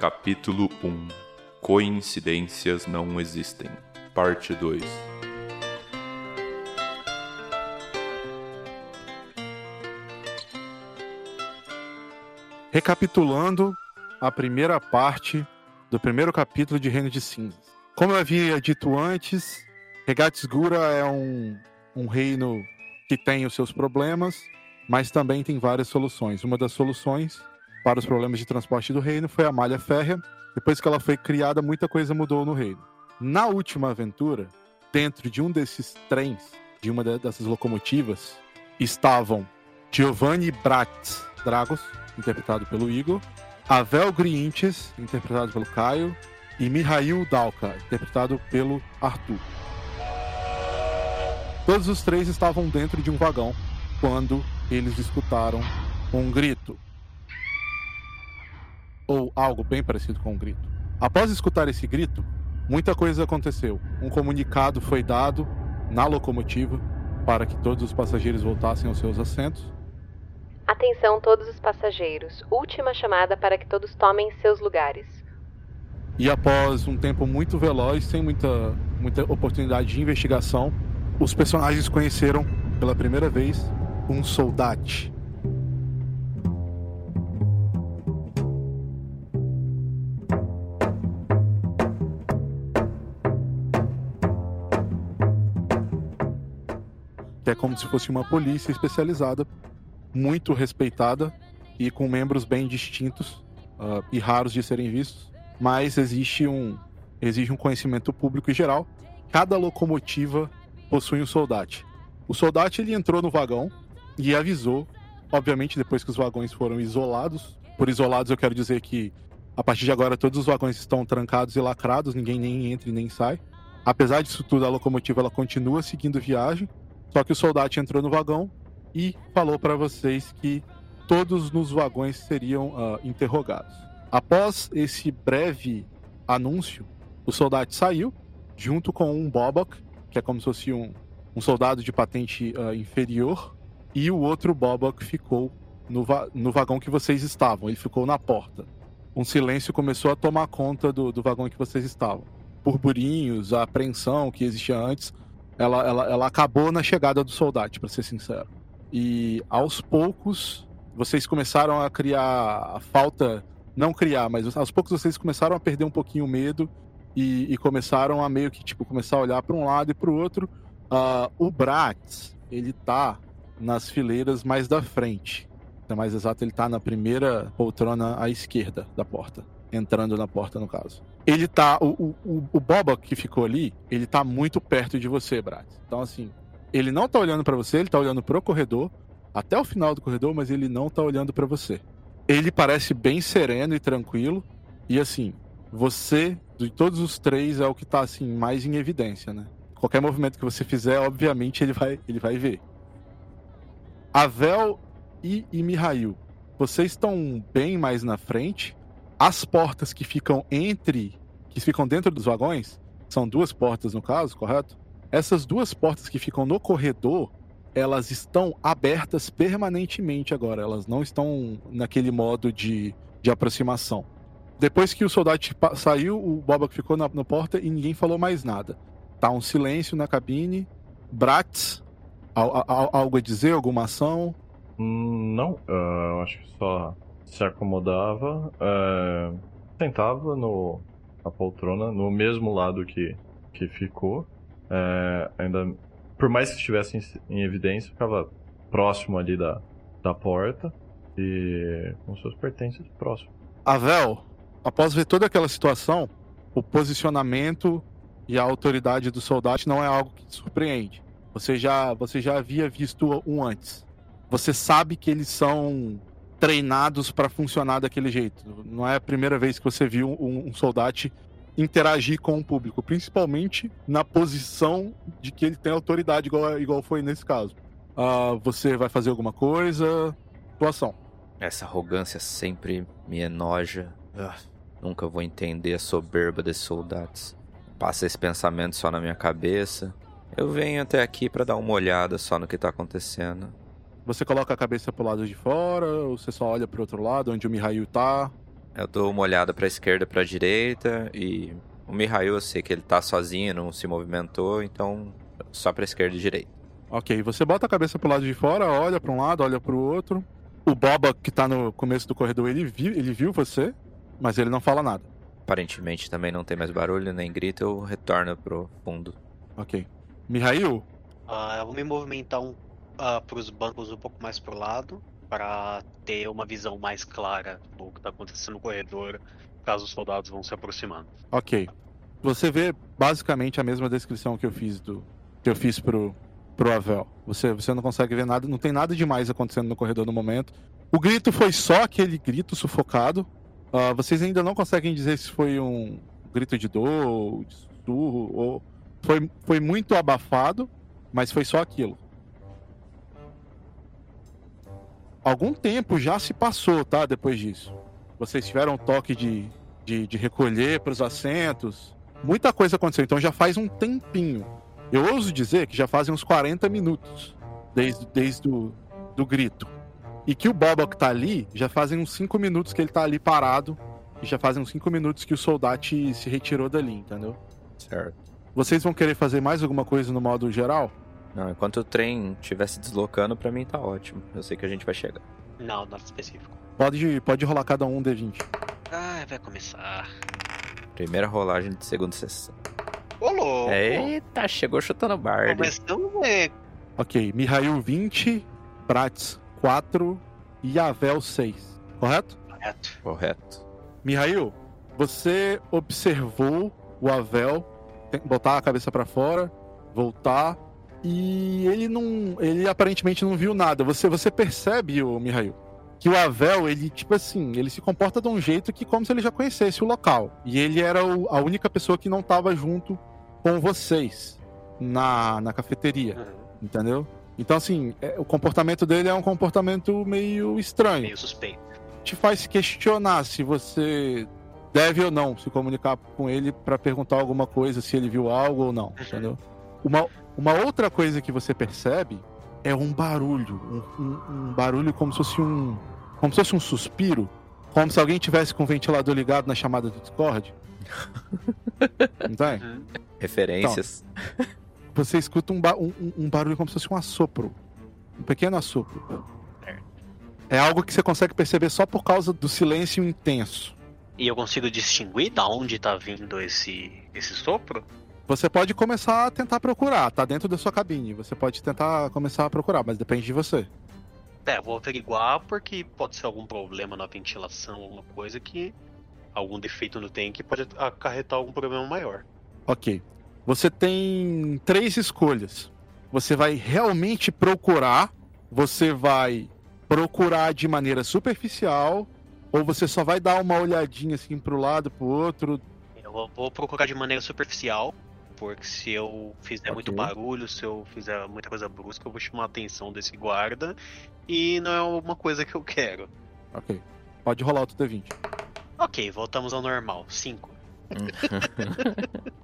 Capítulo 1 Coincidências não existem. Parte 2 Recapitulando a primeira parte do primeiro capítulo de Reino de Cinzas. Como eu havia dito antes, Regatsgura é um, um reino que tem os seus problemas, mas também tem várias soluções. Uma das soluções para os problemas de transporte do reino foi a malha férrea. Depois que ela foi criada, muita coisa mudou no reino. Na última aventura, dentro de um desses trens, de uma dessas locomotivas, estavam Giovanni Bratz Dragos, interpretado pelo Igor, Avel Griinches, interpretado pelo Caio, e Mihail Dalka, interpretado pelo Arthur. Todos os três estavam dentro de um vagão quando eles escutaram um grito. Ou algo bem parecido com um grito. Após escutar esse grito, muita coisa aconteceu. Um comunicado foi dado na locomotiva para que todos os passageiros voltassem aos seus assentos Atenção todos os passageiros. Última chamada para que todos tomem seus lugares. E após um tempo muito veloz, sem muita, muita oportunidade de investigação, os personagens conheceram pela primeira vez um soldate. É como se fosse uma polícia especializada muito respeitada e com membros bem distintos uh, e raros de serem vistos, mas existe um, exige um conhecimento público e geral. Cada locomotiva possui um soldate. O soldate ele entrou no vagão e avisou, obviamente depois que os vagões foram isolados. Por isolados eu quero dizer que a partir de agora todos os vagões estão trancados e lacrados, ninguém nem entra e nem sai. Apesar disso tudo, a locomotiva ela continua seguindo viagem, só que o soldado entrou no vagão e falou para vocês que todos nos vagões seriam uh, interrogados. Após esse breve anúncio, o soldado saiu junto com um Bobok, que é como se fosse um, um soldado de patente uh, inferior, e o outro Bobok ficou no, va no, vagão que vocês estavam. Ele ficou na porta. Um silêncio começou a tomar conta do, do vagão que vocês estavam. Burburinhos, a apreensão que existia antes, ela, ela, ela acabou na chegada do soldado, para ser sincero. E aos poucos vocês começaram a criar a falta, não criar, mas aos poucos vocês começaram a perder um pouquinho o medo e, e começaram a meio que tipo começar a olhar para um lado e para o outro. Uh, o Bratz, ele tá nas fileiras mais da frente. É mais exato, ele tá na primeira poltrona à esquerda da porta, entrando na porta no caso. Ele tá o, o, o Boba que ficou ali, ele tá muito perto de você, Bratz. Então assim, ele não tá olhando para você, ele tá olhando pro corredor, até o final do corredor, mas ele não tá olhando para você. Ele parece bem sereno e tranquilo, e assim, você, de todos os três, é o que tá assim, mais em evidência, né? Qualquer movimento que você fizer, obviamente, ele vai, ele vai ver. Avel e, e Mihail, vocês estão bem mais na frente. As portas que ficam entre, que ficam dentro dos vagões, são duas portas no caso, correto? Essas duas portas que ficam no corredor, elas estão abertas permanentemente agora. Elas não estão naquele modo de, de aproximação. Depois que o soldado saiu, o Boba ficou na, na, porta e ninguém falou mais nada. Tá um silêncio na cabine. Bratz, algo a dizer? Alguma ação? Hum, não, uh, eu acho que só se acomodava, uh, sentava no, na poltrona, no mesmo lado que, que ficou, é, ainda, por mais que estivesse em, em, evidência, ficava próximo ali da, da porta e com seus pertences próximo. Avel, após ver toda aquela situação, o posicionamento e a autoridade do soldado não é algo que te surpreende. Você já, você já havia visto um antes. Você sabe que eles são treinados para funcionar daquele jeito. Não é a primeira vez que você viu um, um soldado interagir com o público, principalmente na posição de que ele tem autoridade, igual, igual foi nesse caso. Uh, você vai fazer alguma coisa? Atuação. Essa arrogância sempre me enoja. Uh, nunca vou entender a soberba desses soldados. Passa esse pensamento só na minha cabeça. Eu venho até aqui para dar uma olhada só no que tá acontecendo. Você coloca a cabeça pro lado de fora, ou você só olha pro outro lado, onde o Mihail tá? Eu dou uma olhada pra esquerda, pra direita e o Mihail eu sei que ele tá sozinho, não se movimentou, então só pra esquerda e direita. Ok, você bota a cabeça pro lado de fora, olha pra um lado, olha pro outro. O Boba, que tá no começo do corredor, ele viu, ele viu você, mas ele não fala nada. Aparentemente também não tem mais barulho nem grito, eu retorno pro fundo. Ok. Mihail, Ah, eu vou me movimentar um, ah, pros bancos um pouco mais pro lado, para ter uma visão mais clara do que tá acontecendo no corredor, caso os soldados vão se aproximando. ok. Você vê basicamente a mesma descrição que eu fiz do que eu fiz pro pro Avel. Você você não consegue ver nada, não tem nada demais acontecendo no corredor no momento. O grito foi só aquele grito sufocado. Ah, vocês ainda não conseguem dizer se foi um grito de dor, ou de sussurro, ou foi foi muito abafado, mas foi só aquilo. Algum tempo já se passou, tá? Depois disso. Vocês tiveram um toque de, de, de recolher para os assentos. Muita coisa aconteceu, então já faz um tempinho. Eu ouso dizer que já fazem uns 40 minutos desde, desde o do grito. E que o Boba que tá ali, já fazem uns 5 minutos que ele tá ali parado. E já fazem uns 5 minutos que o soldado se retirou dali, entendeu? Certo. Vocês vão querer fazer mais alguma coisa no modo geral? Não, enquanto o trem estiver se deslocando, pra mim tá ótimo. Eu sei que a gente vai chegar. Não, nada específico. Pode, pode rolar cada um D20. Ah, vai começar. Primeira rolagem de segunda sessão. Ô, louco! Eita, chegou chutando bardo. Começamos bem. Ok, Mihail 20, Prats 4 e Avel 6. Correto? Correto. Correto. Mihail, você observou o Avel tem- botar a cabeça pra fora, voltar e ele não, ele aparentemente não viu nada. Você você percebe o Mihail que o Avel, ele tipo assim, ele se comporta de um jeito que como se ele já conhecesse o local. E ele era o- a única pessoa que não tava junto com vocês na, na cafeteria, Uhum. entendeu? Então assim, é- o comportamento dele é um comportamento meio estranho Meio suspeito. te faz questionar se você deve ou não se comunicar com ele pra perguntar alguma coisa, se ele viu algo ou não, entendeu? Uma, uma outra coisa que você percebe é um barulho, um, um- um barulho como se fosse um, como se fosse um suspiro, como se alguém tivesse com o ventilador ligado na chamada do Discord. Entende? Uhum. Referências. Você escuta um, ba- um- um- barulho como se fosse um assopro, um pequeno assopro. É algo que você consegue perceber só por causa do silêncio intenso. E eu consigo distinguir da onde tá vindo esse, esse sopro? Você pode começar a tentar procurar, tá dentro da sua cabine. Você pode tentar começar a procurar, mas depende de você. É, vou averiguar porque pode ser algum problema na ventilação, alguma coisa que. Algum defeito no tanque pode acarretar algum problema maior. Ok. Você tem três escolhas. Você vai realmente procurar, você vai procurar de maneira superficial, ou você só vai dar uma olhadinha assim pro lado, pro outro. Eu vou- vou procurar de maneira superficial, porque se eu fizer muito Ok. barulho, se eu fizer muita coisa brusca, eu vou chamar a atenção desse guarda. E não é uma coisa que eu quero. Ok. Pode rolar outro D20. Ok, voltamos ao normal. 5.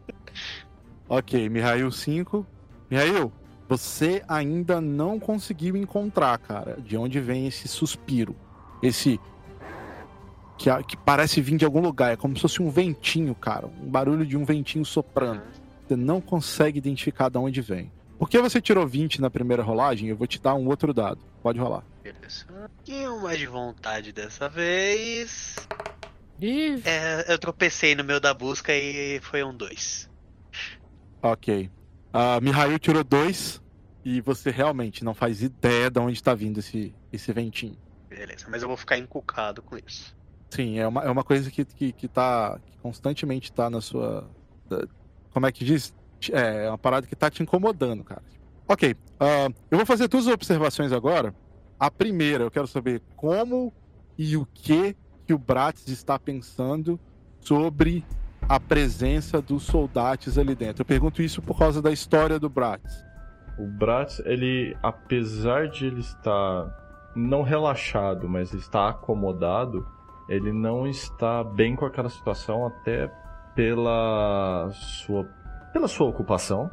Ok, Mihail 5. Mihail, você ainda não conseguiu encontrar, cara, de onde vem esse suspiro. Esse. Que, que parece vir de algum lugar. É como se fosse um ventinho, cara. Um barulho de um ventinho soprando. Você não consegue identificar de onde vem. Porque você tirou 20 na primeira rolagem, eu vou te dar um outro dado. Pode rolar. Beleza. Um pouquinho mais de vontade dessa vez. Ih, É, eu tropecei no meu da busca e foi um 2. Ok. A Mihail tirou 2. E você realmente não faz ideia de onde tá vindo esse, esse ventinho. Beleza, mas eu vou ficar encucado com isso. Sim, é uma, é uma coisa que, que, que tá. que constantemente tá na sua. Como é que diz? É, é uma parada que tá te incomodando, cara. Ok. ah, eu vou fazer duas observações agora. A primeira, eu quero saber como e o que que o Bratz está pensando sobre a presença dos soldados ali dentro. Eu pergunto isso por causa da história do Bratz. O Bratz, ele, apesar de ele estar não relaxado, mas está acomodado, ele não está bem com aquela situação até pela sua pela sua ocupação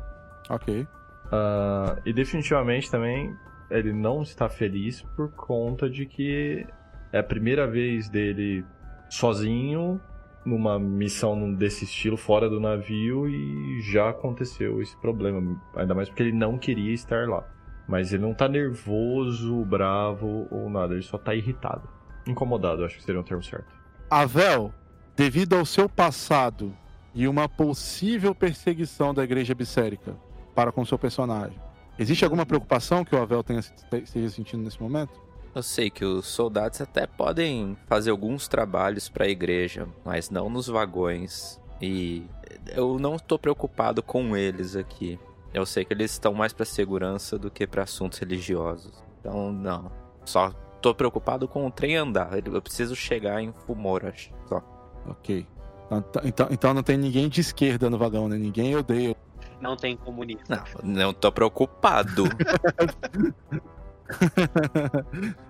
Ok. Ah, e definitivamente também ele não está feliz por conta de que é a primeira vez dele sozinho numa missão desse estilo fora do navio e já aconteceu esse problema. Ainda mais porque ele não queria estar lá. Mas ele não tá nervoso, bravo ou nada, ele só tá irritado. Incomodado, acho que seria um termo certo. Avel, devido ao seu passado e uma possível perseguição da igreja bissérica para com seu personagem, existe alguma preocupação que o Avel tenha esteja sentindo nesse momento? Eu sei que os soldados até podem fazer alguns trabalhos para a igreja, mas não nos vagões. E eu não estou preocupado com eles aqui. Eu sei que eles estão mais para segurança do que para assuntos religiosos. Então, não. Só tô preocupado com o trem andar. Eu preciso chegar em Fumoras, só. Ok. Então, então, então não tem ninguém de esquerda no vagão, né? Ninguém odeia. Não tem comunista. Não, não tô preocupado.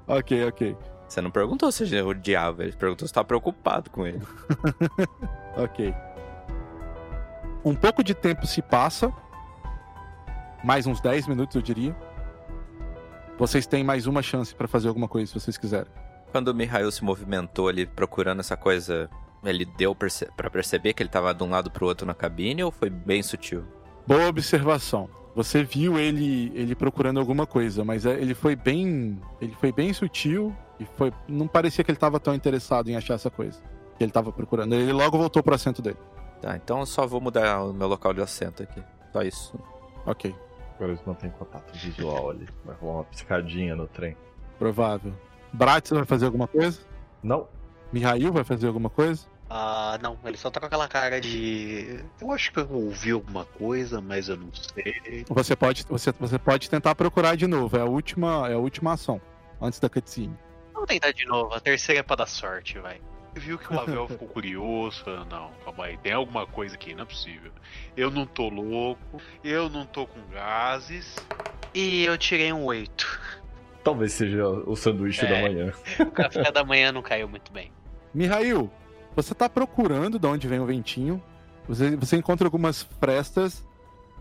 ok, ok. Você não perguntou se eu odiava, ele perguntou se tá preocupado com ele. ok. Um pouco de tempo se passa. Mais uns 10 minutos, eu diria. Vocês têm mais uma chance para fazer alguma coisa, se vocês quiserem. Quando o Mihail se movimentou ali procurando essa coisa, ele deu perce para perceber que ele tava de um lado pro outro na cabine ou foi bem sutil? Boa observação. Você viu ele ele procurando alguma coisa, mas é, ele foi bem ele foi bem sutil e foi não parecia que ele estava tão interessado em achar essa coisa que ele estava procurando. Ele logo voltou pro assento dele. Tá, então eu só vou mudar o meu local de assento aqui. Só isso. Ok. Agora eles não tem contato visual ali. Vai rolar uma piscadinha no trem. Provável. Bratz vai fazer alguma coisa? Não. Mihail vai fazer alguma coisa? Ah, não, ele só tá com aquela cara de. Eu acho que eu ouvi alguma coisa, mas eu não sei. Você pode, você, você pode tentar procurar de novo. É a última, é a última ação. Antes da cutscene. Vamos tentar de novo. A terceira é pra dar sorte, vai. Viu que o Avel ficou curioso, falando, não, calma aí, tem alguma coisa aqui, não é possível. Eu não tô louco, eu não tô com gases. E eu tirei um 8. Talvez seja o sanduíche É. da manhã. O café da manhã não caiu muito bem. Mihail, você tá procurando de onde vem o ventinho. Você, você encontra algumas frestas.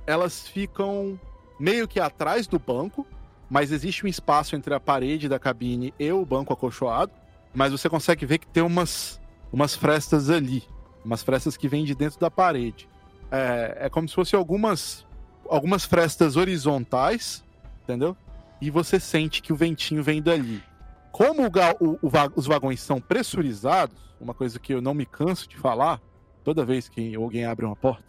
Elas ficam meio que atrás do banco, mas existe um espaço entre a parede da cabine e o banco acolchoado. Mas você consegue ver que tem umas, umas frestas ali. Umas frestas que vêm de dentro da parede. É, é como se fosse algumas, algumas frestas horizontais, entendeu? E você sente que o ventinho vem dali. Como o ga- o- os vagões são pressurizados, uma coisa que eu não me canso de falar, toda vez que alguém abre uma porta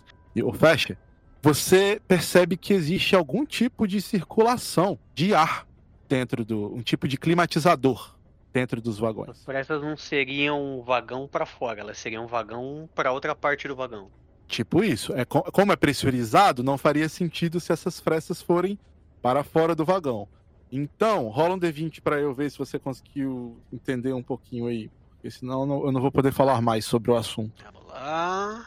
ou fecha, você percebe que existe algum tipo de circulação de ar dentro do. um tipo de climatizador dentro dos vagões. As frestas não seriam um vagão pra fora, elas seriam um vagão pra outra parte do vagão. Tipo isso. É, co- como é pressurizado, não faria sentido se essas frestas forem para fora do vagão. Então, rola um D20 para eu ver se você conseguiu entender um pouquinho aí. Porque senão eu não- eu não vou poder falar mais sobre o assunto. Vamos lá.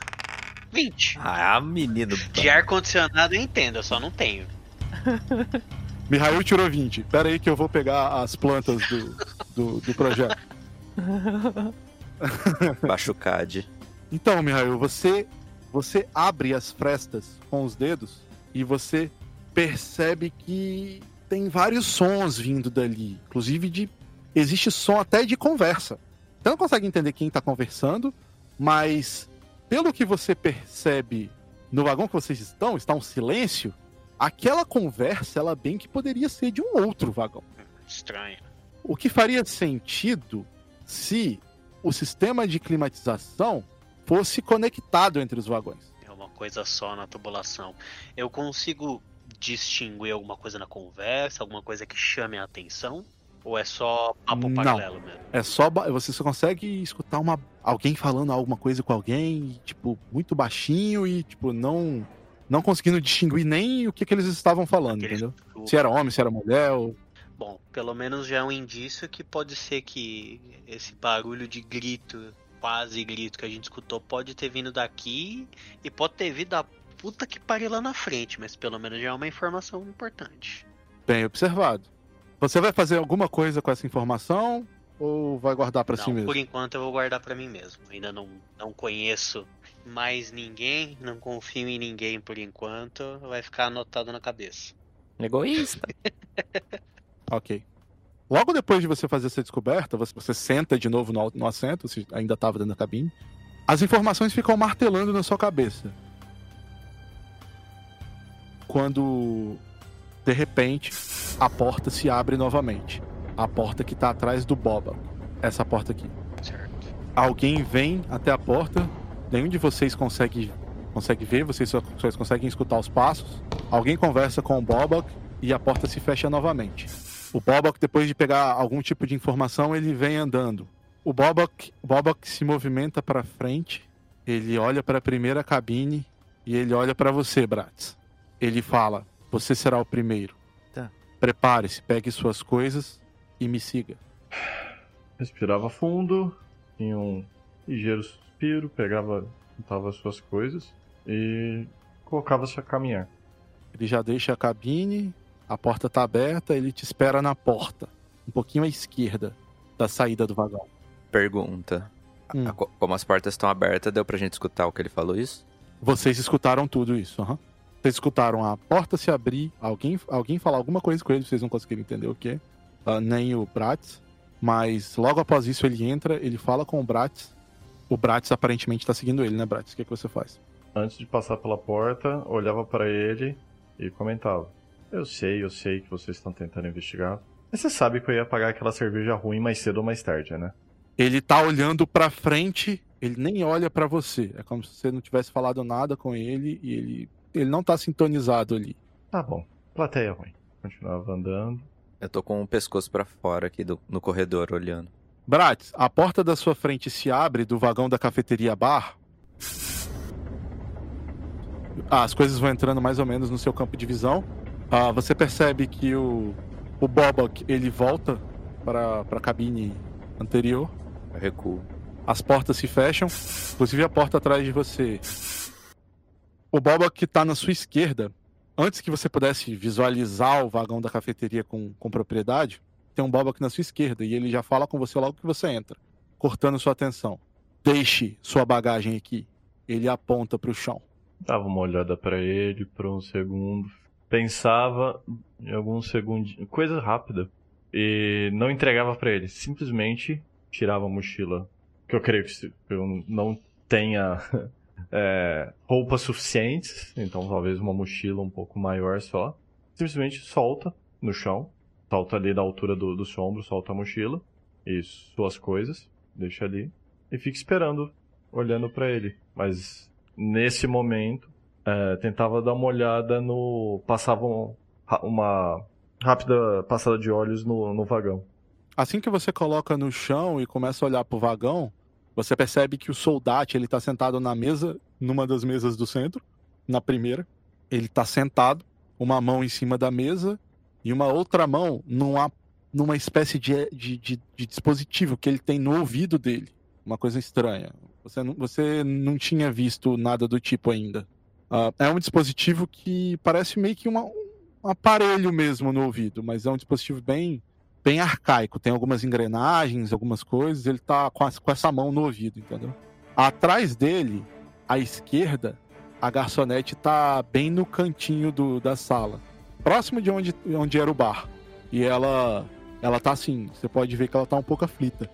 20. Ah, menino. De ar-condicionado eu entendo, eu só não tenho. Mihail tirou 20. Pera aí que eu vou pegar as plantas do, do, do projeto. Baixo CAD. Então, Mihail, você, você abre as frestas com os dedos e você percebe que tem vários sons vindo dali. Inclusive, de, existe som até de conversa. Você não consegue entender quem está conversando, mas pelo que você percebe no vagão que vocês estão, está um silêncio. Aquela conversa, ela bem que poderia ser de um outro vagão. Estranho. O que faria sentido se o sistema de climatização fosse conectado entre os vagões. É uma coisa só na tubulação. Eu consigo distinguir alguma coisa na conversa, alguma coisa que chame a atenção? Ou é só papo Não. paralelo mesmo? É só você só consegue escutar uma alguém falando alguma coisa com alguém, tipo, muito baixinho e tipo não não conseguindo distinguir nem o que, que eles estavam falando, Aqueles- entendeu? Se era homem, se era mulher, ou... Bom, pelo menos já é um indício que pode ser que esse barulho de grito, quase grito que a gente escutou, pode ter vindo daqui e pode ter vindo da puta que pariu lá na frente, mas pelo menos já é uma informação importante. bem observado. Você vai fazer alguma coisa com essa informação ou vai guardar pra si mesmo? por enquanto eu vou guardar pra mim mesmo. Ainda não, não conheço mais ninguém, não confio em ninguém por enquanto, vai ficar anotado na cabeça. Egoísta. Ok. Logo depois de você fazer essa descoberta, você, você senta de novo no, no assento, você ainda estava dentro da cabine. As informações ficam martelando na sua cabeça. Quando, de repente, a porta se abre novamente. A porta que está atrás do Boba. Essa porta aqui. Alguém vem até a porta. Nenhum de vocês consegue, consegue ver, vocês só, só conseguem escutar os passos. Alguém conversa com o Bobak e a porta se fecha novamente. O Bobak, depois de pegar algum tipo de informação, ele vem andando. O Bobak se movimenta para frente, ele olha para a primeira cabine e ele olha para você, Bratz. Ele fala: Você será o primeiro. Tá. Prepare-se, pegue suas coisas e me siga. Respirava fundo, tinha um ligeiro suspiro, pegava, juntava as suas coisas e colocava-se a caminhar. Ele já deixa a cabine, a porta tá aberta, ele te espera na porta, um pouquinho à esquerda da saída do vagão. Pergunta. Hum. A- co- Como as portas estão abertas, deu pra gente escutar o que ele falou isso? Vocês escutaram tudo isso, aham. Vocês escutaram a porta se abrir, alguém, alguém falar alguma coisa com ele, vocês não conseguiram entender o que, nem o Bratz. Mas logo após isso ele entra, ele fala com o Bratz. O Bratz aparentemente tá seguindo ele, né, Bratz? O que, que você faz? Antes de passar pela porta, olhava para ele e comentava: Eu sei, eu sei que vocês estão tentando investigar. Mas você sabe que eu ia pagar aquela cerveja ruim mais cedo ou mais tarde, né? Ele tá olhando pra frente, ele nem olha pra você. É como se você não tivesse falado nada com ele e ele, ele não tá sintonizado ali. Tá bom, plateia ruim. Continuava andando. Eu tô com o pescoço pra fora aqui do- no corredor olhando. Bratz, a porta da sua frente se abre do vagão da cafeteria bar. Ah, as coisas vão entrando mais ou menos no seu campo de visão. Ah, você percebe que o, o Bobak ele volta para a cabine anterior. Eu recuo. As portas se fecham, inclusive a porta atrás de você. O Boba que tá na sua esquerda, antes que você pudesse visualizar o vagão da cafeteria com, com propriedade, tem um Boba aqui na sua esquerda e ele já fala com você logo que você entra, cortando sua atenção. Deixe sua bagagem aqui. Ele aponta pro chão. Dava uma olhada para ele por um segundo. Pensava em alguns segundos. Coisa rápida. E não entregava para ele. Simplesmente tirava a mochila. Que eu creio que eu não tenha é, roupas suficientes. Então talvez uma mochila um pouco maior só. Simplesmente solta no chão. Solta ali da altura do, do seu ombro, solta a mochila. E suas coisas. Deixa ali. E fica esperando. Olhando para ele. Mas nesse momento, é, tentava dar uma olhada no. Passava um- uma rápida passada de olhos no, no vagão. Assim que você coloca no chão e começa a olhar pro vagão, você percebe que o soldado ele tá sentado na mesa, numa das mesas do centro, na primeira. Ele tá sentado, uma mão em cima da mesa e uma outra mão numa, numa espécie de, de, de- de dispositivo que ele tem no ouvido dele. Uma coisa estranha. Você não, você não tinha visto nada do tipo ainda. Ah, é um dispositivo que parece meio que uma- um aparelho mesmo no ouvido, mas é um dispositivo bem bem arcaico. Tem algumas engrenagens, algumas coisas. Ele tá com, com essa mão no ouvido, entendeu? Atrás dele, à esquerda, a garçonete tá bem no cantinho do, da sala, próximo de onde, onde era o bar. E ela, ela tá assim. Você pode ver que ela tá um pouco aflita.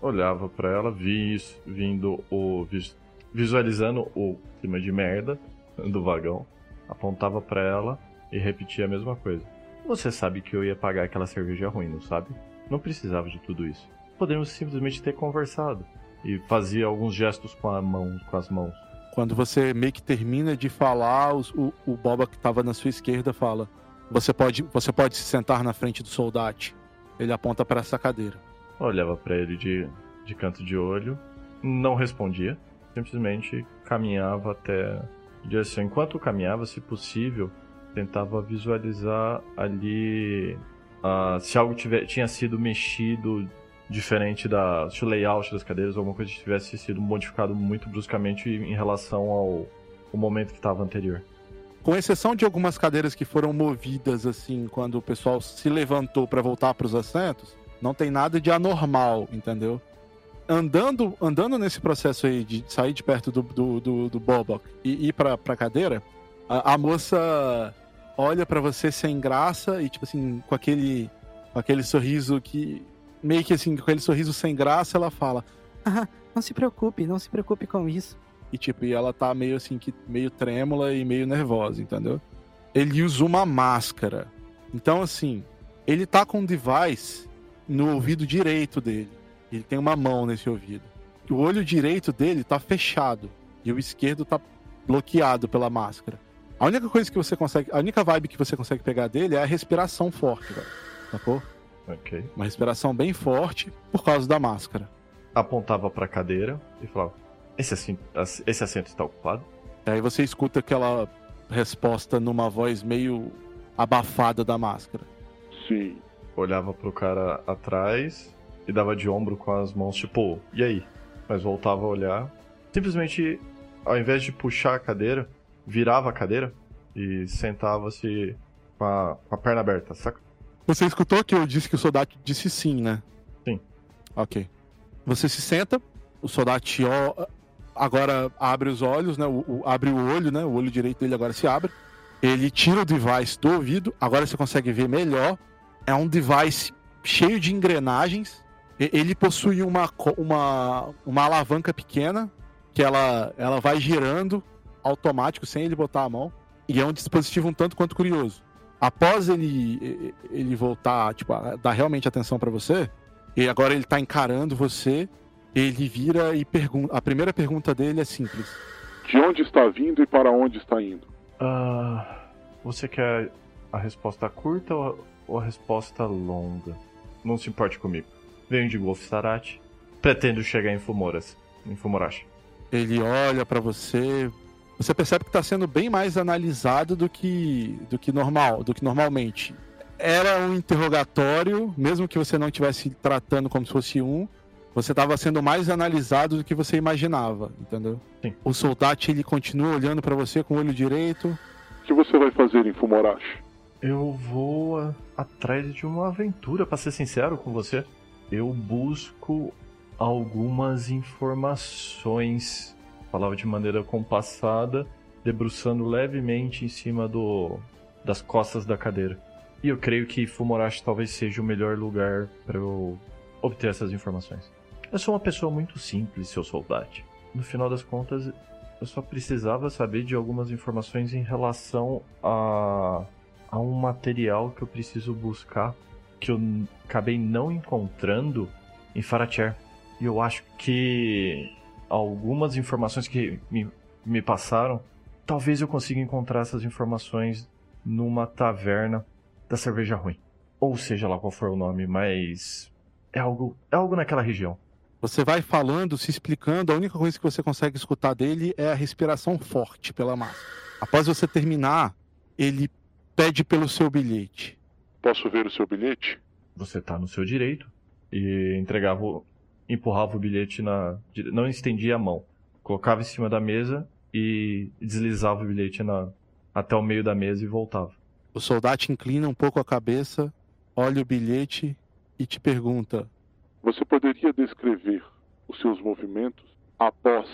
Olhava pra ela, vi isso, vindo o. vis- visualizando o clima de merda do vagão. Apontava pra ela e repetia a mesma coisa. Você sabe que eu ia pagar aquela cerveja ruim, não sabe? Não precisava de tudo isso. Podemos simplesmente ter conversado. E fazia alguns gestos com a mão, com as mãos. Quando você meio que termina de falar, os- o, o Boba que tava na sua esquerda fala: Você pode, você pode se sentar na frente do soldado. Ele aponta para essa cadeira. Olhava pra ele de, de canto de olho, não respondia, simplesmente caminhava até. Assim, enquanto caminhava, se possível, tentava visualizar ali ah, se algo tiver, tinha sido mexido diferente da. Se o layout das cadeiras, alguma coisa tivesse sido modificado muito bruscamente em relação ao, ao momento que estava anterior. Com exceção de algumas cadeiras que foram movidas assim quando o pessoal se levantou para voltar para os assentos, não tem nada de anormal, entendeu? Andando, andando nesse processo aí de sair de perto do, do, do, do Bobok e ir pra, pra cadeira, a, a moça olha para você sem graça e, tipo assim, com aquele Com aquele sorriso que. Meio que assim, com aquele sorriso sem graça, ela fala. Ah, não se preocupe, não se preocupe com isso. E tipo, e ela tá meio assim, que meio trêmula e meio nervosa, entendeu? Ele usa uma máscara. Então, assim, ele tá com um device no ouvido direito dele. Ele tem uma mão nesse ouvido. O olho direito dele tá fechado. E o esquerdo tá bloqueado pela máscara. A única coisa que você consegue. A única vibe que você consegue pegar dele é a respiração forte, velho. Sacou? Ok. Uma respiração bem forte por causa da máscara. Apontava pra cadeira e falava: Esse assento, esse assento está ocupado? Aí você escuta aquela resposta numa voz meio abafada da máscara. Sim. Olhava pro cara atrás e dava de ombro com as mãos, tipo, e aí? Mas voltava a olhar. Simplesmente, ao invés de puxar a cadeira, virava a cadeira e sentava-se com a, com a perna aberta, saca? Você escutou que eu disse que o soldado disse sim, né? Sim. Ok. Você se senta, o soldado agora abre os olhos, né? O, o, abre o olho, né? O olho direito dele agora se abre. Ele tira o device do ouvido, agora você consegue ver melhor. É um device cheio de engrenagens. Ele possui uma, uma, uma alavanca pequena que ela, ela vai girando automático sem ele botar a mão. E é um dispositivo um tanto quanto curioso. Após ele, ele voltar, tipo, dar realmente atenção para você, e agora ele tá encarando você, ele vira e pergunta. A primeira pergunta dele é simples: De onde está vindo e para onde está indo? Uh, você quer a resposta curta ou a resposta longa? Não se importe comigo. Venho de Golf Sarate. Pretendo chegar em Fumoras. Em Fumorashi. Ele olha para você. Você percebe que está sendo bem mais analisado do que do que normal, do que normalmente. Era um interrogatório, mesmo que você não estivesse tratando como se fosse um, você estava sendo mais analisado do que você imaginava, entendeu? Sim. O soldado ele continua olhando para você com o olho direito. O que você vai fazer em Fumorashi? Eu vou a, atrás de uma aventura, para ser sincero com você. Eu busco algumas informações. Falava de maneira compassada, debruçando levemente em cima do das costas da cadeira. E eu creio que Fumorashi talvez seja o melhor lugar para eu obter essas informações. Eu sou uma pessoa muito simples, seu soldado. No final das contas, eu só precisava saber de algumas informações em relação a, a um material que eu preciso buscar que eu acabei não encontrando em Faracher. E eu acho que algumas informações que me, me passaram, talvez eu consiga encontrar essas informações numa taverna da cerveja ruim. Ou seja lá qual for o nome, mas é algo, é algo naquela região. Você vai falando, se explicando, a única coisa que você consegue escutar dele é a respiração forte pela massa. Após você terminar, ele pede pelo seu bilhete. Posso ver o seu bilhete? Você tá no seu direito. E entregava, empurrava o bilhete na. Não estendia a mão. Colocava em cima da mesa e deslizava o bilhete na, até o meio da mesa e voltava. O soldado inclina um pouco a cabeça, olha o bilhete e te pergunta: Você poderia descrever os seus movimentos após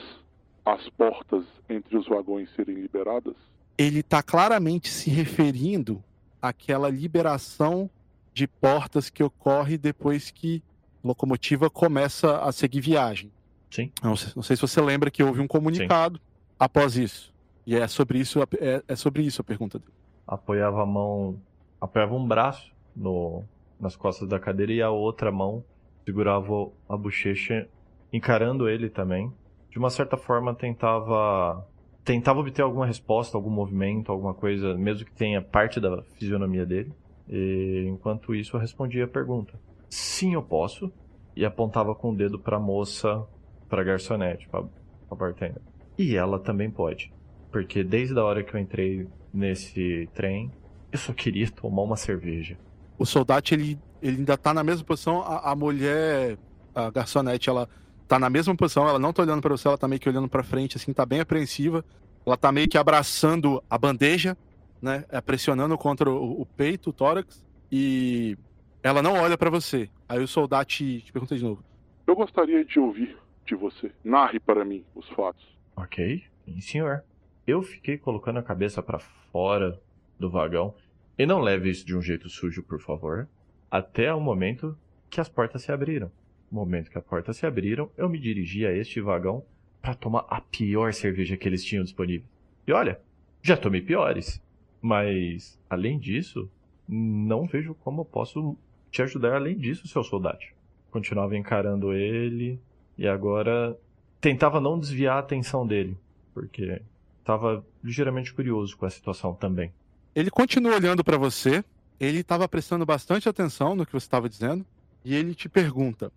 as portas entre os vagões serem liberadas? Ele está claramente se referindo àquela liberação de portas que ocorre depois que locomotiva começa a seguir viagem. Sim. Não, não sei se você lembra que houve um comunicado Sim. após isso. E é sobre isso, é, é sobre isso a pergunta dele apoiava a mão, apoiava um braço no, nas costas da cadeira e a outra mão segurava a bochecha, encarando ele também. De uma certa forma tentava tentava obter alguma resposta, algum movimento, alguma coisa, mesmo que tenha parte da fisionomia dele. E enquanto isso eu respondia a pergunta: "Sim, eu posso." E apontava com o dedo para a moça, para a garçonete, para a bartender. E ela também pode, porque desde a hora que eu entrei nesse trem. Eu só queria tomar uma cerveja. O soldado, ele, ele ainda tá na mesma posição. A, a mulher, a garçonete, ela tá na mesma posição. Ela não tá olhando para você, ela tá meio que olhando para frente, assim, tá bem apreensiva. Ela tá meio que abraçando a bandeja, né? É, pressionando contra o, o peito, o tórax. E ela não olha para você. Aí o soldado te, te pergunta de novo. Eu gostaria de ouvir de você. Narre para mim os fatos. Ok, sim, senhor. Eu fiquei colocando a cabeça para fora do vagão. E não leve isso de um jeito sujo, por favor. até o momento que as portas se abriram. No momento que as portas se abriram, eu me dirigi a este vagão para tomar a pior cerveja que eles tinham disponível. E olha, já tomei piores. Mas, além disso, não vejo como eu posso te ajudar além disso, seu soldado. Continuava encarando ele e agora tentava não desviar a atenção dele, porque estava ligeiramente curioso com a situação também. Ele continua olhando para você, ele estava prestando bastante atenção no que você estava dizendo, e ele te pergunta: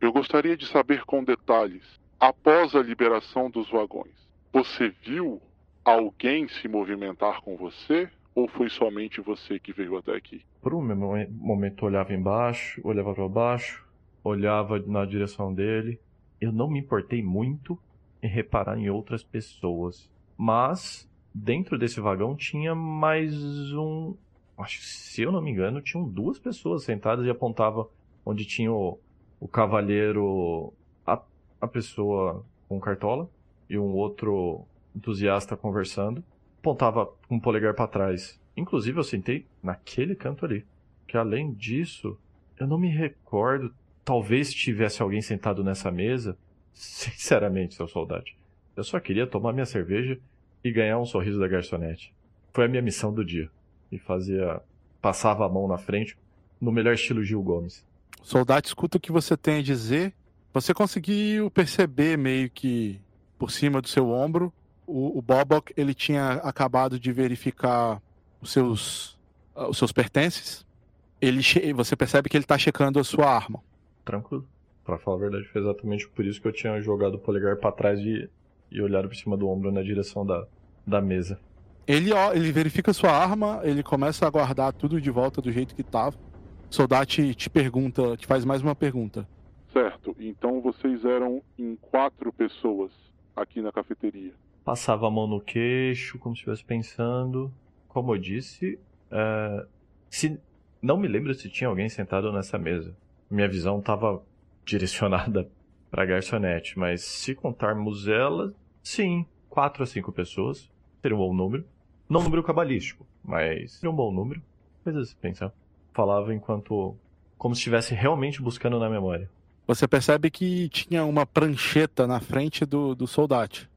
Eu gostaria de saber com detalhes. Após a liberação dos vagões, você viu alguém se movimentar com você? Ou foi somente você que veio até aqui? Por um momento olhava embaixo, olhava para baixo, olhava na direção dele. Eu não me importei muito em reparar em outras pessoas. Mas dentro desse vagão tinha mais um. Acho se eu não me engano, tinham duas pessoas sentadas e apontava onde tinha o, o cavalheiro, a, a pessoa com cartola e um outro entusiasta conversando apontava um polegar para trás. Inclusive, eu sentei naquele canto ali. Que além disso, eu não me recordo. Talvez tivesse alguém sentado nessa mesa. Sinceramente, seu soldado. Eu só queria tomar minha cerveja e ganhar um sorriso da garçonete. Foi a minha missão do dia. E fazia. Passava a mão na frente, no melhor estilo Gil Gomes. Soldado, escuta o que você tem a dizer. Você conseguiu perceber meio que por cima do seu ombro o, o Bobok ele tinha acabado de verificar os seus, uh, os seus pertences. Ele você percebe que ele está checando a sua arma. Tranquilo. Para falar a verdade, foi exatamente por isso que eu tinha jogado o polegar para trás e, e olhado por cima do ombro na direção da, da mesa. Ele, ó, ele verifica a sua arma, ele começa a guardar tudo de volta do jeito que estava. O soldado te, te pergunta, te faz mais uma pergunta. Certo, então vocês eram em quatro pessoas aqui na cafeteria passava a mão no queixo, como se estivesse pensando. Como eu disse, é, se não me lembro se tinha alguém sentado nessa mesa. Minha visão estava direcionada para garçonete, mas se contarmos ela, sim, quatro a cinco pessoas seria um bom número. Não um número cabalístico, mas seria um bom número. Coisas pensar. Falava enquanto como se estivesse realmente buscando na memória. Você percebe que tinha uma prancheta na frente do, do soldado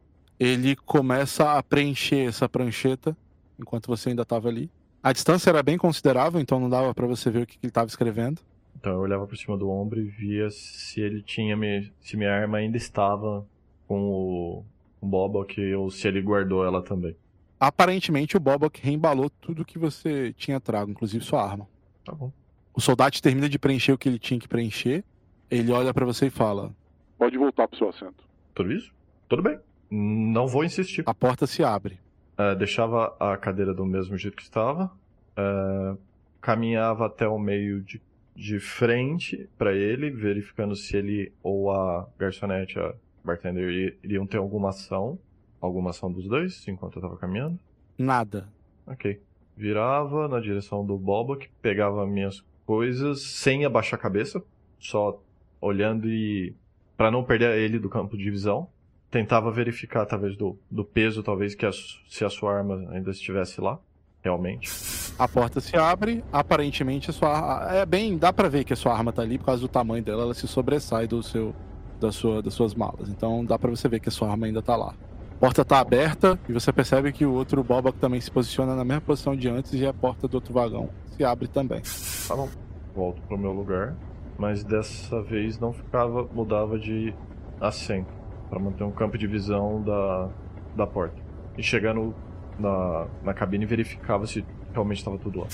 ele começa a preencher essa prancheta enquanto você ainda estava ali. A distância era bem considerável, então não dava para você ver o que, ele estava escrevendo. Então eu olhava por cima do ombro e via se ele tinha me, se minha arma ainda estava com o, o Bobok ou se ele guardou ela também. Aparentemente o Bobok reembalou tudo que você tinha trago, inclusive sua arma. Tá bom. O soldado termina de preencher o que ele tinha que preencher. Ele olha para você e fala: Pode voltar pro seu assento. Tudo isso? Tudo bem. Não vou insistir. A porta se abre. Uh, deixava a cadeira do mesmo jeito que estava. Uh, caminhava até o meio de, de frente para ele, verificando se ele ou a garçonete, a bartender, iriam ter alguma ação. Alguma ação dos dois, enquanto eu estava caminhando? Nada. Ok. Virava na direção do Boba, que pegava minhas coisas sem abaixar a cabeça, só olhando e. para não perder ele do campo de visão tentava verificar, talvez, do, do peso, talvez, que a, se a sua arma ainda estivesse lá, realmente. A porta se abre, aparentemente a sua é bem, dá para ver que a sua arma tá ali por causa do tamanho dela, ela se sobressai do seu da sua das suas malas. Então dá para você ver que a sua arma ainda tá lá. A porta tá aberta e você percebe que o outro Boba também se posiciona na mesma posição de antes e a porta do outro vagão se abre também. Tá bom. Volto pro meu lugar, mas dessa vez não ficava, mudava de assento para manter um campo de visão da, da porta. E chegando na, na cabine verificava se realmente estava tudo lá.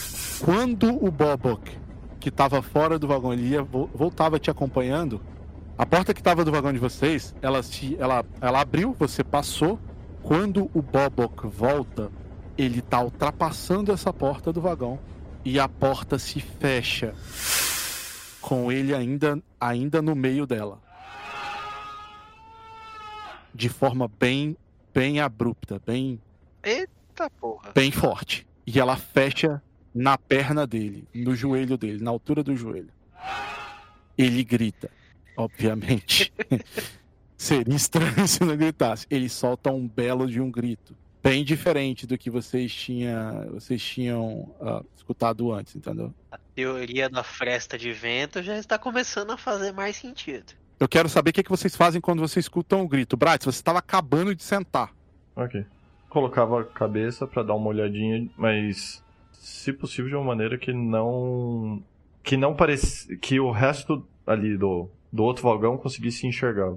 Quando o Bobok, que estava fora do vagão, ele ia, voltava te acompanhando, a porta que estava do vagão de vocês, ela, se, ela, ela abriu, você passou. Quando o Bobok volta, ele está ultrapassando essa porta do vagão e a porta se fecha com ele ainda, ainda no meio dela de forma bem, bem abrupta, bem. Eita porra! Bem forte. E ela fecha na perna dele, no joelho dele, na altura do joelho. Ele grita, obviamente. Seria estranho se não gritasse. Ele solta um belo de um grito. bem diferente do que vocês, tinha, vocês tinham ah, escutado antes, entendeu? A teoria da fresta de vento já está começando a fazer mais sentido. Eu quero saber o que, que vocês fazem quando vocês escutam o grito. Bright, você estava acabando de sentar. Ok. Colocava a cabeça pra dar uma olhadinha, mas se possível de uma maneira que não que não parecia que o resto ali do do outro vagão conseguisse enxergar.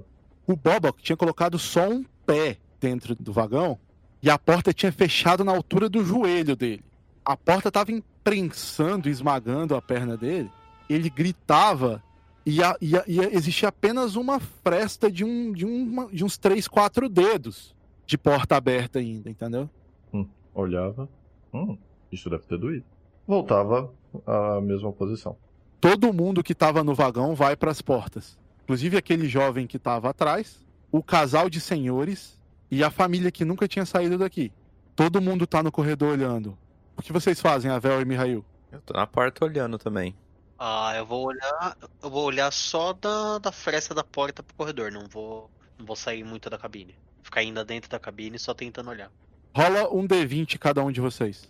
O Bobok tinha colocado só um pé dentro do vagão e a porta tinha fechado na altura do joelho dele. A porta estava imprensando, esmagando a perna dele. Ele gritava e, a, e, a, e existia apenas uma fresta de, um, de, uma, de uns três, quatro dedos de porta aberta ainda, entendeu? Hum, olhava. Hum, isso deve ter doído. Voltava à mesma posição. Todo mundo que estava no vagão vai para as portas. Inclusive aquele jovem que estava atrás, o casal de senhores e a família que nunca tinha saído daqui. Todo mundo tá no corredor olhando. O que vocês fazem, Avel e Mihail? Eu tô na porta olhando também. Ah, eu vou olhar. Eu vou olhar só da, da fresta da porta pro corredor. Não vou. Não vou sair muito da cabine. Ficar ainda dentro da cabine só tentando olhar. Rola um D20 cada um de vocês.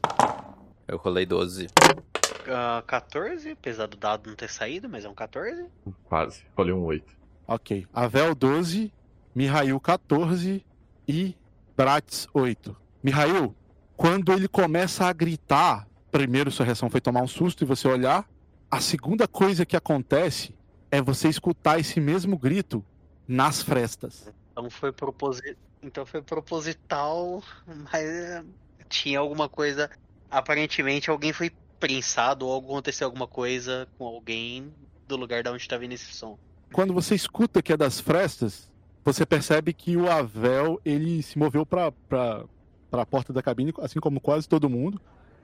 Eu rolei 12. Ah, 14, apesar do dado não ter saído, mas é um 14. Quase. Rolei um 8. Ok. Avel 12, Mihail 14 e Bratz 8. Mihail, quando ele começa a gritar, primeiro sua reação foi tomar um susto e você olhar. A segunda coisa que acontece é você escutar esse mesmo grito nas frestas. Então foi, proposi... então foi proposital, mas eh, tinha alguma coisa. Aparentemente alguém foi prensado ou aconteceu alguma coisa com alguém do lugar da onde tá vindo esse som. Quando você escuta que é das frestas, você percebe que o Avel ele se moveu para a porta da cabine, assim como quase todo mundo.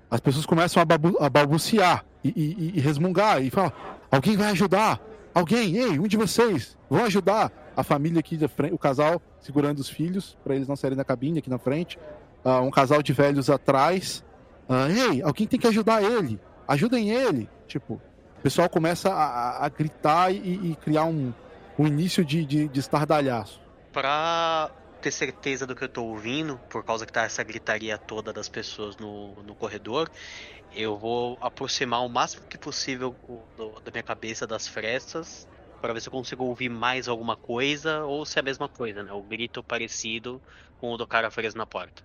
As pessoas começam a, babu, a balbuciar e, e, e resmungar e falam: alguém vai ajudar? Alguém, ei, um de vocês, vão ajudar a família aqui da frente, o casal segurando os filhos para eles não saírem da cabine aqui na frente, uh, um casal de velhos atrás. Uh, ei, alguém tem que ajudar ele, ajudem ele. Tipo, o pessoal começa a, a gritar e, e, criar um, um início de, de, de estardalhaço. Pra ter certeza do que eu tô ouvindo, por causa que tá essa gritaria toda das pessoas no, no corredor, eu vou aproximar o máximo que possível o- do- da minha cabeça das frestas para ver se eu consigo ouvir mais alguma coisa ou se é a mesma coisa, né? O grito parecido com o do cara preso na porta.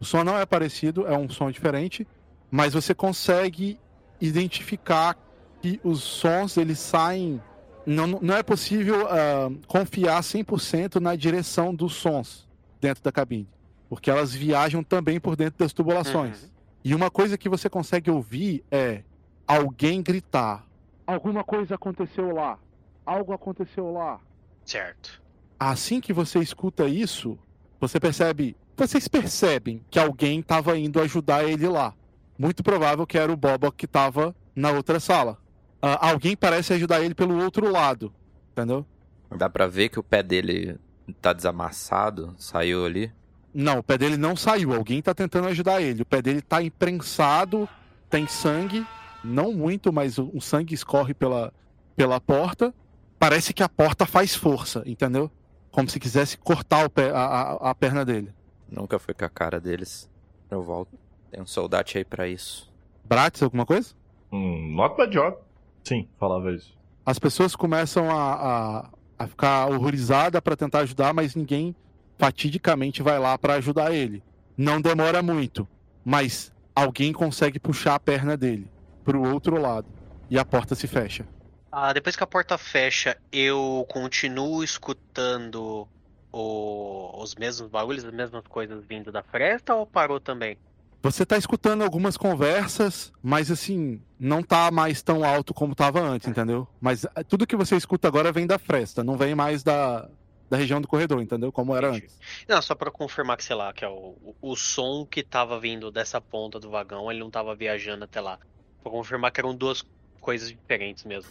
O som não é parecido, é um som diferente, mas você consegue identificar que os sons eles saem. Não, não é possível ah, confiar 100% na direção dos sons dentro da cabine, porque elas viajam também por dentro das tubulações. Uhum. E uma coisa que você consegue ouvir é alguém gritar: Alguma coisa aconteceu lá. Algo aconteceu lá. Certo. Assim que você escuta isso, você percebe. Vocês percebem que alguém estava indo ajudar ele lá. Muito provável que era o Boba que estava na outra sala. Ah, alguém parece ajudar ele pelo outro lado. Entendeu? Dá pra ver que o pé dele tá desamassado, saiu ali. Não, o pé dele não saiu. Alguém tá tentando ajudar ele. O pé dele tá imprensado, tem sangue. Não muito, mas o sangue escorre pela, pela porta. Parece que a porta faz força, entendeu? Como se quisesse cortar o pé, a, a, a perna dele. Nunca foi com a cara deles. Eu volto. Tem um soldado aí pra isso. Bratis, alguma coisa? Hum, not bad job. Sim, falava isso. As pessoas começam a, a, a ficar horrorizadas para tentar ajudar, mas ninguém fatidicamente vai lá para ajudar ele. Não demora muito, mas alguém consegue puxar a perna dele pro outro lado e a porta se fecha. Ah, depois que a porta fecha, eu continuo escutando o- os mesmos barulhos, as mesmas coisas vindo da fresta ou parou também? Você tá escutando algumas conversas, mas assim, não tá mais tão alto como tava antes, entendeu? Mas ah, tudo que você escuta agora vem da fresta, não vem mais da, da região do corredor, entendeu? Como era Entendi. antes. Não, só pra confirmar que, sei lá, que é o, o, o som que tava vindo dessa ponta do vagão, ele não tava viajando até lá. Pra confirmar que eram duas coisas diferentes mesmo.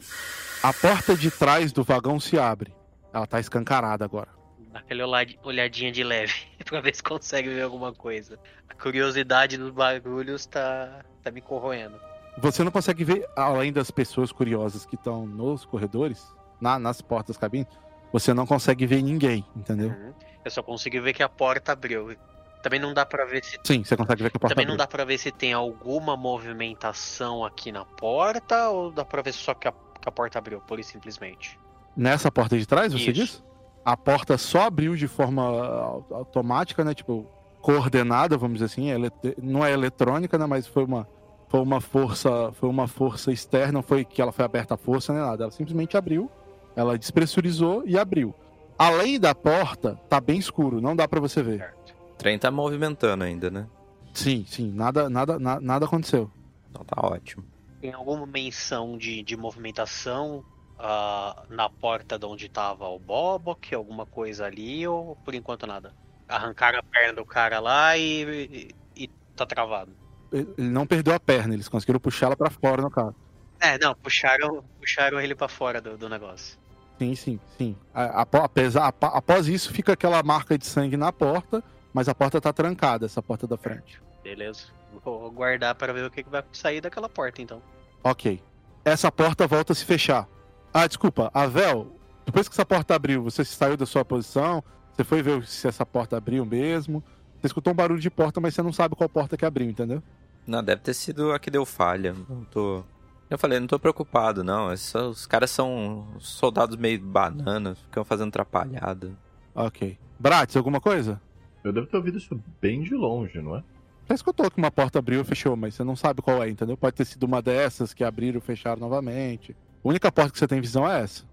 A porta de trás do vagão se abre. Ela tá escancarada agora. Aquela olhad- olhadinha de leve, pra ver se consegue ver alguma coisa. A curiosidade dos barulhos tá, tá me corroendo. Você não consegue ver, além das pessoas curiosas que estão nos corredores, na- nas portas das cabines, você não consegue ver ninguém, entendeu? Uhum. Eu só consigo ver que a porta abriu. Também não dá pra ver se Sim, você consegue ver que a porta Também não abriu. dá pra ver se tem alguma movimentação aqui na porta ou dá pra ver só que a, que a porta abriu, pura e simplesmente. Nessa porta de trás, você Isso. disse? A porta só abriu de forma au- automática, né? Tipo, coordenada, vamos dizer assim. ele- Não é eletrônica, né? Mas foi uma, foi uma força. Foi uma força externa, não foi que ela foi aberta à força nem nada. Ela simplesmente abriu, ela despressurizou e abriu. Além da porta, tá bem escuro, não dá pra você ver. O trem tá movimentando ainda, né? Sim, sim, nada, nada, na- nada aconteceu. Então tá ótimo. Tem alguma menção de, de movimentação ah, na porta de onde tava o Bobok, alguma coisa ali, ou por enquanto nada? Arrancaram a perna do cara lá e, e, e tá travado. Ele não perdeu a perna, eles conseguiram puxar ela pra fora no carro. É, não, puxaram, puxaram ele pra fora do, do negócio. Sim, sim, sim. A- apo- apesar- apa- após isso, fica aquela marca de sangue na porta, mas a porta tá trancada, essa porta da frente. Beleza. Vou guardar pra ver o que vai sair daquela porta então. Ok. Essa porta volta a se fechar. Ah, desculpa, a Vel, depois que essa porta abriu, você saiu da sua posição, você foi ver se essa porta abriu mesmo. Você escutou um barulho de porta, mas você não sabe qual porta que abriu, entendeu? Não, deve ter sido a que deu falha. Não tô. Eu falei, não tô preocupado, não. É só- os caras são soldados meio bananas, ficam fazendo atrapalhada. Ok. Bratis, alguma coisa? Eu devo ter ouvido isso bem de longe, não é? Já escutou que uma porta abriu e fechou, mas você não sabe qual é, entendeu? Pode ter sido uma dessas que abriram e fecharam novamente. A única porta que você tem visão é essa.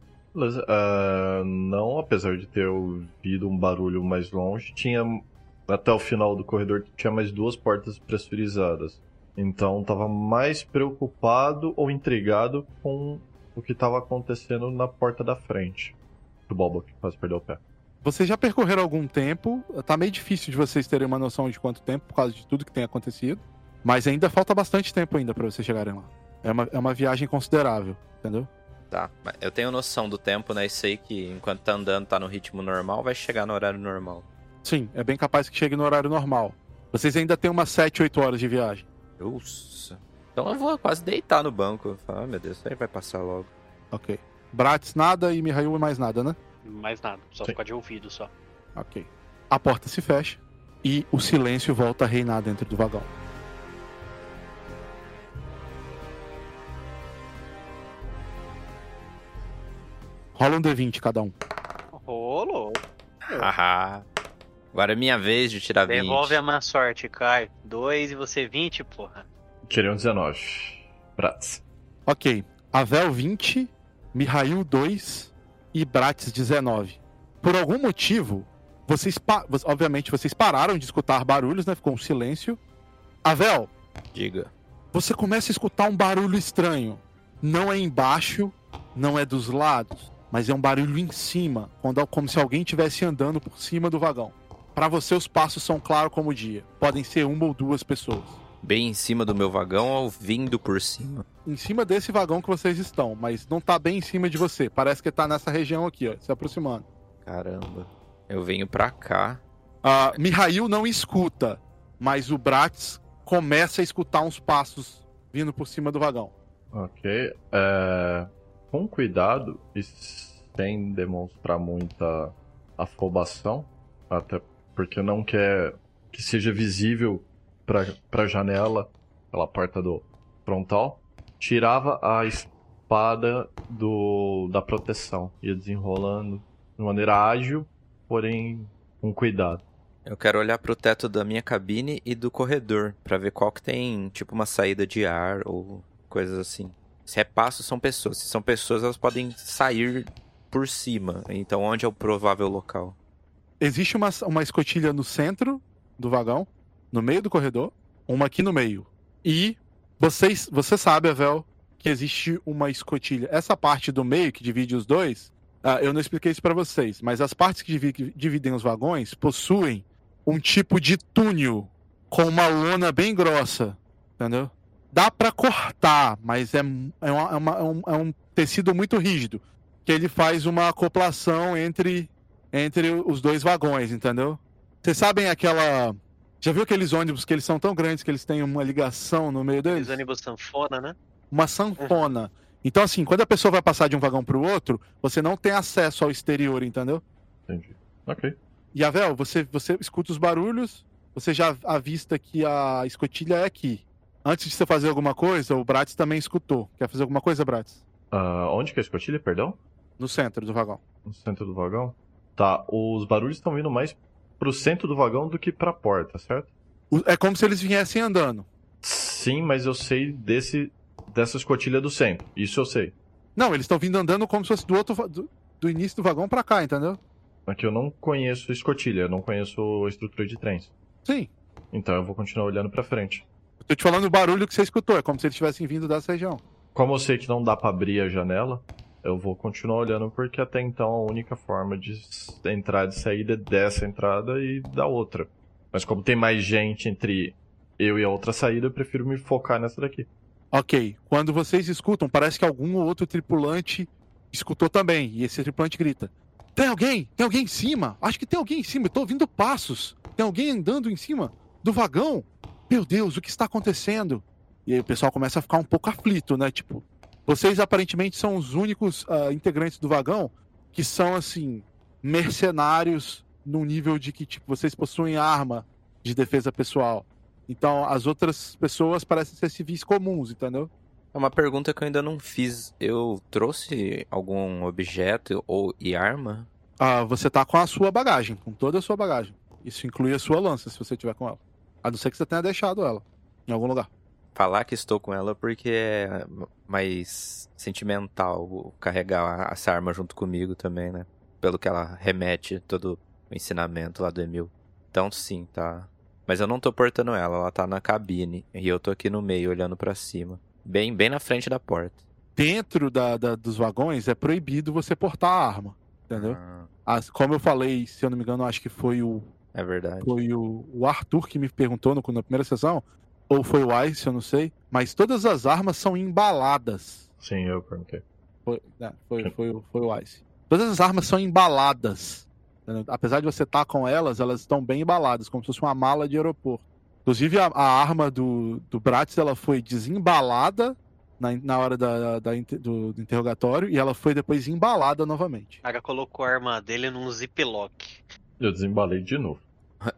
Ah, não, apesar de ter ouvido um barulho mais longe, tinha. Até o final do corredor tinha mais duas portas pressurizadas. Então tava mais preocupado ou intrigado com o que tava acontecendo na porta da frente. Do Bobo que quase perdeu o pé. Vocês já percorreram algum tempo, tá meio difícil de vocês terem uma noção de quanto tempo, por causa de tudo que tem acontecido. Mas ainda falta bastante tempo ainda pra vocês chegarem lá. É uma, é uma viagem considerável, entendeu? Tá, eu tenho noção do tempo, né? E sei que enquanto tá andando, tá no ritmo normal, vai chegar no horário normal. Sim, é bem capaz que chegue no horário normal. Vocês ainda têm umas 7, 8 horas de viagem. Nossa. Então eu vou quase deitar no banco. Falar, ah, meu Deus, isso aí vai passar logo. Ok. Bratis nada e Mihail mais nada, né? Mais nada, só Sim. ficar de ouvido só. Ok. A porta se fecha e o silêncio volta a reinar dentro do vagão. Rola um D20 cada um. Rolou. Haha. Agora é minha vez de tirar 20. Devolve a má sorte, Caio. Dois e você 20, porra. Tirei um 19. Prats. Ok. Avel 20, Mihail 2 e Bratis 19. Por algum motivo, vocês, obviamente, vocês pararam de escutar barulhos, né? Ficou um silêncio. Avel, Diga. você começa a escutar um barulho estranho. Não é embaixo, não é dos lados, mas é um barulho em cima, como se alguém estivesse andando por cima do vagão. Para você, os passos são claros como o dia. Podem ser uma ou duas pessoas. Bem em cima do meu vagão ou vindo por cima? Em cima desse vagão que vocês estão, mas não tá bem em cima de você. Parece que tá nessa região aqui, ó, se aproximando. Caramba. Eu venho pra cá. Ah, Mihail não escuta, mas o Bratis começa a escutar uns passos vindo por cima do vagão. Ok. É, com cuidado e sem demonstrar muita afobação, até porque não quer que seja visível pra, pra janela, pela porta do frontal, tirava a espada do, da proteção, ia desenrolando de maneira ágil, porém com cuidado. Eu quero olhar pro teto da minha cabine e do corredor pra ver qual que tem, tipo, uma saída de ar ou coisas assim. Se é passo, são pessoas. Se são pessoas, elas podem sair por cima. Então, onde é o provável local? Existe uma, uma escotilha no centro do vagão, no meio do corredor, uma aqui no meio. E vocês, você sabe, Avel, que existe uma escotilha. Essa parte do meio que divide os dois, ah, eu não expliquei isso pra vocês, mas as partes que divi- que dividem os vagões possuem um tipo de túnel com uma lona bem grossa, entendeu? Dá pra cortar, mas é, é, uma- é uma- é um, é um tecido muito rígido, que ele faz uma acoplação entre entre os dois vagões, entendeu? Vocês sabem aquela. Já viu aqueles ônibus que eles são tão grandes que eles têm uma ligação no meio deles? Aqueles ônibus sanfona, né? Uma sanfona. Então, assim, quando a pessoa vai passar de um vagão pro outro, você não tem acesso ao exterior, entendeu? Entendi. Ok. E Avel, você, você escuta os barulhos você já avista que a escotilha é aqui. Antes de você fazer alguma coisa, o Bratz também escutou. Quer fazer alguma coisa, Bratz? Ah, onde que é a escotilha, perdão? No centro do vagão. No centro do vagão? Tá, os barulhos estão vindo mais pro centro do vagão do que pra porta, certo? É como se eles viessem andando. Sim, mas eu sei desse dessa escotilha do centro. Isso eu sei. Não, eles estão vindo andando como se fosse do outro do, do início do vagão pra cá, entendeu? Aqui eu não conheço escotilha, eu não conheço a estrutura de trens. Sim. Então eu vou continuar olhando pra frente. Eu tô te falando o barulho que você escutou, é como se eles tivessem vindo dessa região. Como eu sei que não dá pra abrir a janela, eu vou continuar olhando porque até então a única forma de entrar e sair é dessa entrada e da outra. Mas como tem mais gente entre eu e a outra saída, eu prefiro me focar nessa daqui. Ok. Quando vocês escutam, parece que algum outro tripulante escutou também. E esse tripulante grita: Tem alguém? Tem alguém em cima? Acho que tem alguém em cima. Eu tô ouvindo passos. Tem alguém andando em cima do vagão? Meu Deus, o que está acontecendo? E aí o pessoal começa a ficar um pouco aflito, né? Tipo, vocês aparentemente são os únicos ah, integrantes do vagão que são, assim, mercenários num nível de que, tipo, vocês possuem arma de defesa pessoal. Então, as outras pessoas parecem ser civis comuns, entendeu? É uma pergunta que eu ainda não fiz. Eu trouxe algum objeto ou e arma? Ah, você tá com a sua bagagem, com toda a sua bagagem. Isso inclui a sua lança, se você tiver com ela. A não ser que você tenha deixado ela em algum lugar. Falar que estou com ela porque é mais sentimental carregar essa arma junto comigo também, né? Pelo que ela remete todo o ensinamento lá do Emil. Então sim, tá. Mas eu não tô portando ela, ela tá na cabine. E eu tô aqui no meio, olhando pra cima. Bem, bem na frente da porta. Dentro da, da- dos vagões é proibido você portar a arma, entendeu? Ah, As- como eu falei, se eu não me engano, acho que foi o, é verdade. foi o, o Arthur que me perguntou no- na primeira sessão, ou foi o Ice, eu não sei. Mas todas as armas são embaladas. Sim, eu perguntei. Foi, né, foi, foi, o- foi o Ice. Todas as armas são embaladas. entendeu? Apesar de você estar com elas, elas estão bem embaladas, como se fosse uma mala de aeroporto. Inclusive, a, a arma do, do Bratz ela foi desembalada na, na hora da, da inte- do, do interrogatório e ela foi depois embalada novamente. O cara colocou a arma dele num ziplock. Eu desembalei de novo.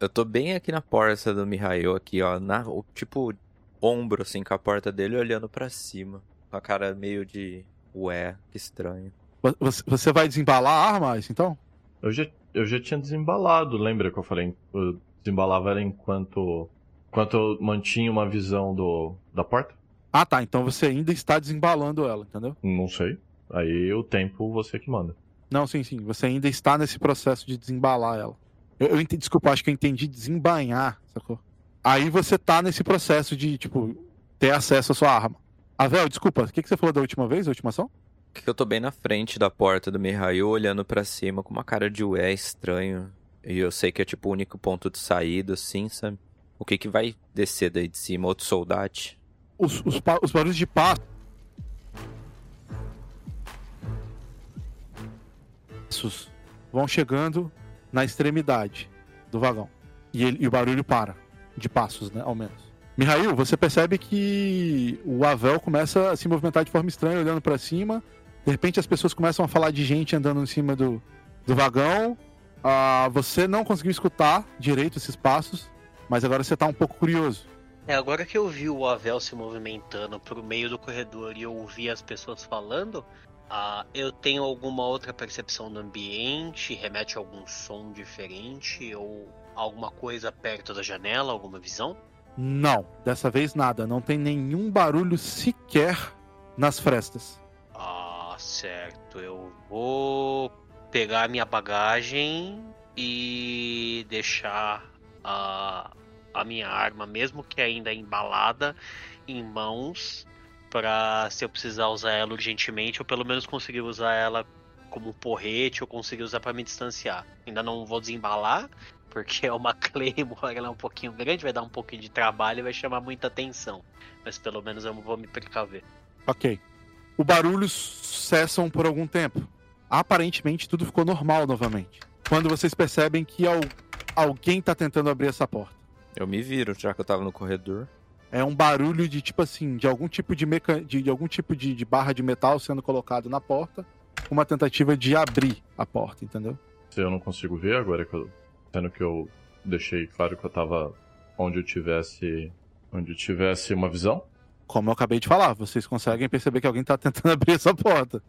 Eu tô bem aqui na porta do Mihail, aqui, ó. Na, tipo, ombro, assim, com a porta dele, olhando pra cima. Com a cara meio de. Ué, que estranho. Vo- Você, você vai desembalar a arma, Ice, então? Eu já, eu já tinha desembalado, lembra que eu falei? Eu desembalava ela enquanto, enquanto eu mantinha uma visão do, da porta? Ah, tá. Então você ainda está desembalando ela, entendeu? Não sei. Aí o tempo você que manda. Não, sim, sim. Você ainda está nesse processo de desembalar ela. Eu, eu entendi, desculpa, acho que eu entendi desembanhar, sacou? Aí você tá nesse processo de, tipo, ter acesso à sua arma. Avel, desculpa, o que, que você falou da última vez, da última ação? Que eu tô bem na frente da porta do Mihail, olhando pra cima com uma cara de ué estranho. E eu sei que é tipo o único ponto de saída, assim, sabe? O que que vai descer daí de cima? Outro soldado? Os, os, os barulhos de passos vão chegando na extremidade do vagão. E, ele- e o barulho para, de passos, né, ao menos. Mihail, você percebe que o Avel começa a se movimentar de forma estranha, olhando pra cima. De repente as pessoas começam a falar de gente andando em cima do, do vagão. Ah, você não conseguiu escutar direito esses passos, mas agora você tá um pouco curioso. É, agora que eu vi o Avel se movimentando pro meio do corredor e eu ouvi as pessoas falando, ah, eu tenho alguma outra percepção do ambiente? Remete a algum som diferente? Ou alguma coisa perto da janela? Alguma visão? Não, dessa vez nada. Não tem nenhum barulho sequer nas frestas. Ah, certo. Eu vou pegar minha bagagem e deixar a, a minha arma, mesmo que ainda embalada, em mãos, para se eu precisar usar ela urgentemente, ou pelo menos conseguir usar ela como porrete, ou conseguir usar para me distanciar. Ainda não vou desembalar, porque é uma Claymore, ela é um pouquinho grande, vai dar um pouquinho de trabalho e vai chamar muita atenção. Mas pelo menos eu vou me precaver. Ok. O barulho cessam por algum tempo. Aparentemente tudo ficou normal novamente. Quando vocês percebem que al- alguém tá tentando abrir essa porta. Eu me viro, já que eu tava no corredor. É um barulho de tipo assim, de algum tipo de, meca... de, de algum tipo de, de barra de metal sendo colocado na porta, uma tentativa de abrir a porta, entendeu? Se eu não consigo ver agora, que eu, sendo que eu deixei claro que eu tava onde eu tivesse. Onde eu tivesse uma visão? Como eu acabei de falar, vocês conseguem perceber que alguém tá tentando abrir essa porta.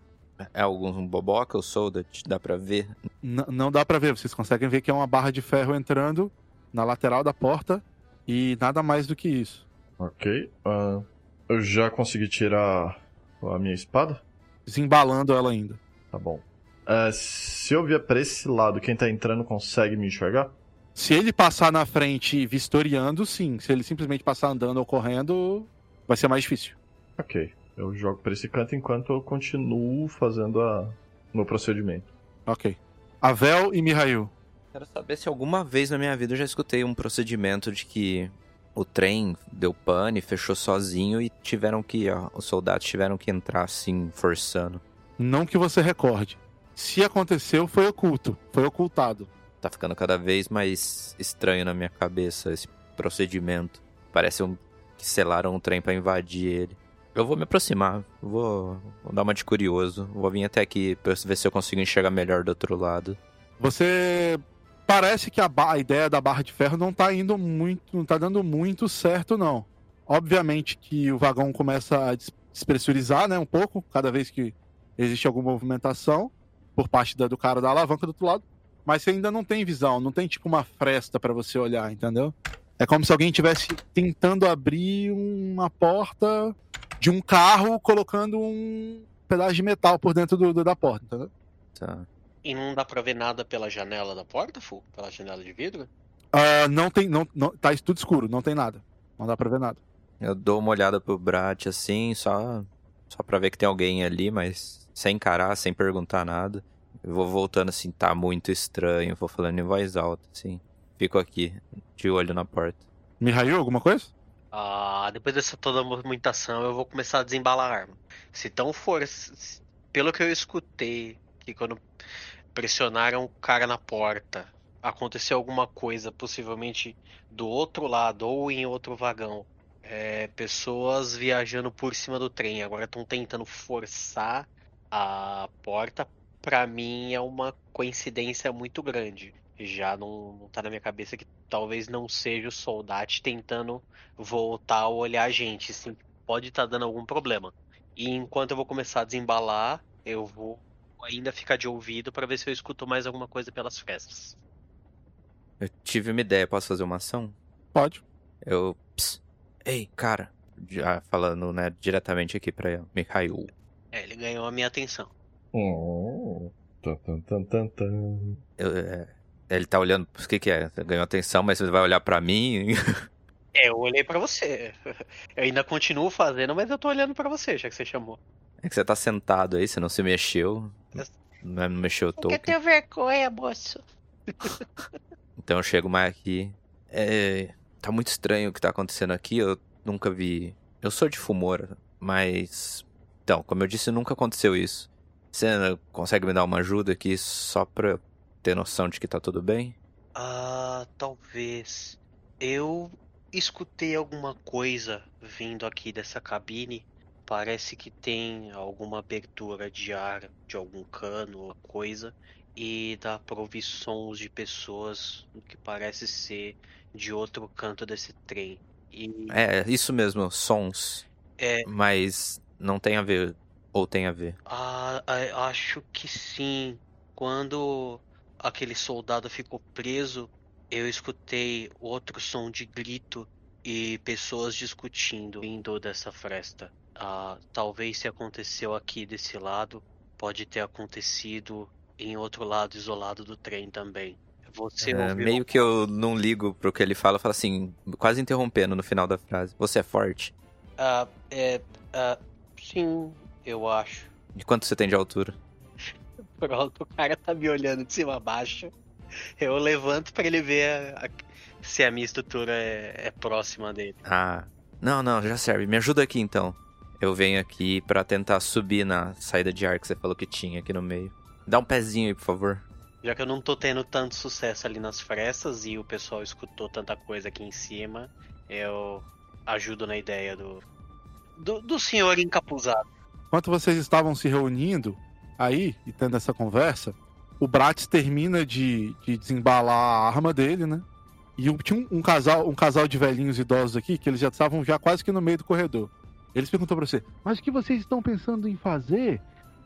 É algum boboca ou soldat? Dá pra ver? N- não dá pra ver, vocês conseguem ver que é uma barra de ferro entrando na lateral da porta e nada mais do que isso. Ok. ah, eu já consegui tirar a minha espada? Desembalando ela ainda. Tá bom. Ah, se eu vier pra esse lado, quem tá entrando consegue me enxergar? Se ele passar na frente vistoriando, sim. Se ele simplesmente passar andando ou correndo, vai ser mais difícil. Ok. Eu jogo pra esse canto enquanto eu continuo fazendo a... meu procedimento. Ok. Avel e Mihail. Quero saber se alguma vez na minha vida eu já escutei um procedimento de que o trem deu pane, fechou sozinho e tiveram que. Ó, os soldados tiveram que entrar assim, forçando. Não que você recorde. Se aconteceu, foi oculto. Foi ocultado. Tá ficando cada vez mais estranho na minha cabeça esse procedimento. Parece um, que selaram um trem pra invadir ele. Eu vou me aproximar, vou, vou dar uma de curioso, vou vir até aqui pra ver se eu consigo enxergar melhor do outro lado. Você parece que a, a ideia da barra de ferro não tá indo muito, não tá dando muito certo não. Obviamente que o vagão começa a des- despressurizar, né, um pouco, cada vez que existe alguma movimentação por parte da- do cara da alavanca do outro lado, mas você ainda não tem visão, não tem tipo uma fresta pra você olhar, entendeu? É como se alguém estivesse tentando abrir uma porta de um carro colocando um pedaço de metal por dentro do- do- da porta, entendeu? Tá. E não dá pra ver nada pela janela da porta, Fu? Pela janela de vidro? Ah, não tem. Não, não, tá tudo escuro, não tem nada. Não dá pra ver nada. Eu dou uma olhada pro Brat assim, só, só pra ver que tem alguém ali, mas sem encarar, sem perguntar nada. Eu vou voltando assim, tá muito estranho, vou falando em voz alta, assim. Fico aqui, de olho na porta. Mihail, alguma coisa? Ah, depois dessa toda movimentação, eu vou começar a desembalar a arma. Se tão for, se- pelo que eu escutei, que quando pressionaram o cara na porta, aconteceu alguma coisa, possivelmente do outro lado ou em outro vagão. É, pessoas viajando por cima do trem, agora estão tentando forçar a porta. Pra mim é uma coincidência muito grande. Já não, não tá na minha cabeça que talvez não seja o soldado tentando voltar a olhar a gente. Sim, pode estar dando algum problema. E enquanto eu vou começar a desembalar, eu vou ainda ficar de ouvido pra ver se eu escuto mais alguma coisa pelas frestas. Eu tive uma ideia, posso fazer uma ação? Pode. Eu. Ps, ei, cara. Já falando, né, diretamente aqui pra Mikhail. É, ele ganhou a minha atenção. Oh. Tan, tan, tan, tan, tan. Eu, é, ele tá olhando. O que, que é? Você ganhou atenção, mas você vai olhar pra mim? É, eu olhei pra você. Eu ainda continuo fazendo, mas eu tô olhando pra você, já que você chamou. É que você tá sentado aí, você não se mexeu. Não é- não mexeu o Porque token. tenho vergonha, moço. Então eu chego mais aqui. É, tá muito estranho o que tá acontecendo aqui. Eu nunca vi. Eu sou de Fumora, mas. Então, como eu disse, nunca aconteceu isso. Você consegue me dar uma ajuda aqui só pra eu ter noção de que tá tudo bem? Ah, talvez. Eu escutei alguma coisa vindo aqui dessa cabine. Parece que tem alguma abertura de ar de algum cano ou coisa. E dá pra ouvir sons de pessoas que parece ser de outro canto desse trem. E É, isso mesmo, sons. é. Mas não tem a ver. Ou tem a ver. Ah, ah, acho que sim. Quando aquele soldado ficou preso, eu escutei outro som de grito e pessoas discutindo vindo dessa fresta. Ah, talvez se aconteceu aqui desse lado, pode ter acontecido em outro lado isolado do trem também. Você É, ouviu? meio que eu não ligo pro que ele fala, eu falo assim, quase interrompendo no final da frase. Você é forte? Ah, é, ah, sim, eu acho. De quanto você tem de altura? Pronto, o cara tá me olhando de cima a baixo. Eu levanto pra ele ver a- a- se a minha estrutura é, é próxima dele. Ah, não, não, já serve. Me ajuda aqui então. Eu venho aqui pra tentar subir na saída de ar que você falou que tinha aqui no meio. Dá um pezinho aí, por favor. Já que eu não tô tendo tanto sucesso ali nas frestas e o pessoal escutou tanta coisa aqui em cima, eu ajudo na ideia do. Do, do senhor encapuzado. Enquanto vocês estavam se reunindo aí e tendo essa conversa, o Bratz termina de, de desembalar a arma dele, né? E tinha um, um casal, um casal de velhinhos idosos aqui que eles já estavam já quase que no meio do corredor. Eles perguntam pra você: "Mas o que vocês estão pensando em fazer?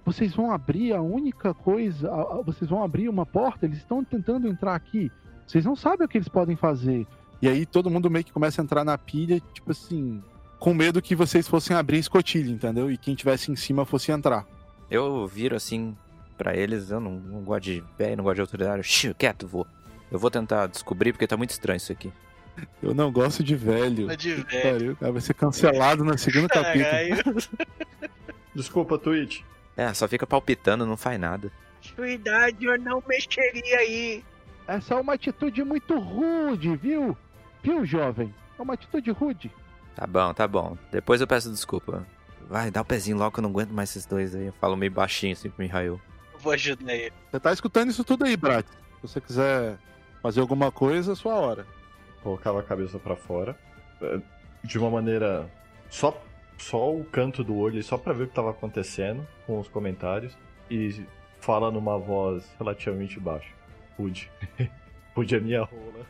Vocês vão abrir a única coisa, vocês vão abrir uma porta, eles estão tentando entrar aqui. Vocês não sabem o que eles podem fazer". E aí todo mundo meio que começa a entrar na pilha, tipo assim, com medo que vocês fossem abrir escotilha, entendeu? E quem tivesse em cima fosse entrar. Eu viro assim pra eles, eu não, não gosto de velho, não gosto de autoridade. Shhh, quieto, vou. Eu vou tentar descobrir porque tá muito estranho isso aqui. Eu não gosto de velho. Mas de velho. pariu, cara, vai ser cancelado no segundo capítulo. Caralho. Desculpa, Twitch. É, só fica palpitando, não faz nada. Sua idade eu não mexeria aí. Essa é uma atitude muito rude, viu? Viu, jovem? É uma atitude rude. Tá bom, tá bom. Depois eu peço desculpa. Vai, dá o pezinho logo que eu não aguento mais esses dois aí. Eu falo meio baixinho assim pro Mihail. Eu vou ajudar ele. Você tá escutando isso tudo aí, Brat. Se você quiser fazer alguma coisa, é sua hora. Colocava a cabeça pra fora. eh, De uma maneira. Só, só o canto do olho, só pra ver o que tava acontecendo com os comentários. E fala numa voz relativamente baixa. Pude. Pude a minha rola.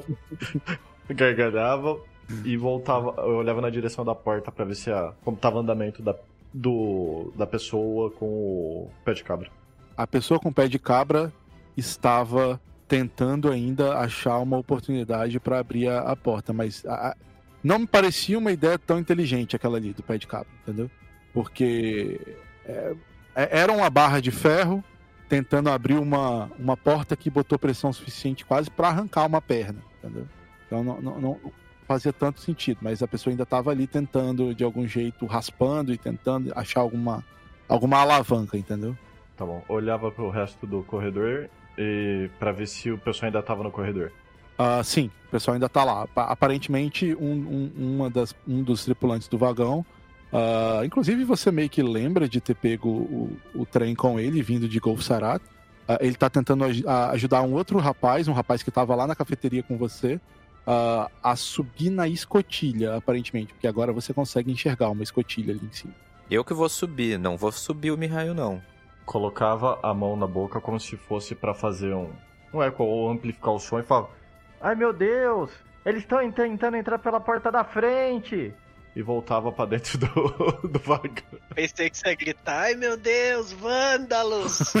Gargalhava e voltava. Eu olhava na direção da porta pra ver se a. como tava o andamento da, do, da pessoa com o pé de cabra. A pessoa com pé de cabra estava tentando ainda achar uma oportunidade para abrir a, a porta, mas a- a- não me parecia uma ideia tão inteligente aquela ali do pé de cabra, entendeu? Porque é, é- era uma barra de ferro tentando abrir uma, uma porta que botou pressão suficiente quase para arrancar uma perna, entendeu? Então não, não- não fazia tanto sentido, mas a pessoa ainda estava ali tentando de algum jeito raspando e tentando achar alguma alguma alavanca, entendeu? Tá bom. Olhava pro resto do corredor para ver se o pessoal ainda tava no corredor. Ah, sim, o pessoal ainda tá lá. Pa- Aparentemente, um, um- uma das, um dos tripulantes do vagão. ah, inclusive, você meio que lembra de ter pego o, o trem com ele, vindo de Golf Sarat. Ah, ele tá tentando aj- ajudar um outro rapaz, um rapaz que tava lá na cafeteria com você, ah, a subir na escotilha, aparentemente. Porque agora você consegue enxergar uma escotilha ali em cima. Eu que vou subir, não vou subir o Mihail, não. Colocava a mão na boca como se fosse pra fazer um, um eco ou amplificar o som e falava: Ai meu Deus, eles estão tentando entrar pela porta da frente! E voltava pra dentro do, do vagão. Pensei que você ia gritar, ai meu Deus, vândalos!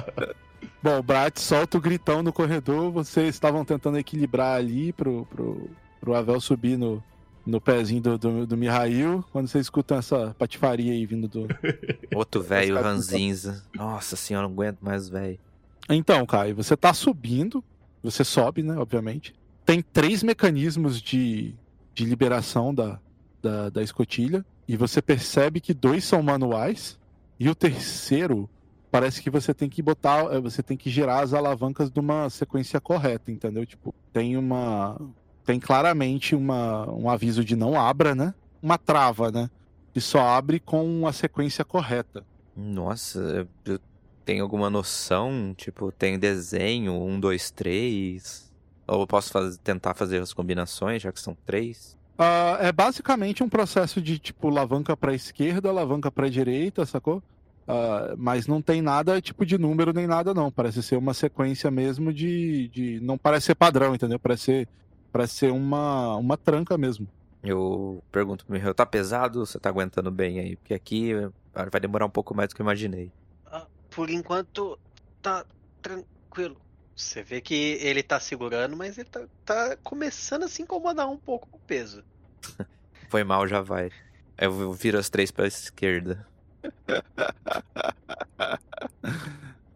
Bom, o Brat solta o gritão no corredor. Vocês estavam tentando equilibrar ali pro, pro, pro Avel subir no, no pezinho do, do, do Mihail. Quando vocês escutam essa patifaria aí vindo do. Outro velho ranzinza. Nossa senhora, não aguento mais, velho. Então, Caio, você tá subindo. Você sobe, né? Obviamente. Tem três mecanismos de, de liberação da, da, da escotilha. E você percebe que dois são manuais. E o terceiro parece que você tem que botar. eh, Você tem que girar as alavancas de uma sequência correta, entendeu? Tipo, tem uma. Tem claramente uma, um aviso de não abra, né? Uma trava, né? Que só abre com a sequência correta. Nossa, eu- tenho alguma noção? Tipo, tem desenho, um, dois, três. Ou eu posso faz- tentar fazer as combinações, já que são três? Ah, é basicamente um processo de tipo alavanca para esquerda, alavanca para direita, sacou? Ah, mas não tem nada tipo de número nem nada não. Parece ser uma sequência mesmo de, de não parece ser padrão, entendeu? Parece ser, parece ser uma uma tranca mesmo. Eu pergunto pro Mihail, tá pesado? Você tá aguentando bem aí? Porque aqui eh, vai demorar um pouco mais do que eu imaginei. Ah, Por enquanto, tá tranquilo. Você vê que ele tá segurando, mas ele tá, tá começando a se incomodar um pouco com o peso. Foi mal, já vai. Eu viro as três pra esquerda.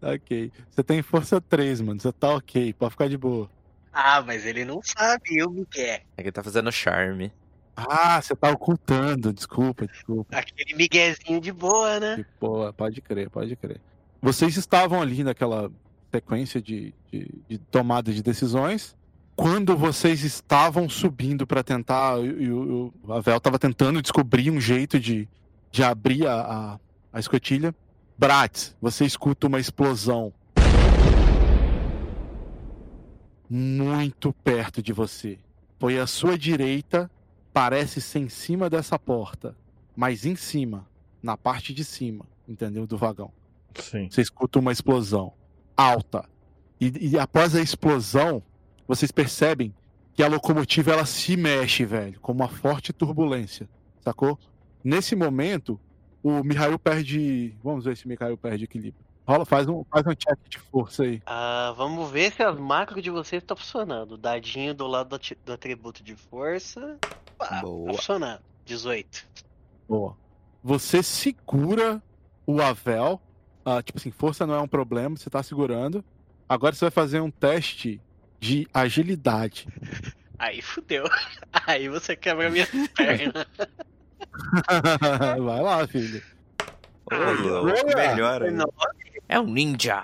ok. Você tem força 3, mano. Você tá ok, pode ficar de boa. Ah, mas ele não sabe o que é. É que ele tá fazendo charme. Ah, você tá ocultando, desculpa, desculpa. Aquele miguezinho de boa, né? Que boa, pode crer, pode crer. Vocês estavam ali naquela sequência de, de, de tomada de decisões. Quando vocês estavam subindo para tentar, e, o o Avel estava tentando descobrir um jeito de, de abrir a, a, a escotilha. Bratz, você escuta uma explosão muito perto de você. Foi à sua direita, parece ser em cima dessa porta, mas em cima, na parte de cima, entendeu? Do vagão. Sim. Você escuta uma explosão alta. E, e após a explosão, vocês percebem que a locomotiva ela se mexe, velho, com uma forte turbulência, sacou? Nesse momento, o Mihail perde. Vamos ver se o Mihail perde equilíbrio. Rola, faz um, faz um check de força aí. Ah, vamos ver se as macros de vocês estão funcionando. Dadinho do lado do, atributo de força. Pá, Boa. Tá funcionando. 18. Boa. Você segura o Avel. ah, tipo assim, força não é um problema, você tá segurando. Agora você vai fazer um teste de agilidade. Aí fudeu. Aí você quebra minha perna. vai lá, filho. Ô, louco, É um ninja.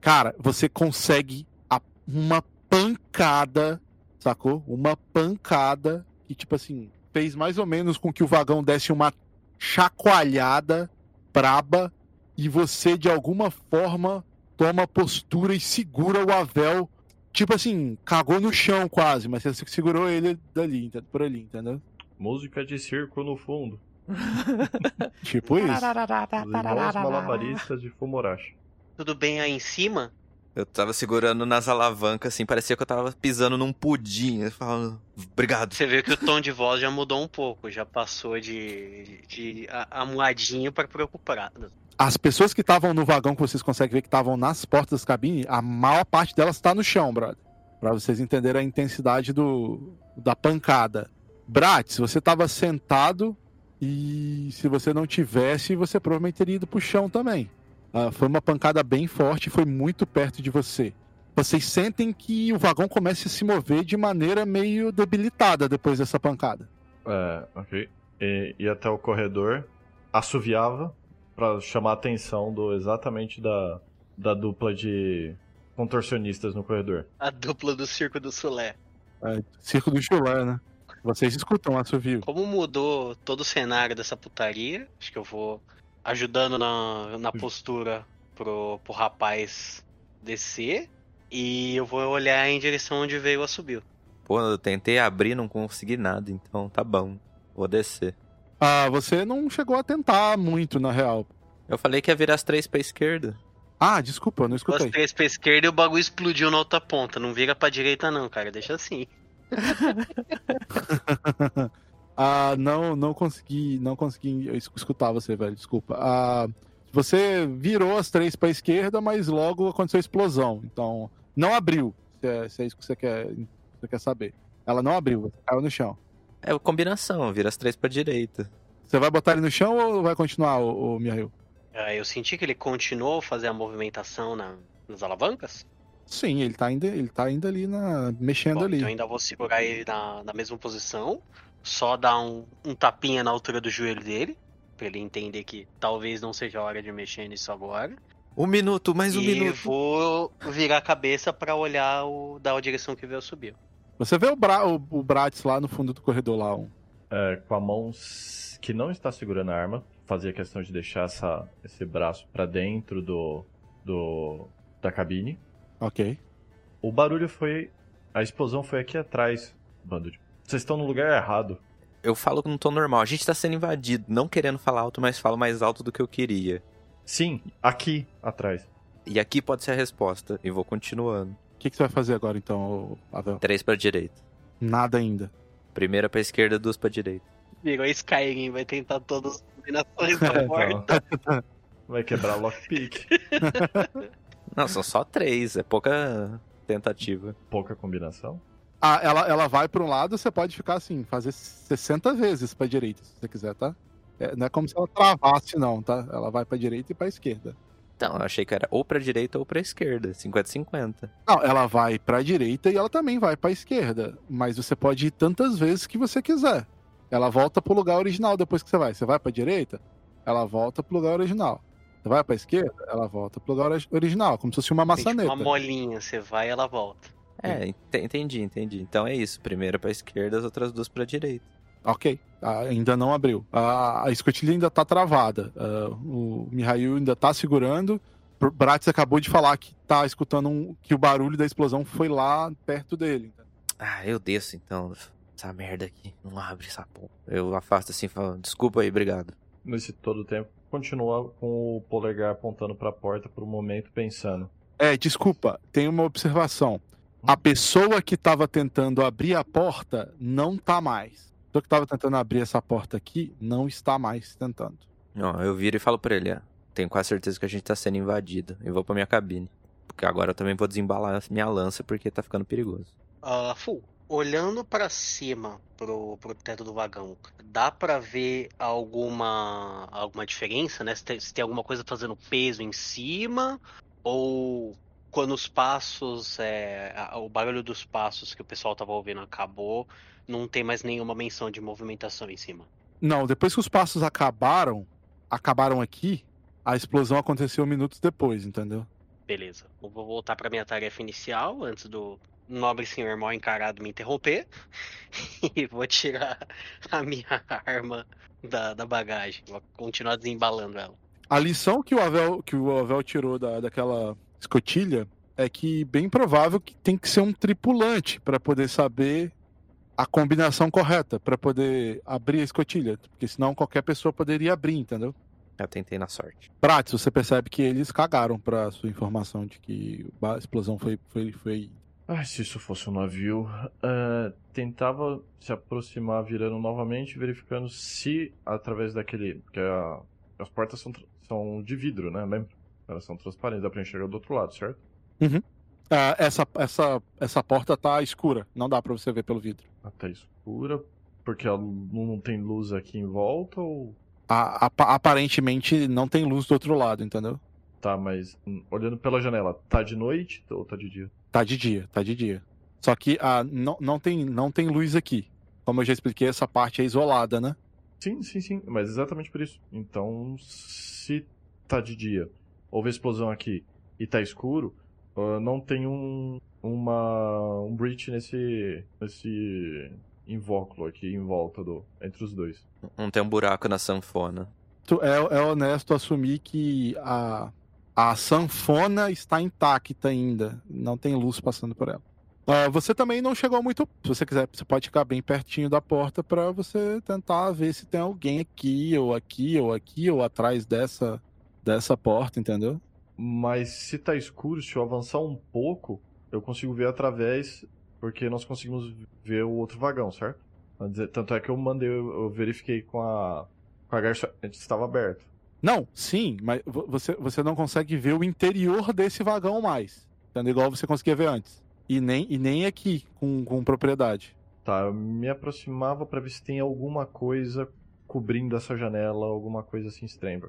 Cara, você consegue a- uma pancada, sacou? Uma pancada que, tipo assim, fez mais ou menos com que o vagão desse uma chacoalhada braba e você, de alguma forma, toma postura e segura o Avel. Tipo assim, cagou no chão quase, mas você segurou ele dali, por ali, entendeu? Música de circo no fundo. Tipo isso. Os malabaristas de Fumorashi. tudo bem aí em cima? Eu tava segurando nas alavancas, assim, parecia que eu tava pisando num pudim. Falando, obrigado. Você vê que o tom de voz já mudou um pouco. Já passou de, de a- amuadinho para preocupado. As pessoas que estavam no vagão, que vocês conseguem ver que estavam nas portas das cabines, a maior parte delas está no chão, brother. Pra vocês entenderem a intensidade do, da pancada. Bratis, você estava sentado e se você não tivesse, você provavelmente teria ido pro chão também. Ah, foi uma pancada bem forte, foi muito perto de você. Vocês sentem que o vagão começa a se mover de maneira meio debilitada depois dessa pancada. É, ok. E, e até o corredor assoviava pra chamar a atenção do exatamente da, da dupla de contorcionistas no corredor. A dupla do Circo do Sulé. É, Circo do Chulé, né? Vocês escutam o assovio. Como mudou todo o cenário dessa putaria, acho que eu vou ajudando na, na postura pro, pro rapaz descer. E eu vou olhar em direção onde veio o assobio. Pô, eu tentei abrir, não consegui nada, então tá bom. Vou descer. Ah, você não chegou a tentar muito, na real. Eu falei que ia virar as três pra esquerda. Ah, desculpa, eu não escutei. três pra esquerda e o bagulho explodiu na outra ponta. Não vira pra direita não, cara. Deixa assim. ah, não, não consegui, não consegui es- escutar você, velho, desculpa. Ah, você virou as três pra esquerda, mas logo aconteceu a explosão. Então, não abriu, se é, se é isso que você quer, você quer saber. Ela não abriu, você caiu no chão. É combinação, vira as três pra direita. Você vai botar ele no chão ou vai continuar, o, Mihail? Ah, eu senti que ele continuou a fazer a movimentação na- nas alavancas. Sim, ele tá ainda, ele tá ainda ali na, mexendo Bom, ali. então eu ainda vou segurar ele na, na mesma posição. Só dar um, um tapinha na altura do joelho dele. Pra ele entender que talvez não seja a hora de mexer nisso agora. Um minuto, mais um e minuto. vou virar a cabeça pra olhar o, da direção que veio subir. Você vê o, Bra, o, o Bratis lá no fundo do corredor lá, um. É, com a mão que não está segurando a arma, fazia questão de deixar essa, esse braço pra dentro do, do da cabine. Ok. O barulho foi. A explosão foi aqui atrás, bando de. Vocês estão no lugar errado. Eu falo que não tô normal. A gente tá sendo invadido. Não querendo falar alto, mas falo mais alto do que eu queria. Sim, aqui atrás. E aqui pode ser a resposta. E vou continuando. O que, que você vai fazer agora então, ô, Avel? Três pra direita. Nada ainda. Primeira pra esquerda, duas pra direita. Virou Skyrim, vai tentar todas as combinações da porta. Então, vai quebrar o lockpick. Não, são só três. É pouca tentativa. Pouca combinação. Ah, ela, ela vai para um lado, você pode ficar assim, fazer 60 vezes pra direita, se você quiser, tá? É, não é como se ela travasse, não, tá? Ela vai pra direita e pra esquerda. Então, eu achei que era ou pra direita ou pra esquerda. 50-50. Não, ela vai pra direita e ela também vai pra esquerda. Mas você pode ir tantas vezes que você quiser. Ela volta pro lugar original depois que você vai. Você vai pra direita, ela volta pro lugar original. Você vai pra esquerda, ela volta pro lugar ori- original, como se fosse uma Tem tipo maçaneta. uma molinha, você vai e ela volta. É, ent- entendi, entendi. Então é isso. Primeira pra esquerda, as outras duas pra direita. Ok, ah, ainda não abriu. A, a escotilha ainda tá travada. Ah, o Mihail ainda tá segurando. Bratis acabou de falar que tá escutando um- que o barulho da explosão foi lá perto dele. Ah, eu desço então. Essa merda aqui. Não abre essa porra. Eu afasto assim, falo, desculpa aí, obrigado. Nesse todo o tempo, continua com o polegar apontando pra porta por um momento, pensando. É, desculpa, tem uma observação. A pessoa que tava tentando abrir a porta não tá mais. A pessoa que tava tentando abrir essa porta aqui não está mais tentando. Ó, eu viro e falo pra ele, ó. Tenho quase certeza que a gente tá sendo invadido. E vou pra minha cabine. Porque agora eu também vou desembalar minha lança porque tá ficando perigoso. Ah, Fu, olhando pra cima, pro, pro teto do vagão, dá pra ver alguma alguma diferença, né? Se tem, se tem alguma coisa fazendo peso em cima, ou quando os passos, é, o barulho dos passos que o pessoal tava ouvindo acabou, não tem mais nenhuma menção de movimentação em cima. Não, depois que os passos acabaram, acabaram aqui, a explosão aconteceu minutos depois, entendeu? Beleza. Eu vou voltar pra minha tarefa inicial antes do nobre senhor mal encarado me interromper. e vou tirar a minha arma da, da bagagem. Vou continuar desembalando ela. A lição que o Avel, que o Avel tirou da, daquela escotilha é que bem provável que tem que ser um tripulante para poder saber a combinação correta para poder abrir a escotilha, porque senão qualquer pessoa poderia abrir, entendeu? Eu tentei na sorte. Prates, você percebe que eles cagaram para sua informação de que a explosão foi foi foi Ah, se isso fosse um navio. eh, tentava se aproximar virando novamente, verificando se através daquele. Porque a- as portas são, são de vidro, né? Lembra? Elas são transparentes, dá pra enxergar do outro lado, certo? Ah, essa essa essa porta tá escura, não dá para você ver pelo vidro. Até escura. Porque não tem luz aqui em volta ou. A- apa- aparentemente não tem luz do outro lado, entendeu? Tá, mas hum, olhando pela janela, tá de noite ou tá de dia? Tá de dia, tá de dia. Só que ah, não, não, tem, não tem luz aqui. Como eu já expliquei, essa parte é isolada, né? Sim, sim, sim. Mas exatamente por isso. Então, se tá de dia, houve explosão aqui e tá escuro, ah, não tem um uma um breach nesse nesse invólucro aqui em volta do entre os dois. Não tem um buraco na sanfona. Tu- É, é honesto assumir que a, a sanfona está intacta ainda. Não tem luz passando por ela. Ah, você também não chegou muito. Se você quiser, você pode ficar bem pertinho da porta para você tentar ver se tem alguém aqui, ou aqui, ou aqui, ou atrás dessa, dessa porta, entendeu? Mas se tá escuro, se eu avançar um pouco, eu consigo ver através, porque nós conseguimos ver o outro vagão, certo? Dizer, Tanto é que eu mandei, eu verifiquei com a com a garçonete, estava aberto. Não, sim, mas vo- você, você não consegue ver o interior desse vagão mais. Entendeu? Igual você conseguia ver antes. E nem, e nem aqui, com, com propriedade. Tá, eu me aproximava pra ver se tem alguma coisa cobrindo essa janela, alguma coisa assim estranha.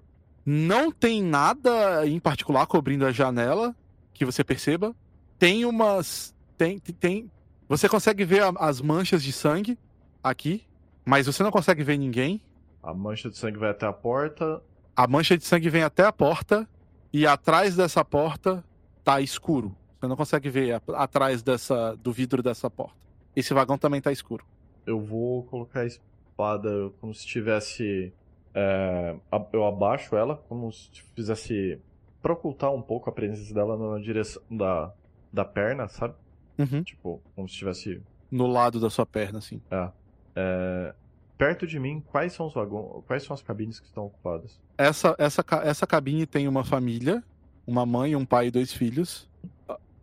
Não tem nada em particular cobrindo a janela que você perceba. Tem umas. Tem. tem você consegue ver a- as manchas de sangue aqui, mas você não consegue ver ninguém. A mancha de sangue vai até a porta. A mancha de sangue vem até a porta e atrás dessa porta tá escuro. Você não consegue ver atrás dessa do vidro dessa porta. Esse vagão também tá escuro. Eu vou colocar a espada como se tivesse. é, eu abaixo ela, como se fizesse. pra ocultar um pouco a presença dela na direção da, da perna, sabe? Uhum. Tipo, como se estivesse. No lado da sua perna, assim. é, perto de mim, quais são os vagões. Quais são as cabines que estão ocupadas? Essa, essa, essa cabine tem uma família, uma mãe, um pai e dois filhos.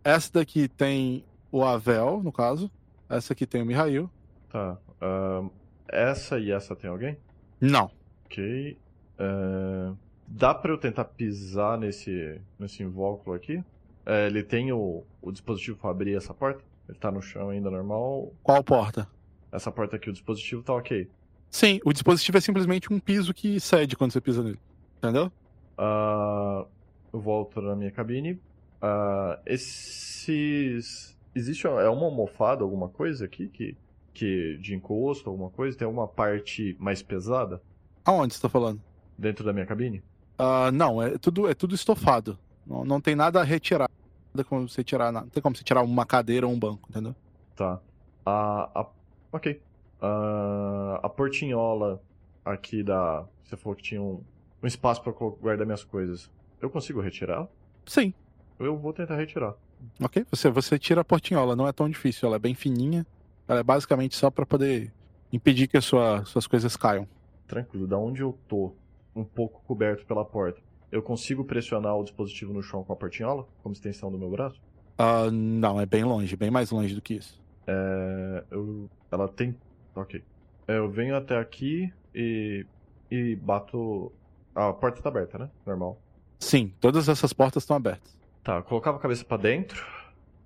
Essa daqui tem o Avel, no caso. Essa aqui tem o Mihail. Tá. ahn, essa e essa tem alguém? Não. Ok. é, dá pra eu tentar pisar nesse, nesse invólucro aqui? É, ele tem o, o dispositivo pra abrir essa porta? Ele tá no chão ainda normal? Qual porta? Essa porta aqui, o dispositivo tá ok. Sim, o dispositivo é simplesmente um piso que cede quando você pisa nele. Entendeu? Ah, eu volto na minha cabine. Ah, esses. Existe é uma almofada, alguma coisa aqui que, que de encosto, alguma coisa? Tem alguma parte mais pesada Aonde você tá falando? dentro da minha cabine? Ah, não, é tudo, é tudo estofado. Não, não tem nada a retirar. Nada como você tirar. Não tem como você tirar uma cadeira ou um banco, entendeu? Tá. A, a, ok. Ah, a portinhola aqui da. Você falou que tinha um, um espaço pra colo- guardar minhas coisas. Eu consigo retirar? Sim, Eu vou tentar retirar. ok? Você, você tira a portinhola, não é tão difícil. Ela é bem fininha. Ela é basicamente só pra poder impedir que sua, suas coisas caiam. Tranquilo, da onde eu tô, um pouco coberto pela porta, eu consigo pressionar o dispositivo no chão com a portinhola, como extensão do meu braço? Ah, não, é bem longe, bem mais longe do que isso. É, eu, ela tem. Ok. É, Eu venho até aqui e. e bato. A porta tá aberta, né? Normal. Sim, todas essas portas estão abertas. Tá, eu colocava a cabeça pra dentro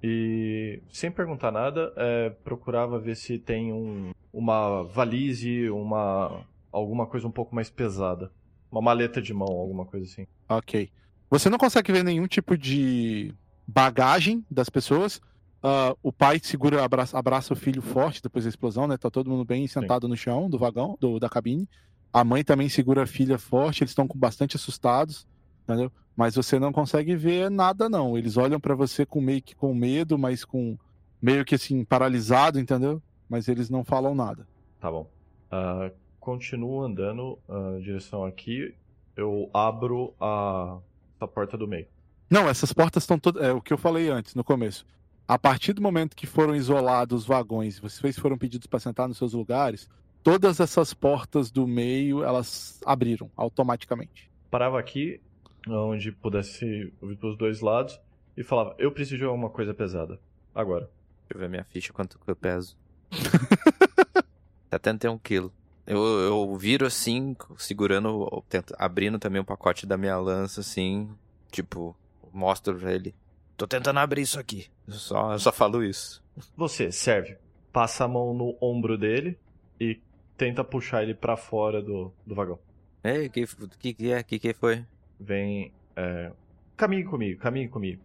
e, sem perguntar nada, é, procurava ver se tem um, uma valise, uma alguma coisa um pouco mais pesada. Uma maleta de mão, alguma coisa assim. Ok. Você não consegue ver nenhum tipo de bagagem das pessoas. Ah, o pai segura, abraça, abraça o filho forte depois da explosão, né? Tá todo mundo bem sentado no chão do vagão, do- da cabine. A mãe também segura a filha forte, eles estão bastante assustados, entendeu? Mas você não consegue ver nada, não. Eles olham pra você com meio que com medo, mas com meio que assim, paralisado, entendeu? Mas eles não falam nada. Tá bom. Ah, continuo andando em direção aqui. Eu abro a, a porta do meio. Não, essas portas estão todas. É o que eu falei antes, no começo. A partir do momento que foram isolados os vagões, vocês foram pedidos para sentar nos seus lugares, todas essas portas do meio elas abriram automaticamente. Parava aqui, onde pudesse ouvir pelos dois lados, e falava: Eu preciso de alguma coisa pesada. Agora. Deixa eu ver minha ficha, quanto que eu peso. 71 quilos. Eu, eu viro assim, segurando, tento, abrindo também o pacote da minha lança, assim, tipo, mostro pra ele. Tô tentando abrir isso aqui. Eu só, eu só falo isso. Você, serve. Passa a mão no ombro dele e tenta puxar ele pra fora do, do vagão. Ei, que, que que é? Que que foi? Vem. É... Caminhe comigo, caminhe comigo.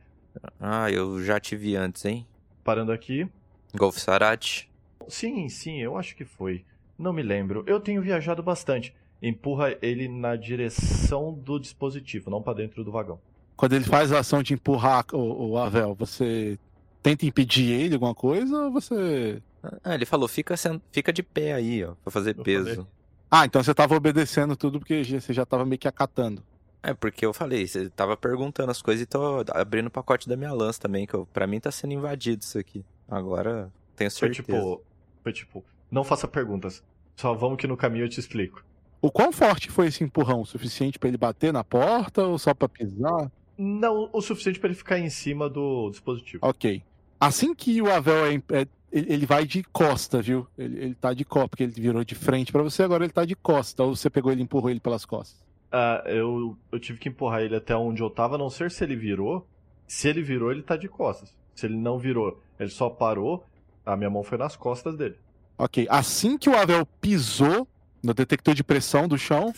Ah, eu já te vi antes, hein? Parando aqui. Golf Sarate. Sim, sim, eu acho que foi. Não me lembro. Eu tenho viajado bastante. Empurra ele na direção do dispositivo, não pra dentro do vagão. Quando ele faz a ação de empurrar o, o Avel, você tenta impedir ele alguma coisa ou você. Ah, ele falou, fica, fica de pé aí, ó, pra fazer Eu peso. falei. Ah, então você tava obedecendo tudo porque você já tava meio que acatando. É, porque eu falei, você tava perguntando as coisas e tô abrindo o pacote da minha lança também, que eu, pra mim tá sendo invadido isso aqui. Agora, tenho Foi certeza. tipo. Foi tipo. Não faça perguntas. Só vamos que no caminho eu te explico. O quão forte foi esse empurrão? O suficiente pra ele bater na porta ou só pra pisar? Não o suficiente pra ele ficar em cima do dispositivo. Ok. Assim que o Avel é, é- ele vai de costa, viu? Ele, ele tá de costa, porque ele virou de frente pra você, agora ele tá de costa. Ou você pegou ele e empurrou ele pelas costas? Ah, eu, eu tive que empurrar ele até onde eu tava, a não ser se ele virou. Se ele virou, ele tá de costas. Se ele não virou, ele só parou, a minha mão foi nas costas dele. Ok. Assim que o Avel pisou no detector de pressão do chão,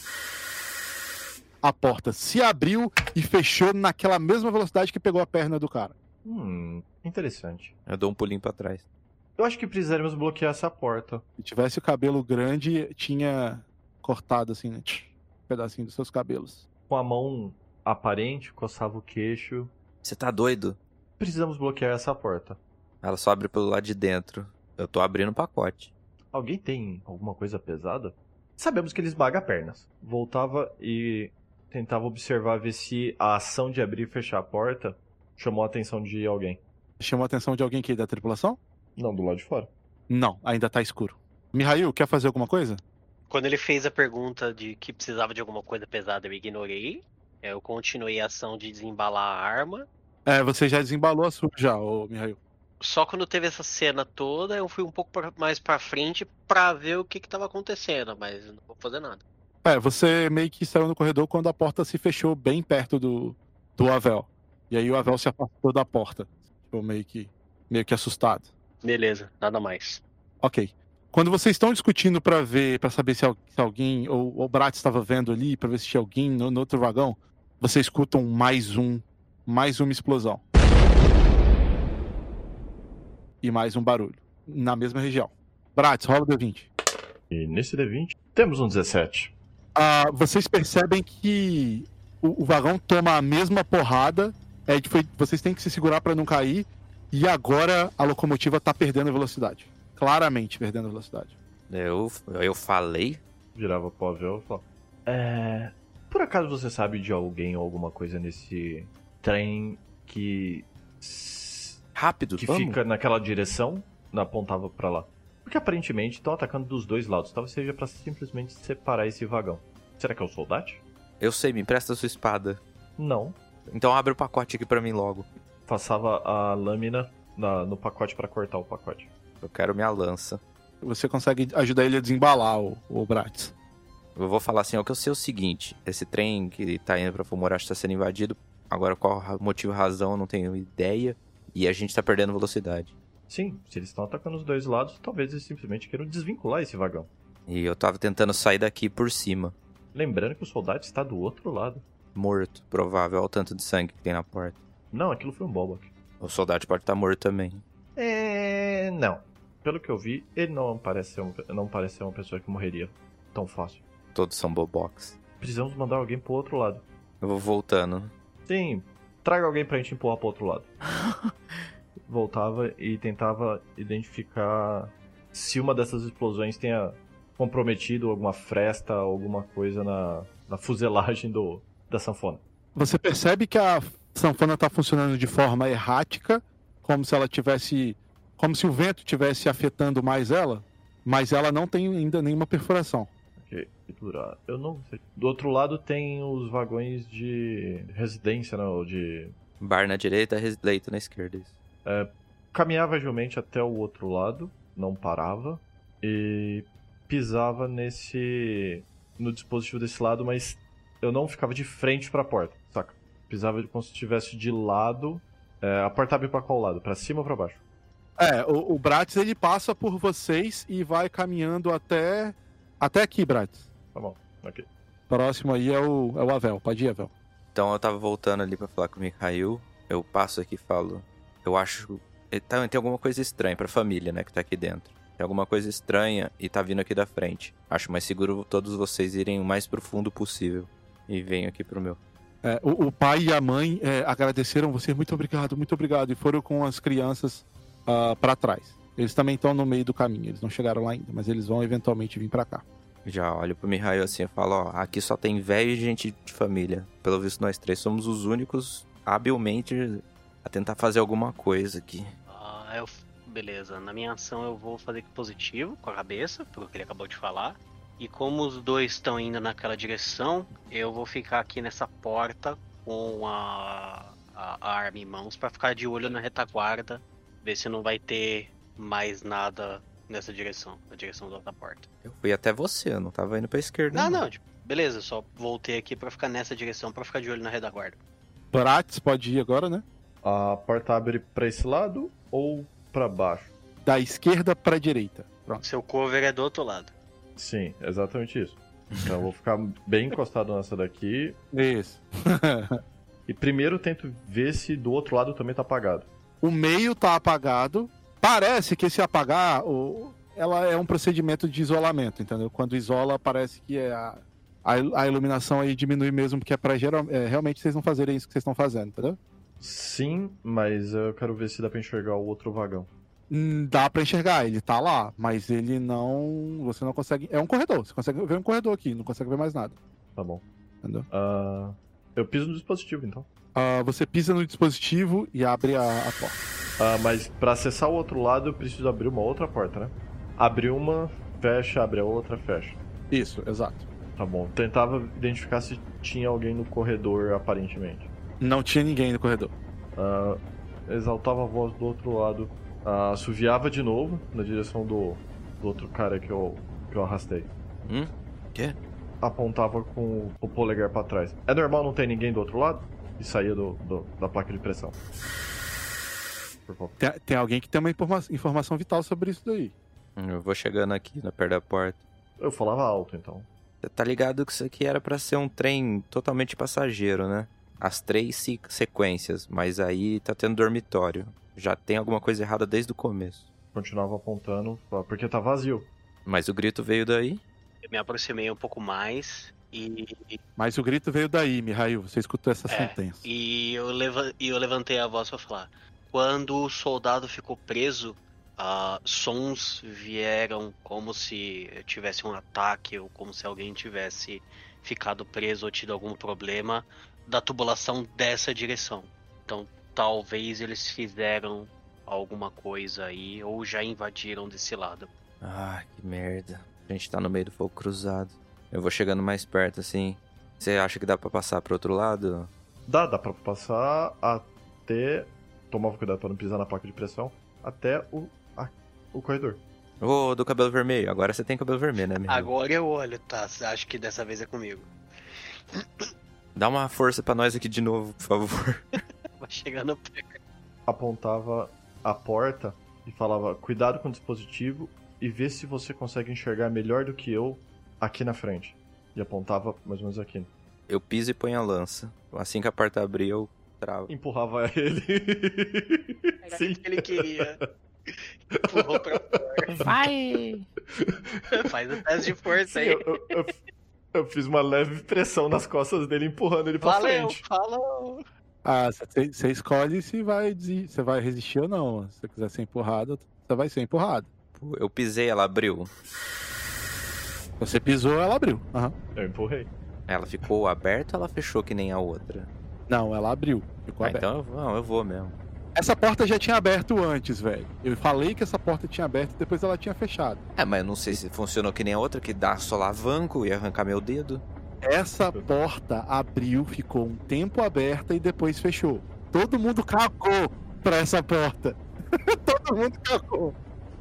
a porta se abriu e fechou naquela mesma velocidade que pegou a perna do cara. Hum, interessante. Eu dou um pulinho pra trás. Eu acho que precisaríamos bloquear essa porta. Se tivesse o cabelo grande, tinha cortado assim, né? Um pedacinho dos seus cabelos. Com a mão aparente, coçava o queixo. Você tá doido? Precisamos bloquear essa porta. Ela só abre pelo lado de dentro. Eu tô abrindo o pacote. Alguém tem alguma coisa pesada? Sabemos que ele esmaga pernas. Voltava e tentava observar ver se a ação de abrir e fechar a porta chamou a atenção de alguém. Chamou a atenção de alguém aqui da tripulação? Não, do lado de fora. Não, ainda tá escuro. Mihail, quer fazer alguma coisa? Quando ele fez a pergunta de que precisava de alguma coisa pesada, eu ignorei. Eu continuei a ação de desembalar a arma. É, você já desembalou a sua já, ô Mihail. Só quando teve essa cena toda, eu fui um pouco mais pra frente pra ver o que que tava acontecendo, mas não vou fazer nada. É, você meio que saiu no corredor quando a porta se fechou bem perto do, do Avel. E aí o Avel se afastou da porta. Ficou meio que, meio que assustado. Beleza, nada mais. Ok. Quando vocês estão discutindo pra ver, pra saber se, al- se alguém, ou o Brat estava vendo ali, pra ver se tinha alguém no, no outro vagão, vocês escutam mais um, mais uma explosão. E mais um barulho. Na mesma região. Bratz, rola o D20. E nesse D20 temos um 17. Ah, vocês percebem que o, o vagão toma a mesma porrada. É, foi- vocês têm que se segurar pra não cair. E agora a locomotiva tá perdendo velocidade. Claramente perdendo velocidade. Eu, eu falei. Virava pro Avel e falava: É. Por acaso você sabe de alguém ou alguma coisa nesse trem que. Rápido, que vamos. fica naquela direção? Apontava pra lá. Porque aparentemente estão atacando dos dois lados. Talvez seja pra simplesmente separar esse vagão. Será que é o soldado? Eu sei, me empresta a sua espada. Não. Então abre o pacote aqui pra mim logo. passava a lâmina na- no pacote pra cortar o pacote. Eu quero minha lança. Você consegue ajudar ele a desembalar o, o Bratis. Eu vou falar assim, ó, que eu sei o seguinte, esse trem que tá indo pra Fumorashi tá sendo invadido, agora qual motivo e razão eu não tenho ideia, e a gente tá perdendo velocidade. Sim, se eles estão atacando os dois lados, talvez eles simplesmente queiram desvincular esse vagão. E eu tava tentando sair daqui por cima, Lembrando que o soldado está do outro lado. morto, provável, olha o tanto de sangue que tem na porta. Não, aquilo foi um Bobak. O soldado pode estar morto também. É. Não. Pelo que eu vi, ele não parece ser, um, não parece ser uma pessoa que morreria tão fácil. Todos são bobox. Precisamos mandar alguém pro outro lado. Eu vou voltando. Sim, traga alguém pra gente empurrar pro outro lado. Voltava e tentava identificar se uma dessas explosões tenha comprometido alguma fresta, alguma coisa na, na fuselagem do, da sanfona. Você percebe que a sanfona está funcionando de forma errática, como se ela tivesse. como se o vento tivesse afetando mais ela, mas ela não tem ainda nenhuma perfuração. Ok. Eu não sei. Do outro lado tem os vagões de residência, não, de Bar na direita, leito na esquerda. Isso. Caminhava agilmente até o outro lado, não parava e pisava nesse no dispositivo desse lado, mas eu não ficava de frente pra porta, saca? Pisava como se estivesse de lado. É, a porta abre pra qual lado? Pra cima ou pra baixo? É, o, o Bratis ele passa por vocês e vai caminhando até. até aqui, Bratis. Tá bom, ok. Próximo aí é o, é o Avel. Pode ir, Avel. Então eu tava voltando ali pra falar com o Mikhail. Eu passo aqui e falo. Eu acho. eh, tá- Tem alguma coisa estranha pra família, né? Que tá aqui dentro. Tem alguma coisa estranha e tá vindo aqui da frente. Acho mais seguro todos vocês irem o mais profundo possível. E venham aqui pro meu. É, o, o pai e a mãe é, agradeceram você, muito obrigado, muito obrigado, e foram com as crianças ah, pra trás. Eles também estão no meio do caminho, eles não chegaram lá ainda, mas eles vão eventualmente vir pra cá. Já olho pro Mikhail assim e falo, ó, aqui só tem velho e gente de família. Pelo visto nós três somos os únicos habilmente a tentar fazer alguma coisa aqui. Ah, eu, beleza, na minha ação eu vou fazer positivo com a cabeça, pelo que ele acabou de falar. E como os dois estão indo naquela direção, eu vou ficar aqui nessa porta com a, a, a arma em mãos pra ficar de olho na retaguarda, ver se não vai ter mais nada nessa direção, na direção da outra porta. Eu fui até você, eu não tava indo pra esquerda. Não, não, tipo, beleza, só voltei aqui pra ficar nessa direção, pra ficar de olho na retaguarda. Bratis pode ir agora, né? A porta abre pra esse lado ou pra baixo? Da esquerda pra direita. Pronto. Seu cover é do outro lado. Sim, exatamente isso. Então eu vou ficar bem encostado nessa daqui. Isso. E primeiro eu tento ver se do outro lado também tá apagado. o meio tá apagado. Parece que esse apagar, o, ela é um procedimento de isolamento, entendeu? Quando isola, parece que é a, a, a iluminação aí diminui mesmo, porque é pra geral, é, realmente vocês não fazerem isso que vocês estão fazendo, entendeu? Sim, mas eu quero ver se dá pra enxergar o outro vagão. Hum, Dá pra enxergar, ele tá lá, mas ele não. Você não consegue. É um corredor, você consegue ver um corredor aqui, não consegue ver mais nada, Tá bom. entendeu? Ah, eu piso no dispositivo então. Ah, você pisa no dispositivo e abre a, a porta. Ah, mas pra acessar o outro lado eu preciso abrir uma outra porta, né? Abrir uma, fecha, abre a outra, fecha. Isso, exato. Tá bom. Tentava identificar se tinha alguém no corredor, aparentemente. Não tinha ninguém no corredor. Ah, exaltava a voz do outro lado. Assoviava de novo na direção do, do outro cara que eu, que eu arrastei. Hum? Quê? Apontava com o polegar pra trás. É normal não ter ninguém do outro lado? E saía do, do- da placa de pressão. Por favor. Tem, tem alguém que tem uma informa- informação vital sobre isso daí. Hum, Eu vou chegando aqui na perto da porta. Eu falava alto, então. Você tá ligado que isso aqui era pra ser um trem totalmente passageiro, né? As três se- sequências, mas aí tá tendo dormitório. Já tem alguma coisa errada desde o começo. Continuava apontando, porque tá vazio. Mas o grito veio daí? Eu me aproximei um pouco mais e, Mas o grito veio daí, Mihail. Você escutou essa É, sentença. e, eu, leva, e eu levantei a voz pra falar. Quando o soldado ficou preso, ah, sons vieram como se tivesse um ataque ou como se alguém tivesse ficado preso ou tido algum problema da tubulação dessa direção. Então talvez eles fizeram alguma coisa aí ou já invadiram desse lado. Ah, que merda. A gente tá no meio do fogo cruzado. Eu vou chegando mais perto assim. Você acha que dá pra passar pro outro lado? Dá, dá pra passar até tomava cuidado pra não pisar na placa de pressão, até o, a- o corredor. Ô, do cabelo vermelho. Agora você tem cabelo vermelho, né, meu? Agora eu olho, tá? Acho que dessa vez é comigo. Dá uma força pra nós aqui de novo, por favor. Vai chegando perto. Apontava a porta e falava: cuidado com o dispositivo e vê se você consegue enxergar melhor do que eu aqui na frente. E apontava mais ou menos aqui. Eu piso e ponho a lança. Assim que a porta abrir, eu travo. Empurrava ele. Era Sim. que ele queria. Empurrou pra fora. Vai! Faz o teste de força Sim, aí. eu, eu- eu- fiz uma leve pressão nas costas dele, empurrando ele pra Valeu, frente. falou. Ah, você escolhe se vai, se vai resistir ou não. Se você quiser ser empurrado, você vai ser empurrado. Eu pisei, ela abriu. Você pisou, ela abriu. Aham. Eu empurrei. Ela ficou aberta ou ela fechou que nem a outra? Não, ela abriu. Ficou Ah, aberta. então eu vou, não, eu vou mesmo. Essa porta já tinha aberto antes, velho. Eu falei que essa porta tinha aberto e depois ela tinha fechado. É, mas eu não sei se funcionou que nem a outra, que dá solavanco e arrancar meu dedo. Essa porta abriu, ficou um tempo aberta e depois fechou. Todo mundo cagou pra essa porta. Todo mundo cagou.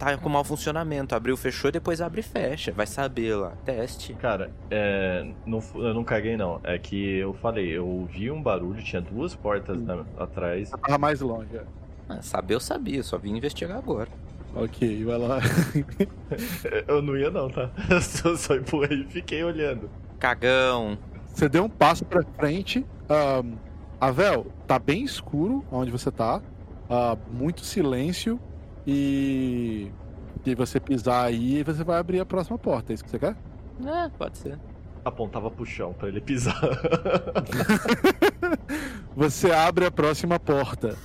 Tá com mau funcionamento. Abriu, fechou e depois abre e fecha. Vai saber lá. Teste. Cara, é, não, eu não caguei não. É que eu falei, eu ouvi um barulho, tinha duas portas na- atrás. Tava mais longe. é. Ah, saber eu sabia, só vim investigar agora. Ok, vai lá. Eu não ia não, tá? Eu só, só empurrei e fiquei olhando. Cagão. Você deu um passo pra frente. ahn, Avel, tá bem escuro onde você tá. ah, muito silêncio. E. E você pisar aí, você vai abrir a próxima porta. É isso que você quer? É, pode ser. Apontava pro chão pra ele pisar. Você abre a próxima porta.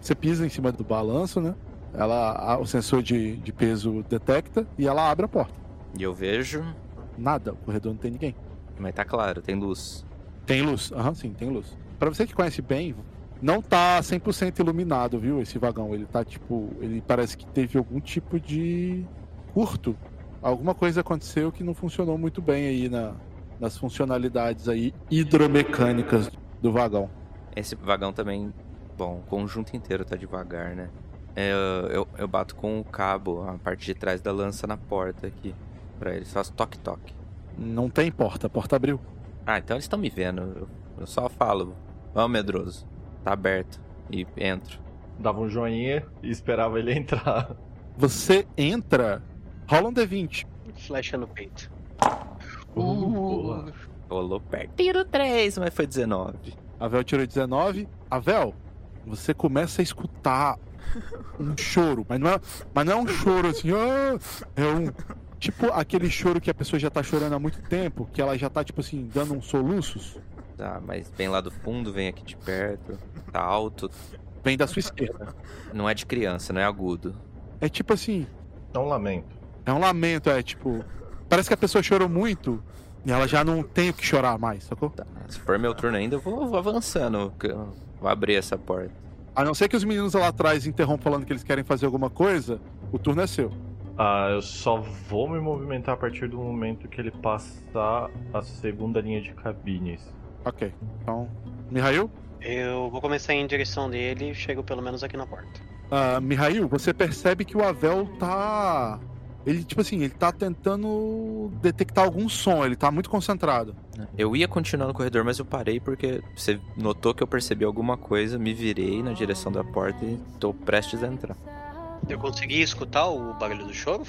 Você pisa em cima do balanço, né? Ela, o sensor de, de peso detecta e ela abre a porta. E eu vejo. Nada, o corredor não tem ninguém. Mas tá claro, tem luz. Tem luz, aham, sim, tem luz. Pra você que conhece bem, não tá 100% iluminado, viu, esse vagão. Ele tá tipo, ele parece que teve algum tipo de curto. Alguma coisa aconteceu que não funcionou muito bem aí na, nas funcionalidades aí hidromecânicas do vagão. Esse vagão também. Bom, o conjunto inteiro tá devagar, né? É, Eu, eu, eu bato com o cabo, a parte de trás da lança na porta aqui. Pra eles. Faço toque-toque. Não tem porta, a porta abriu. Ah, então eles estão me vendo. Eu, eu só falo. Vamos, medroso. Tá aberto. E entro. Dava um joinha e esperava ele entrar. Você entra, rola um D20. Flecha no peito. Boa. Rolou perto. Tiro 3, mas foi 19. A Vel tirou 19. A Vel, você começa a escutar um choro, mas não é, mas não é um choro assim, "Ah", é um tipo aquele choro que a pessoa já tá chorando há muito tempo, que ela já tá tipo assim dando uns soluços. Tá, mas vem lá do fundo, vem aqui de perto. Tá alto. Vem da sua esquerda. Não é de criança, não é agudo. É tipo assim, É um lamento. é um lamento, é tipo, parece que a pessoa chorou muito e ela já não tem o que chorar mais, sacou? Tá, se for meu turno ainda, eu vou, vou avançando. que eu Vou abrir essa porta. A não ser que os meninos lá atrás interrompam falando que eles querem fazer alguma coisa, o turno é seu. Ah, eu só vou me movimentar a partir do momento que ele passar a segunda linha de cabines. Ok. Então, Mihail? Eu vou começar em direção dele e chego pelo menos aqui na porta. Ah, Mihail, você percebe que o Avel tá. Ele, tipo assim, ele tá tentando detectar algum som, ele tá muito concentrado. Eu ia continuar no corredor, mas eu parei porque você notou que eu percebi alguma coisa, me virei na direção da porta e tô prestes a entrar. Eu consegui escutar o barulho do choro,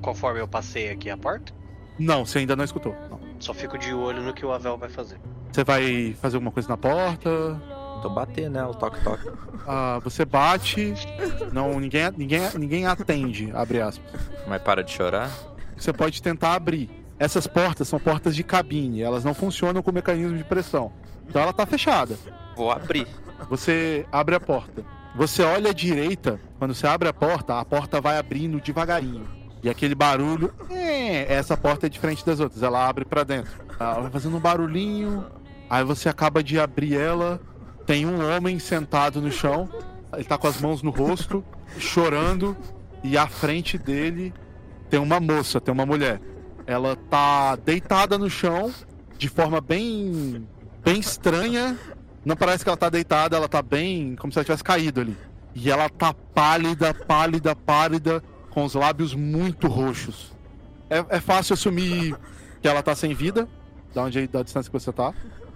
Conforme eu passei aqui a porta? Não, você ainda não escutou. Não. Só fico de olho no que o Avel vai fazer. Você vai fazer alguma coisa na porta? Tô batendo, né? O toque-toque. Ah, você bate. Não, ninguém, ninguém, ninguém atende, abre aspas. Mas para de chorar. Você pode tentar abrir. Essas portas são portas de cabine, elas não funcionam com mecanismo de pressão. Então ela tá fechada. Vou abrir. Você abre a porta. Você olha à direita, quando você abre a porta, a porta vai abrindo devagarinho. E aquele barulho, é, essa porta é diferente das outras, ela abre pra dentro. Ela vai fazendo um barulhinho, aí você acaba de abrir ela, tem um homem sentado no chão, ele tá com as mãos no rosto, chorando, e à frente dele tem uma moça, tem uma mulher. Ela tá deitada no chão, de forma bem bem estranha, Não parece que ela tá deitada, ela tá bem como se ela tivesse caído ali. E ela tá pálida, pálida, pálida, com os lábios muito roxos. É, é fácil assumir que ela tá sem vida, da onde da distância que você tá.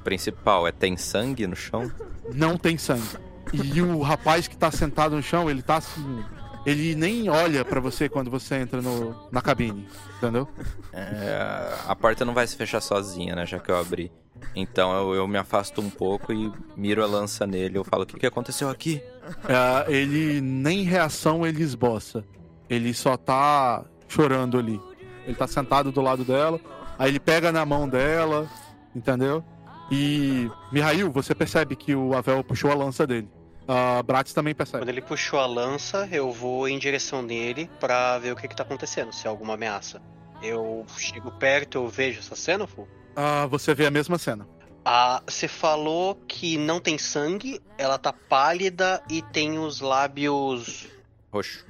Principal é tem sangue no chão? Não tem sangue. E o rapaz que tá sentado no chão, ele tá assim. Ele nem olha pra você quando você entra no, na cabine, entendeu? É, a porta não vai se fechar sozinha, né? Já que eu abri. Então eu, eu me afasto um pouco e miro a lança nele. Eu falo: O que, que aconteceu aqui? É, ele nem reação ele esboça. Ele só tá chorando ali. Ele tá sentado do lado dela. Aí ele pega na mão dela, entendeu? E Mihail, você percebe que o Avel puxou a lança dele. A Bratis também percebe. Quando ele puxou a lança, eu vou em direção dele pra ver o que, que tá acontecendo, se é alguma ameaça. Eu chego perto, eu vejo essa cena, Fu? Ah, você vê a mesma cena. Ah, você falou que não tem sangue, ela tá pálida e tem os lábios. Roxo.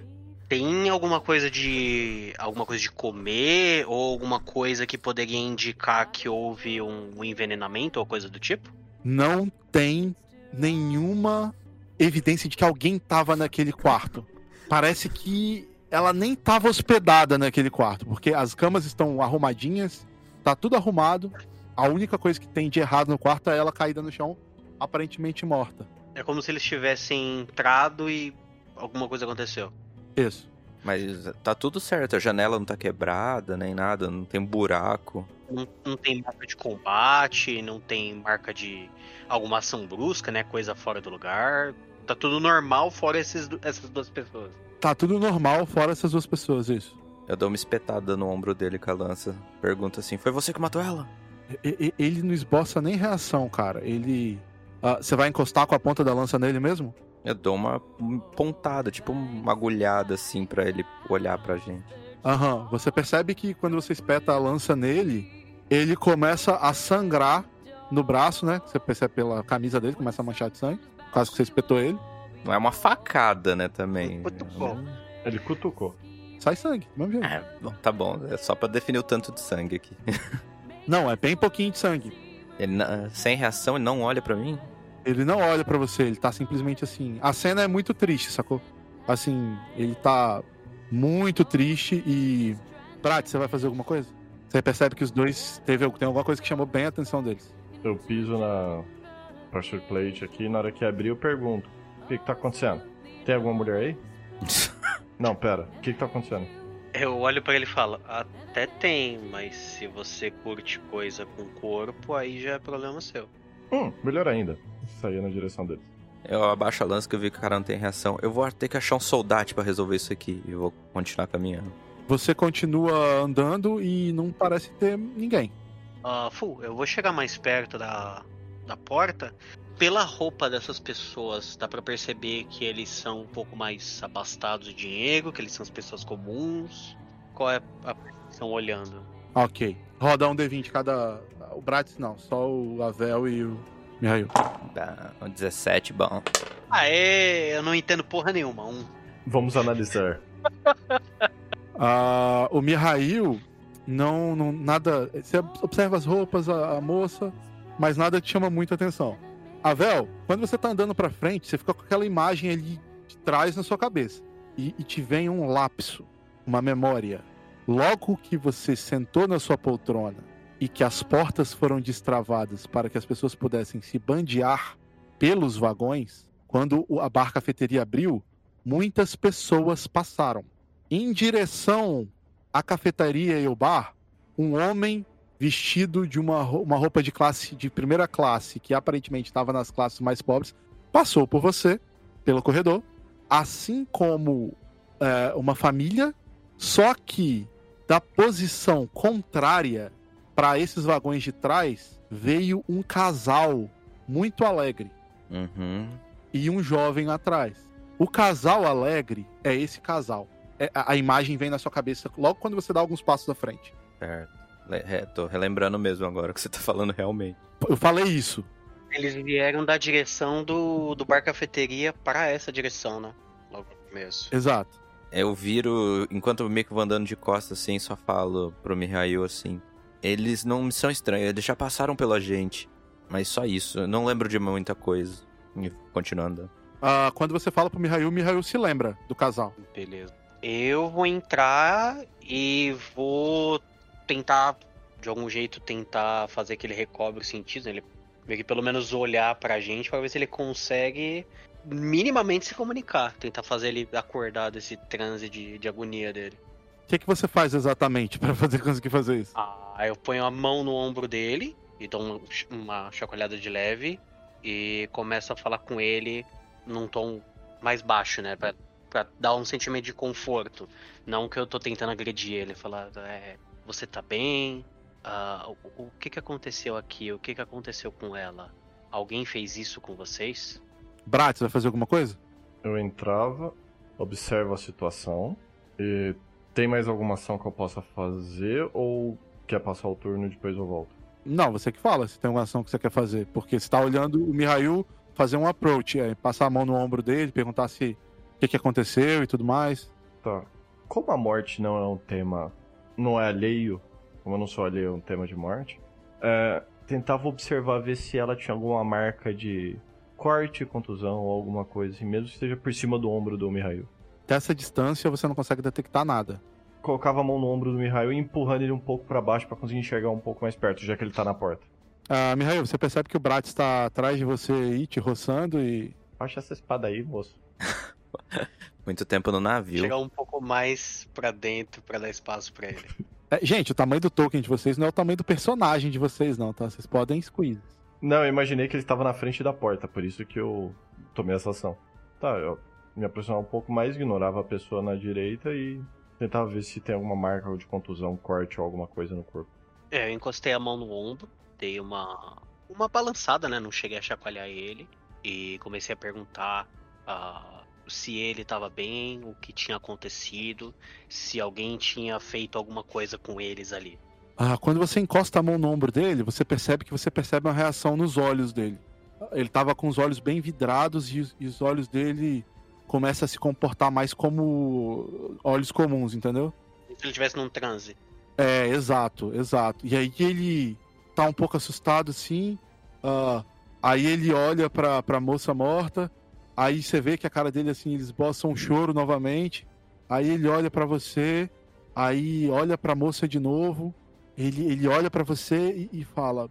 Tem alguma coisa de. alguma coisa de comer ou alguma coisa que poderia indicar que houve um envenenamento ou coisa do tipo? Não tem nenhuma evidência de que alguém tava naquele quarto. Parece que ela nem tava hospedada naquele quarto, porque as camas estão arrumadinhas, tá tudo arrumado. A única coisa que tem de errado no quarto é ela caída no chão, aparentemente morta. É como se eles tivessem entrado e alguma coisa aconteceu. Isso. Mas tá tudo certo, a janela não tá quebrada, nem nada, não tem buraco. Não, não tem marca de combate, não tem marca de alguma ação brusca, né? Coisa fora do lugar. Tá tudo normal, fora esses, essas duas pessoas. Tá tudo normal, fora essas duas pessoas, isso. Eu dou uma espetada no ombro dele com a lança. Pergunto assim: Foi você que matou ela? Ele não esboça nem reação, cara. Ele. Ah, Você vai encostar com a ponta da lança nele mesmo? Eu dou uma pontada, tipo uma agulhada assim, pra ele olhar pra gente. Aham. Você percebe que quando você espeta a lança nele, ele começa a sangrar no braço, né? Você percebe pela camisa dele, começa a manchar de sangue. Por causa que você espetou ele. Não é uma facada, né, também. Cutucou. Ele cutucou. Sai sangue, do mesmo jeito. É, bom, tá bom, é só pra definir o tanto de sangue aqui. Não, é bem pouquinho de sangue. Ele, sem reação, ele não olha pra mim? Ele não olha pra você, ele tá simplesmente assim. A cena é muito triste, sacou? Assim, ele tá muito triste e. Prat, você vai fazer alguma coisa? Você percebe que os dois teve tem alguma coisa que chamou bem a atenção deles. Eu piso na pressure plate aqui e na hora que abrir eu pergunto: O que, que tá acontecendo? Tem alguma mulher aí? Não, pera. O que, que tá acontecendo? Eu olho pra ele e falo, até tem, mas se você curte coisa com corpo, aí já é problema seu. Hum, melhor ainda. Saía na direção dele. Eu abaixo a lança que eu vi que o cara não tem reação. Eu vou ter que achar um soldado pra resolver isso aqui. E vou continuar caminhando. Você continua andando e não parece ter ninguém. Ah, Fu, eu vou chegar mais perto da, da porta. Pela roupa dessas pessoas, dá pra perceber que eles são um pouco mais abastados de dinheiro, que eles são as pessoas comuns. Qual é a percepção olhando? Ok. Roda um D20 cada. O Bratis não, só o Avel e o Mihail. Dá um 17, bom. Aê, eu não entendo porra nenhuma. Um. Vamos analisar. Ah, o Mihail não, não. Nada. Você observa as roupas, a, a moça, mas nada te chama muita atenção. Avel, quando você tá andando pra frente, você fica com aquela imagem ali de trás na sua cabeça. E, e te vem um lapso, uma memória. Logo que você sentou na sua poltrona e que as portas foram destravadas para que as pessoas pudessem se bandear pelos vagões, quando a bar cafeteria abriu, muitas pessoas passaram. Em direção à cafeteria e ao bar, um homem vestido de uma, uma roupa de classe de primeira classe, que aparentemente estava nas classes mais pobres, passou por você pelo corredor, assim como é, uma família, só que da posição contrária para esses vagões de trás veio um casal muito alegre Uhum. e um jovem atrás. O casal alegre é esse casal. É, a, a imagem vem na sua cabeça logo quando você dá alguns passos à frente. Certo. É, tô relembrando mesmo agora o que você tá falando realmente. Eu falei isso. Eles vieram da direção do, do bar cafeteria para essa direção, né? Logo no começo. Exato. Eu viro, enquanto eu meio que vou andando de costas assim, só falo pro Mihail assim. Eles não me são estranhos, eles já passaram pela gente. Mas só isso. Eu não lembro de muita coisa. E continuando. Ah, quando você fala pro Mihail, o Mihail se lembra do casal. Beleza. Eu vou entrar e vou tentar, de algum jeito, tentar fazer que ele recobre os sentidos. Ele meio que pelo menos olhar pra gente pra ver se ele consegue minimamente se comunicar. Tentar fazer ele acordar desse transe de, de agonia dele. O que, que você faz exatamente pra fazer conseguir fazer isso? Ah, eu ponho a mão no ombro dele e dou um- uma chacoalhada de leve e começo a falar com ele num tom mais baixo, né? Pra, pra dar um sentimento de conforto. Não que eu tô tentando agredir ele, falar, é, você tá bem? Ah, o, o que que aconteceu aqui? O que que aconteceu com ela? Alguém fez isso com vocês? Bratz, vai fazer alguma coisa? Eu entrava, observo a situação e tem mais alguma ação que eu possa fazer ou quer passar o turno e depois eu volto? Não, você que fala se tem alguma ação que você quer fazer. Porque você tá olhando o Mihail fazer um approach, é, passar a mão no ombro dele, perguntar se o que, que aconteceu e tudo mais. Tá. Como a morte não é um tema. não é alheio, como eu não sou alheio a um tema de morte, é, tentava observar ver se ela tinha alguma marca de corte, contusão ou alguma coisa assim, mesmo que esteja por cima do ombro do Mihail. Dessa distância você não consegue detectar nada. Colocava a mão no ombro do Mihail e empurrando ele um pouco pra baixo pra conseguir enxergar um pouco mais perto, já que ele tá na porta. Ah, Mihail, você percebe que o Bratz está atrás de você aí, te roçando e. Baixa essa espada aí, moço. Muito tempo no navio. Chegar um pouco mais pra dentro pra dar espaço pra ele. É, gente, o tamanho do token de vocês não é o tamanho do personagem de vocês, não, tá? Vocês podem squeeze. Não, eu imaginei que ele estava na frente da porta, por isso que eu tomei essa ação. Tá, eu me aproximava um pouco mais, ignorava a pessoa na direita e tentava ver se tem alguma marca de contusão, corte ou alguma coisa no corpo. É, eu encostei a mão no ombro, dei uma, uma balançada, né? Não cheguei a chacoalhar ele. E comecei a perguntar ah, se ele estava bem, o que tinha acontecido, se alguém tinha feito alguma coisa com eles ali. Ah, quando você encosta a mão no ombro dele, você percebe que você percebe uma reação nos olhos dele. Ele tava com os olhos bem vidrados e os, e os olhos dele começam a se comportar mais como olhos comuns, entendeu? Se ele estivesse num transe. É, exato, exato. E aí ele tá um pouco assustado assim. ah, aí ele olha pra, pra moça morta. Aí você vê que a cara dele assim, ele esboça um choro novamente. Aí ele olha pra você. Aí olha pra moça de novo. Ele, ele olha pra você e, e fala: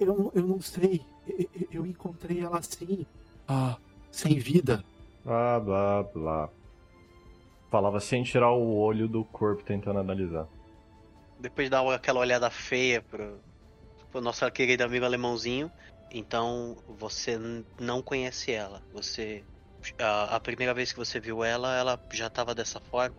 Eu, não- eu não sei. Eu- Eu encontrei ela assim. Ah, sem vida. Blá, blá, blá. Falava sem tirar o olho do corpo tentando analisar. Depois de dar aquela olhada feia pro, pro nosso querido amigo alemãozinho. Então você não conhece ela. Você. A, a primeira vez que você viu ela, ela já tava dessa forma.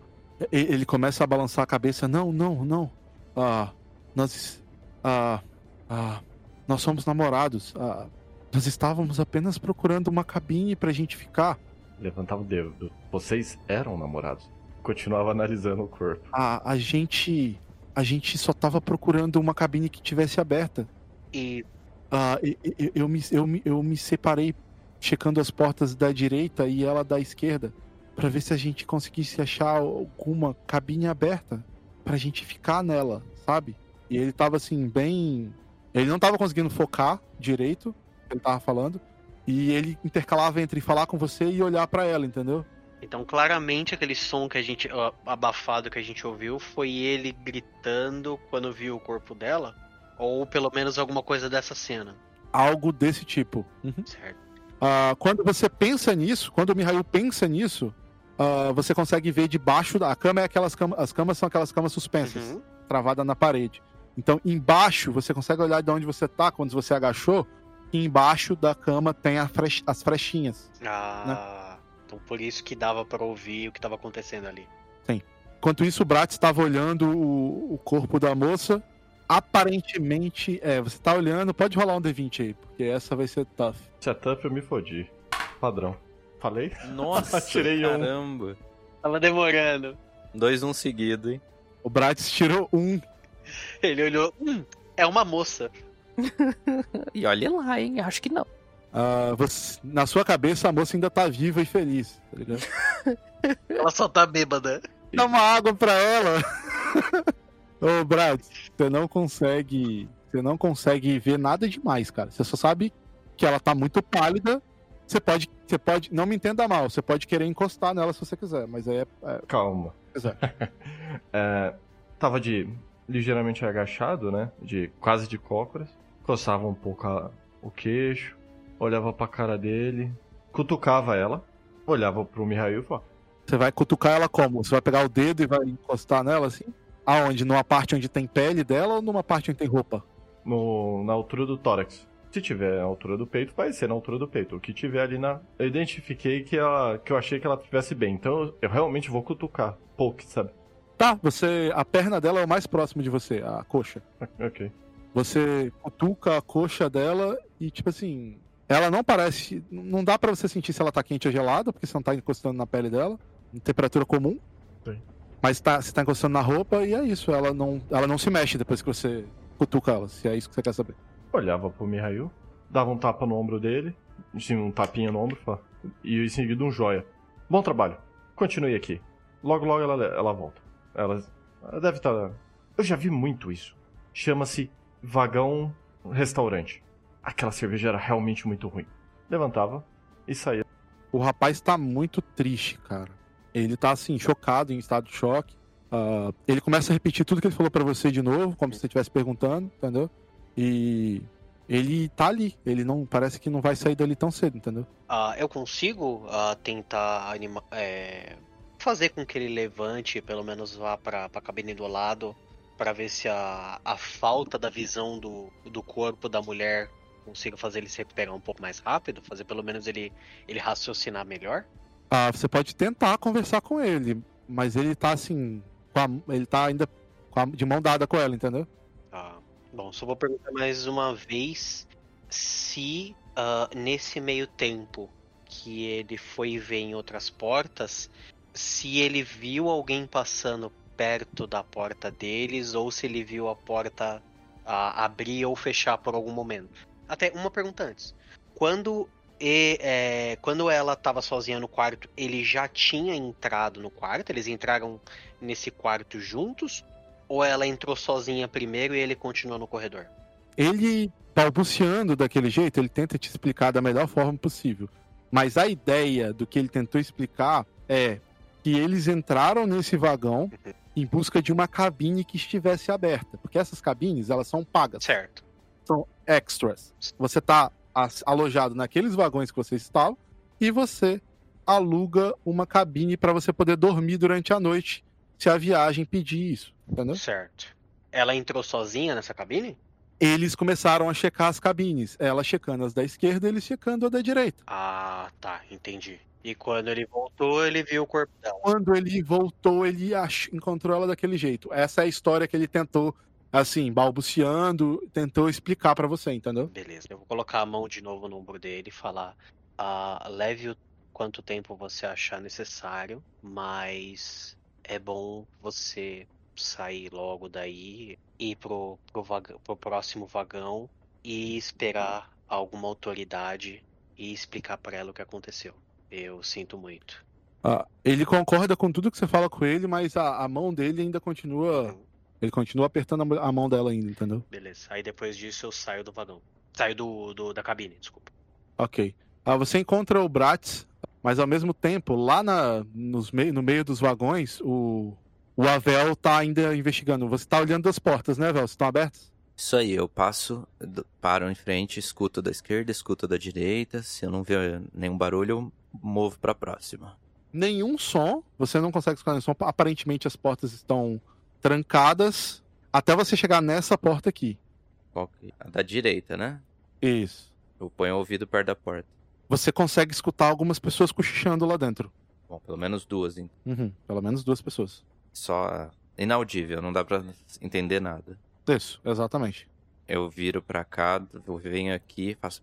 Ele começa a balançar a cabeça. Não, não, não. Ah, nós. Ah, ah, nós somos namorados. Ah, nós estávamos apenas procurando uma cabine pra gente ficar. Levantava o dedo. Vocês eram namorados. Continuava analisando o corpo. A, a gente. A gente só tava procurando uma cabine que tivesse aberta. E Ah, e- e- eu, me, eu, me, eu me separei checando as portas da direita e ela da esquerda pra ver se a gente conseguisse achar alguma cabine aberta pra gente ficar nela, sabe? E ele tava assim, bem. Ele não tava conseguindo focar direito, ele tava falando, e ele intercalava entre falar com você e olhar pra ela, entendeu? Então, claramente, aquele som que a gente. ó, abafado que a gente ouviu foi ele gritando quando viu o corpo dela. Ou pelo menos alguma coisa dessa cena. Algo desse tipo. Uhum. Certo. Ah, quando você pensa nisso, quando o Mihail pensa nisso, ah, você consegue ver debaixo da a cama é aquelas as camas são aquelas camas suspensas, Uhum. travada na parede. Então, embaixo, você consegue olhar de onde você tá quando você agachou, e embaixo da cama tem a frech- as frechinhas. Ah. Então por isso que dava pra ouvir o que tava acontecendo ali. Enquanto isso, o Bratz estava olhando o, o corpo da moça. Aparentemente, é, você tá olhando, pode rolar um D20 aí, porque essa vai ser tough. Setup eu me fodi. Padrão. Falei? Nossa, Tirei um. caramba. Tava demorando. Dois um seguido, hein? O Bratz tirou um. Ele olhou. Hum, é uma moça. E olha lá, hein? Acho que não. Ah, você- na sua cabeça, a moça ainda tá viva e feliz, tá ligado? Ela só tá bêbada. Dá uma água pra ela. Ô, Brad, você não consegue Você não consegue ver nada demais, cara. Você só sabe que ela tá muito pálida. Você pode, você pode, não me entenda mal, você pode querer encostar nela se você quiser, mas aí é, é Calma. quiser. É, tava de ligeiramente agachado, né? De quase de cócoras. Coçava um pouco a- o queixo, olhava pra cara dele, cutucava ela, olhava pro Mihail e falava: Você vai cutucar ela como? Você vai pegar o dedo e vai encostar nela assim? Aonde? Numa parte onde tem pele dela ou numa parte onde tem roupa? no, na altura do tórax. Se tiver na altura do peito, vai ser na altura do peito. O que tiver ali na. Eu identifiquei que, ela, que eu achei que ela estivesse bem. Então eu, eu realmente vou cutucar. Poke, sabe? Tá, você. A perna dela é o mais próximo de você, a coxa. Ok. Você cutuca a coxa dela e, tipo assim. Ela não parece. Não dá pra você sentir se ela tá quente ou gelada, porque você não tá encostando na pele dela. Em temperatura comum. Sim. Mas tá, você tá encostando na roupa e é isso. Ela não, ela não se mexe depois que você cutuca ela, se é isso que você quer saber. Olhava pro Mihail, dava um tapa no ombro dele, assim, um tapinha no ombro, e em seguida um joia. Bom trabalho. Continue aqui. Logo, logo ela, ela volta. Ela, ela deve estar. Eu já vi muito isso. Chama-se vagão restaurante. Aquela cerveja era realmente muito ruim. Levantava e saía. O rapaz tá muito triste, cara. Ele tá assim, chocado, em estado de choque. Ah, ele começa a repetir tudo que ele falou pra você de novo, como se você estivesse perguntando, entendeu? E ele tá ali. Ele não parece que não vai sair dali tão cedo, entendeu? Ah, eu consigo ah, tentar anima é, fazer com que ele levante, pelo menos vá pra, pra cabine do lado, pra ver se a, a falta da visão do, do corpo da mulher consiga fazer ele se recuperar um pouco mais rápido, fazer pelo menos ele, ele raciocinar melhor. Ah, você pode tentar conversar com ele, mas ele tá assim, a- ele tá ainda com a- de mão dada com ela, entendeu? Tá. Bom, só vou perguntar mais uma vez se ah, nesse meio tempo que ele foi ver em outras portas, se ele viu alguém passando perto da porta deles ou se ele viu a porta ah, abrir ou fechar por algum momento. Até uma pergunta antes. Quando, e- é, quando ela estava sozinha no quarto, ele já tinha entrado no quarto? Eles entraram nesse quarto juntos? Ou ela entrou sozinha primeiro e ele continua no corredor? Ele balbuciando daquele jeito, ele tenta te explicar da melhor forma possível. Mas a ideia do que ele tentou explicar é que eles entraram nesse vagão em busca de uma cabine que estivesse aberta, porque essas cabines, elas são pagas. Certo. são extras. Você tá as- alojado naqueles vagões que você estava e você aluga uma cabine para você poder dormir durante a noite se a viagem pedir isso, entendeu? Certo. Ela entrou sozinha nessa cabine? Eles começaram a checar as cabines, ela checando as da esquerda, eles checando a da direita. Ah, tá, entendi. E quando ele voltou, ele viu o corpo dela. Quando ele voltou, ele ach- encontrou ela daquele jeito. Essa é a história que ele tentou, assim, balbuciando, tentou explicar para você, entendeu? Beleza. Eu vou colocar a mão de novo no ombro dele e falar: ah, leve o quanto tempo você achar necessário, mas é bom você sair logo daí, ir pro, pro, pro próximo vagão e esperar alguma autoridade e explicar pra ela o que aconteceu. Eu sinto muito. Ah, ele concorda com tudo que você fala com ele, mas a, a mão dele ainda continua. Ele continua apertando a mão dela ainda, entendeu? Beleza. Aí depois disso eu saio do vagão. Saio do, do- da cabine, desculpa. Ok. Ah, você encontra o Bratz, mas ao mesmo tempo, lá na, nos mei- no meio dos vagões, o, o Avel tá ainda investigando. Você tá olhando as portas, né, Avel? Estão abertas? Isso aí, eu passo, paro em frente, escuto da esquerda, escuto da direita. Se eu não ver nenhum barulho, eu movo pra próxima. Nenhum som, você não consegue escutar nenhum som. Aparentemente as portas estão trancadas até você chegar nessa porta aqui. Qual que- A da direita, né? Isso. Eu ponho o ouvido perto da porta. Você consegue escutar algumas pessoas cochichando lá dentro. Bom, pelo menos duas, então. Uhum, pelo menos duas pessoas. Só inaudível, não dá pra entender nada. Isso, exatamente. Eu viro pra cá, eu venho aqui, faço.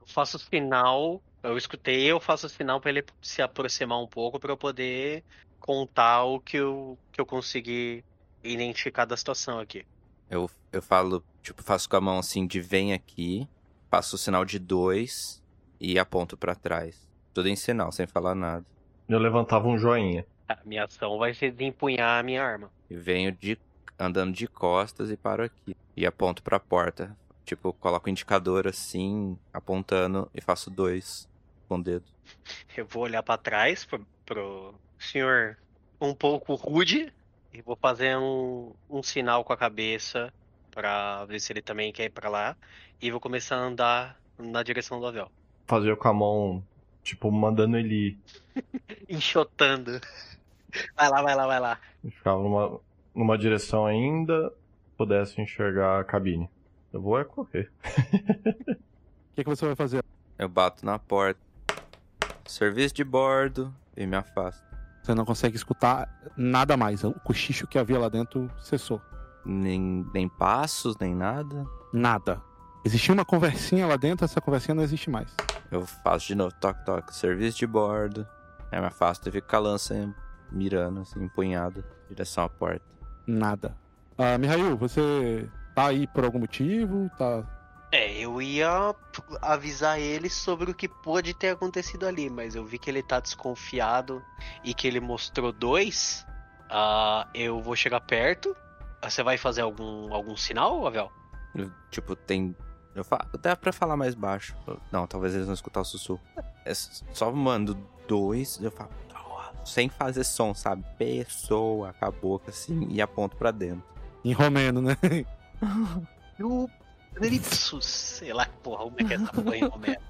Eu faço sinal, eu escutei, eu faço sinal pra ele se aproximar um pouco pra eu poder contar o que eu, que eu consegui identificar da situação aqui. Eu, eu falo, tipo, faço com a mão assim de vem aqui, passo o sinal de dois e aponto pra trás. Tudo em sinal, sem falar nada. Eu levantava um joinha. A minha ação vai ser desempunhar a minha arma. E venho de andando de costas e paro aqui. E aponto pra porta. Tipo, coloco o indicador assim, apontando e faço dois com o dedo. Eu vou olhar pra trás pro, pro senhor um pouco rude e vou fazer um, um sinal com a cabeça pra ver se ele também quer ir pra lá. E vou começar a andar na direção do avião. Fazer com a mão, tipo, mandando ele. Enxotando. Vai lá, vai lá, vai lá. E ficava numa, numa direção ainda, pudesse enxergar a cabine. Eu vou é correr. O que, que você vai fazer? Eu bato na porta. Serviço de bordo e me afasto. Você não consegue escutar nada mais. O cochicho que havia lá dentro cessou. Nem, nem passos, nem nada. Nada. Existia uma conversinha lá dentro, essa conversinha não existe mais. Eu faço de novo, toque, toque. Serviço de bordo. Aí me afasto e fico com a lança mirando, assim, empunhada, em direção à porta. Nada. Ah, Mihail, você tá aí por algum motivo? Tá. É, eu ia avisar ele sobre o que pode ter acontecido ali, mas eu vi que ele tá desconfiado e que ele mostrou dois. Ah, eu vou chegar perto. Ah, Você vai fazer algum, algum sinal, Avel? Eu, tipo, tem. Eu falo, dá pra falar mais baixo. Não, talvez eles não escutar o sussurro. É só mando dois, eu falo. Sem fazer som, sabe? Pessoa, com a boca assim, e aponto pra dentro. Em romeno, né? Eu. Ipsus, sei lá, porra, como é que é essa porra em Romero?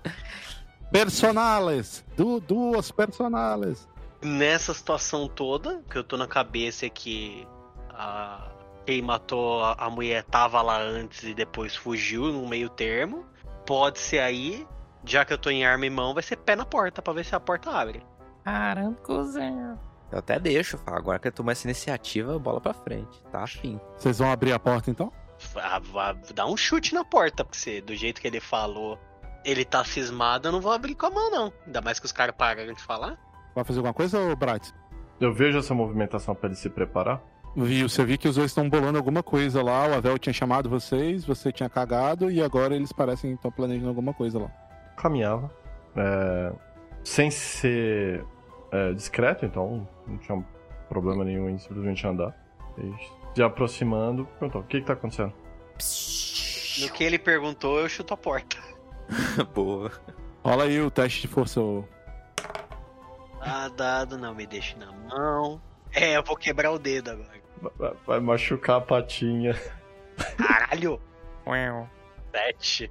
Personales! Du duas personales! Nessa situação toda, que eu tô na cabeça é que a... quem matou a, a mulher tava lá antes e depois fugiu no meio termo. Pode ser aí, já que eu tô em arma em mão, vai ser pé na porta pra ver se a porta abre. Caramba, cozinha. Eu até deixo, agora que eu tomo essa iniciativa, bola pra frente, tá afim. Vocês vão abrir a porta então? Ah, vá- Dá um chute na porta, porque você, do jeito que ele falou, ele tá cismado, eu não vou abrir com a mão, não. Ainda mais que os caras pararam de falar. Vai fazer alguma coisa, ô Bright? Eu vejo essa movimentação pra ele se preparar. Viu, você viu que os dois estão bolando alguma coisa lá, o Avel tinha chamado vocês, você tinha cagado e agora eles parecem estar planejando alguma coisa lá. Caminhava. é, sem ser é, discreto, então não tinha problema nenhum em simplesmente andar. E se aproximando, perguntou: o que, que tá acontecendo? No que ele perguntou, eu chuto a porta. Boa. Rola aí o teste de força. ô. Ah, dado, não me deixe na mão. É, eu vou quebrar o dedo agora. Vai, vai machucar a patinha. Caralho! Sete.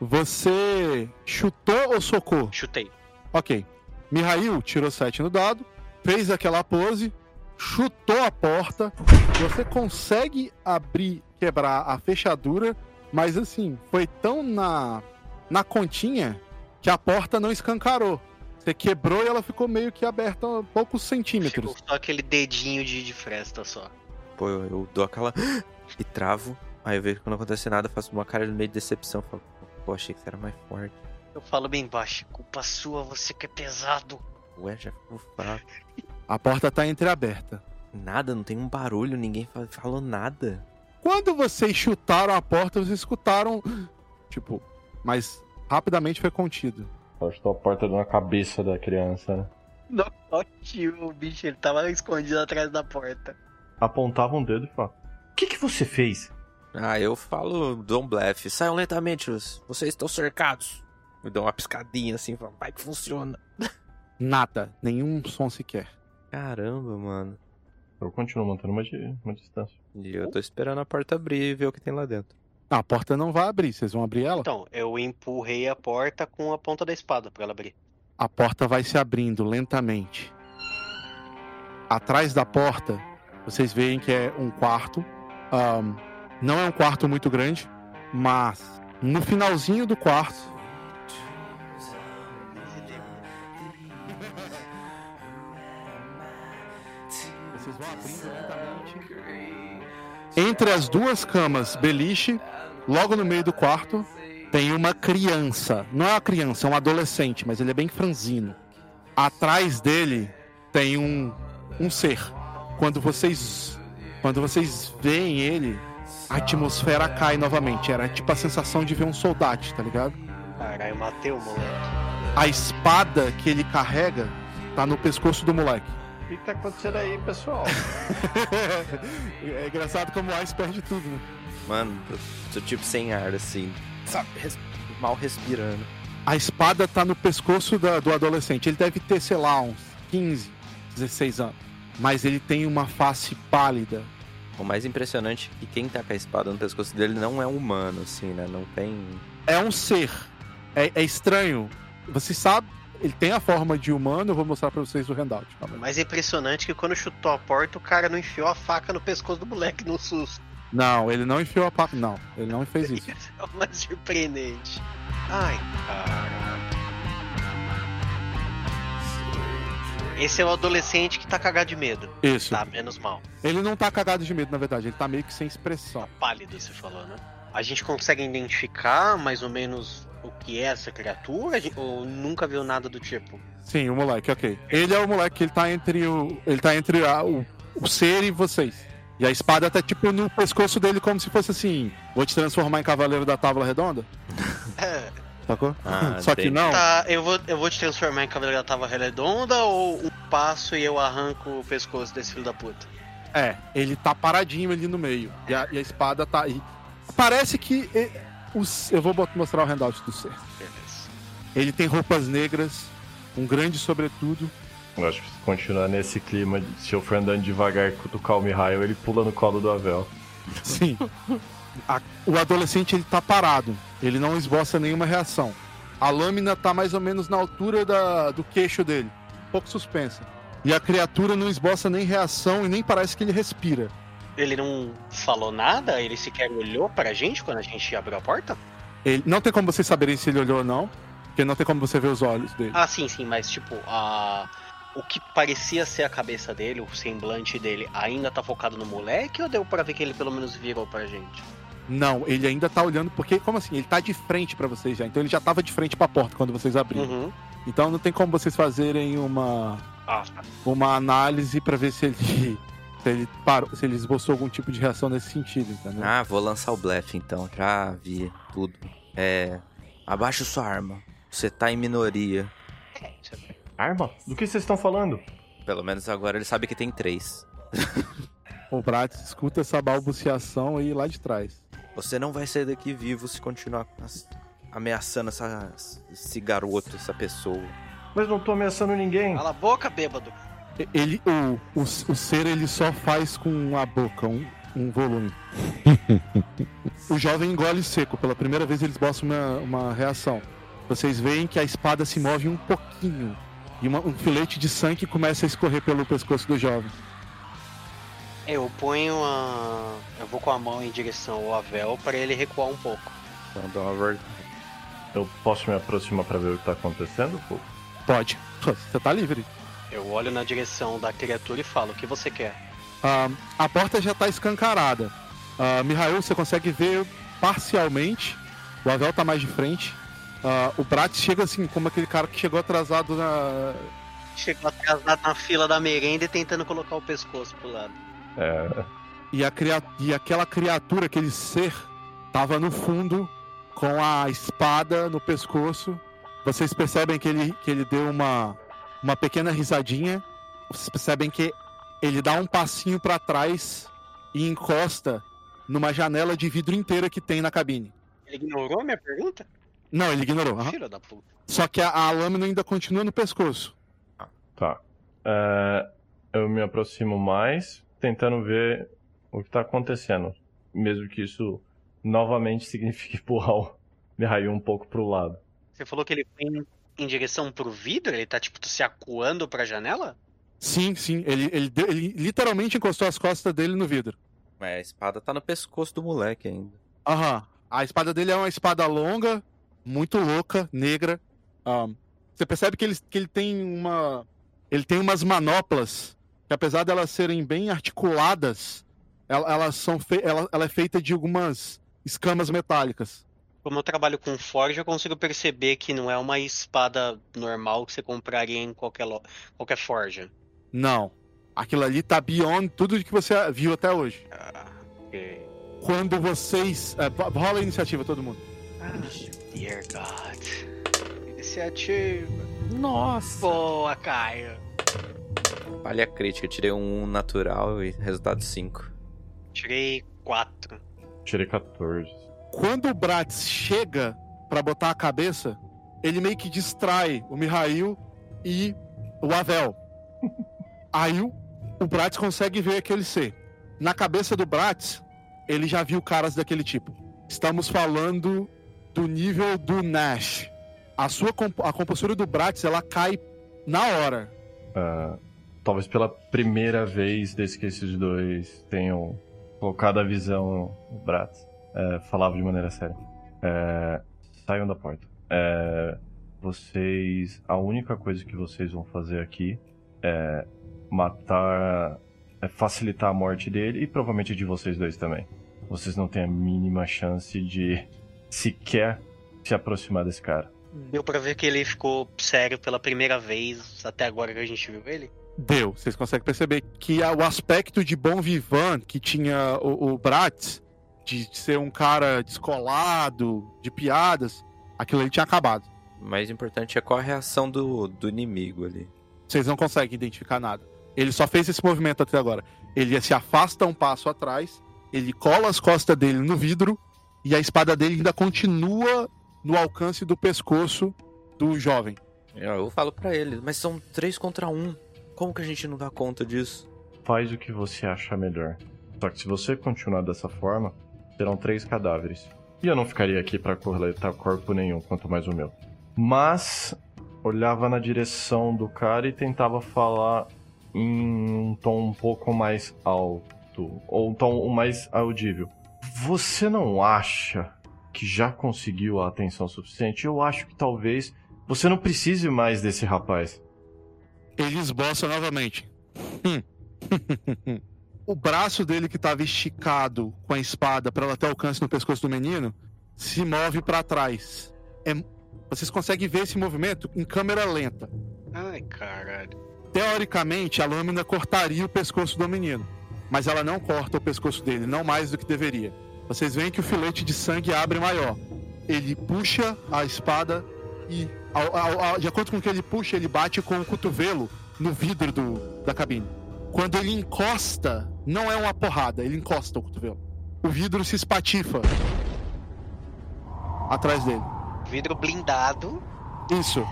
Você chutou ou socou? Chutei. Ok. Mihail tirou 7 no dado, fez aquela pose, chutou a porta. Você consegue abrir, quebrar a fechadura, mas assim, foi tão na, na continha que a porta não escancarou. Você quebrou e ela ficou meio que aberta a poucos centímetros. Ficou só aquele dedinho de, de fresta só. Pô, eu, eu dou aquela. e travo. Aí eu vejo que não acontece nada, faço uma cara de meio de decepção. Falo, pô, achei que você era mais forte. Eu falo bem baixo, culpa sua, você que é pesado. Ué, já ficou fraco. A porta tá entreaberta. Nada, não tem um barulho, ninguém fa- falou nada. Quando vocês chutaram a porta, vocês escutaram. Tipo, mas rapidamente foi contido. Acho a porta na cabeça da criança, né? Nocaute o bicho, ele tava escondido atrás da porta. Apontava um dedo e falava: O que, que você fez? Ah, eu falo, dou um blefe. Saiam lentamente, os- vocês estão cercados. Me dou uma piscadinha assim, falo, vai que funciona. Nada, nenhum som sequer. Caramba, mano. Eu continuo mantendo uma, uma distância. E eu tô esperando a porta abrir e ver o que tem lá dentro. A porta não vai abrir, vocês vão abrir ela? Então, eu empurrei a porta com a ponta da espada pra ela abrir. A porta vai se abrindo lentamente. Atrás da porta, vocês veem que é um quarto. Ahn, não é um quarto muito grande, mas no finalzinho do quarto. Entre as duas camas, beliche, logo no meio do quarto, tem uma criança. Não é uma criança, é um adolescente, mas ele é bem franzino. Atrás dele tem um, um ser. Quando vocês quando vocês veem ele, a atmosfera cai novamente. Era tipo a sensação de ver um soldado, tá ligado? Caralho, matei o moleque. A espada que ele carrega tá no pescoço do moleque. O que, que tá acontecendo aí, pessoal? é engraçado como o Ice perde tudo, né? Mano, eu tô tipo sem ar, assim. Sabe? res- mal respirando. A espada tá no pescoço da- do adolescente. Ele deve ter, sei lá, uns 15, 16 anos. Mas ele tem uma face pálida. O mais impressionante é que quem tá com a espada no pescoço dele não é um humano, assim, né? Não tem. É um ser. É, é estranho. Você sabe, ele tem a forma de humano. Eu vou mostrar pra vocês o handout. O mais impressionante é que quando chutou a porta, o cara não enfiou a faca no pescoço do moleque no susto. Não, ele não enfiou a pata. Não, ele não fez isso. É o mais surpreendente. Ai, cara. Esse é o adolescente que tá cagado de medo. Isso. Tá, menos mal. Ele não tá cagado de medo, na verdade. Ele tá meio que sem expressão. Pálido, você falou, né? A gente consegue identificar mais ou menos o que é essa criatura? Ou nunca viu nada do tipo? Sim, o moleque, ok. Ele é o moleque, ele tá entre o. Ele tá entre a- o, o ser e vocês. E a espada tá tipo no pescoço dele, como se fosse assim: vou te transformar em cavaleiro da tábua redonda? É, Sacou? Ah, Só que não. tá, eu vou, eu vou te transformar em Cavaleiro da Tava Redonda ou um passo e eu arranco o pescoço desse filho da puta? É, ele tá paradinho ali no meio. E a, e a espada tá aí. Parece que. E- os- eu vou mostrar o handout do. Beleza. Ele tem roupas negras, um grande sobretudo. Eu acho que se continuar nesse clima, se eu for andando devagar e cutucar o Mihail, ele pula no colo do Avel. Sim. A- o adolescente ele tá parado. Ele não esboça nenhuma reação. A lâmina tá mais ou menos na altura da- do queixo dele. Um pouco suspensa. E a criatura não esboça nem reação e nem parece que ele respira. Ele não falou nada? Ele sequer olhou pra gente quando a gente abriu a porta? Ele, não tem como vocês saberem se ele olhou ou não. Porque não tem como você ver os olhos dele. Ah, sim, sim, mas tipo, a... o que parecia ser a cabeça dele, o semblante dele, ainda tá focado no moleque ou deu pra ver que ele pelo menos virou pra gente? Não, ele ainda tá olhando, porque, como assim? Ele tá de frente pra vocês já. Então ele já tava de frente pra porta quando vocês abriram. Uhum. Então não tem como vocês fazerem uma, Ah, tá. uma análise pra ver se ele. Se ele parou, se ele esboçou algum tipo de reação nesse sentido, entendeu? Ah, vou lançar o blefe então. Já vi tudo. É. Abaixa sua arma. Você tá em minoria. Arma? Do que vocês estão falando? Pelo menos agora ele sabe que tem três. O Bratz escuta essa balbuciação aí lá de trás. Você não vai sair daqui vivo se continuar ameaçando essa, esse garoto, essa pessoa. Mas não tô ameaçando ninguém. Cala a boca, bêbado. Ele, o, o, o ser, ele só faz com a boca um, um volume. o jovem engole seco. Pela primeira vez ele esboça uma, uma reação. Vocês veem que a espada se move um pouquinho. E uma- um filete de sangue começa a escorrer pelo pescoço do jovem. Eu ponho a. Eu vou com a mão em direção ao Avel pra ele recuar um pouco. Então. Eu posso me aproximar pra ver o que tá acontecendo, pô? Pode. Você tá livre. Eu olho na direção da criatura e falo: O que você quer? Ah, a porta já tá escancarada. Ah, Mihail, você consegue ver parcialmente. O Avel tá mais de frente. Ah, o Brat chega assim, como aquele cara que chegou atrasado na. Chegou atrasado na fila da merenda e tentando colocar o pescoço pro lado. É. E, a cria... e aquela criatura, aquele ser, tava no fundo com a espada no pescoço. Vocês percebem que ele, que ele deu uma, uma pequena risadinha. Vocês percebem que ele dá um passinho pra trás e encosta numa janela de vidro inteira que tem na cabine. Ele ignorou a minha pergunta? Não, ele ignorou. Filho da puta. Só que a, a lâmina ainda continua no pescoço. Tá. É, eu me aproximo mais, tentando ver o que tá acontecendo. Mesmo que isso novamente signifique empurrar o Mihail um pouco pro lado. Você falou que ele foi em, direção pro vidro? Ele tá, tipo, se acuando pra janela? Sim, sim. Ele, ele, ele literalmente encostou as costas dele no vidro. Mas a espada tá no pescoço do moleque ainda. Aham. A espada dele é uma espada longa, muito louca, negra. Ahn, você percebe que ele, que ele tem uma. Ele tem umas manoplas que, apesar de elas serem bem articuladas, ela- elas são fe... ela, ela é feita de algumas escamas metálicas. Como eu trabalho com forja, eu consigo perceber que não é uma espada normal que você compraria em qualquer, lo... qualquer forja. Não. Aquilo ali tá beyond tudo que você viu até hoje. Ah, ok. Quando vocês. é, ro- rola a iniciativa, todo mundo. Ah, dear God. Iniciativa. Nossa! Boa, Caio. Falha crítica, tirei um natural e resultado 5. Tirei quatro. Tirei 14. Quando o Bratz chega pra botar a cabeça, ele meio que distrai o Mihail e o Avel. Aí o, o Bratz consegue ver aquele ser. Na cabeça do Bratz, ele já viu caras daquele tipo. Estamos falando do nível do Nash. A sua comp- a compostura do Bratz, ela cai na hora. Ah, talvez pela primeira vez desde que esses dois tenham colocado a visão no Bratz. É, falava de maneira séria. É, saiam da porta. É, vocês. A única coisa que vocês vão fazer aqui é matar. É facilitar a morte dele e provavelmente de vocês dois também. Vocês não têm a mínima chance de sequer se aproximar desse cara. Deu pra ver que ele ficou sério pela primeira vez até agora que a gente viu ele? Deu. Vocês conseguem perceber que o aspecto de bom vivant que tinha o, o Bratz, de ser um cara descolado, de piadas, aquilo ali tinha acabado. O mais importante é qual a reação do, do inimigo ali. Vocês não conseguem identificar nada. Ele só fez esse movimento até agora. Ele se afasta um passo atrás, ele cola as costas dele no vidro e a espada dele ainda continua no alcance do pescoço do jovem. Eu, eu falo pra ele, mas são três contra um. Como que a gente não dá conta disso? Faz o que você acha melhor. Só que se você continuar dessa forma, serão três cadáveres. E eu não ficaria aqui pra coletar corpo nenhum, quanto mais o meu. Mas olhava na direção do cara e tentava falar em um tom um pouco mais alto, ou um tom mais audível. Você não acha que já conseguiu a atenção suficiente? Eu acho que talvez você não precise mais desse rapaz. Ele esboça novamente. Hum. o braço dele que estava esticado com a espada para ela ter alcance no pescoço do menino se move para trás. É- Vocês conseguem ver esse movimento em câmera lenta. Ai, caralho. Teoricamente, a lâmina cortaria o pescoço do menino, mas ela não corta o pescoço dele, não mais do que deveria. Vocês veem que o filete de sangue abre maior. Ele puxa a espada e, ao- ao- ao- de acordo com o que ele puxa, ele bate com o cotovelo no vidro do- da cabine. Quando ele encosta, não é uma porrada, ele encosta o cotovelo. O vidro se espatifa atrás dele. Vidro blindado. Isso.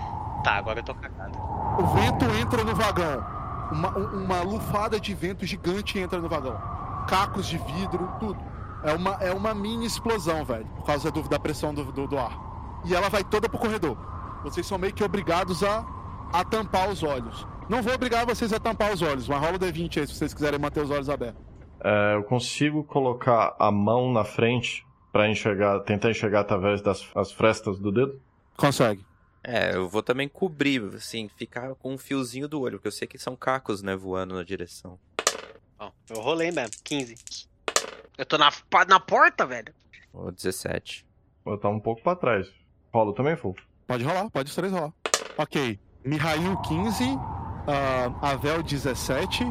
Tá, agora eu tô cagado. O vento entra no vagão. Uma, um- uma lufada de vento gigante entra no vagão. Cacos de vidro, tudo. É uma, é uma mini explosão, velho. Por causa do- da pressão do, do, do ar. E ela vai toda pro corredor. Vocês são meio que obrigados a, a tampar os olhos. Não vou obrigar vocês a tampar os olhos, mas rola o D20 aí se vocês quiserem manter os olhos abertos. É, eu consigo colocar a mão na frente pra enxergar, tentar enxergar através das as frestas do dedo? Consegue. É, eu vou também cobrir, assim, ficar com um fiozinho do olho, porque eu sei que são cacos, né, voando na direção. Ó, eu rolei mesmo. 15. Eu tô na, na porta, velho. Ou 17. Vou estar um pouco pra trás. Rolo também, Full? Pode rolar, pode os três rolar. Ok. Mihail 15, ah, Avel 17,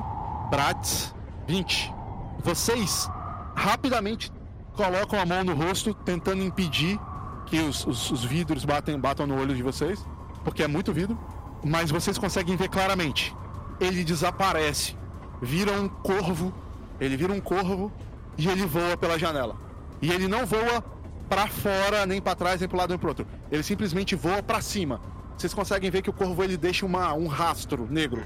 Bratz 20. Vocês rapidamente colocam a mão no rosto, tentando impedir que os, os- os vidros batem, batam no olho de vocês, porque é muito vidro. Mas vocês conseguem ver claramente. Ele desaparece, vira um corvo. Ele vira um corvo e ele voa pela janela. E ele não voa pra fora, nem pra trás, nem pro lado nem pro outro. Ele simplesmente voa pra cima. Vocês conseguem ver que o corvo ele deixa uma, um rastro negro.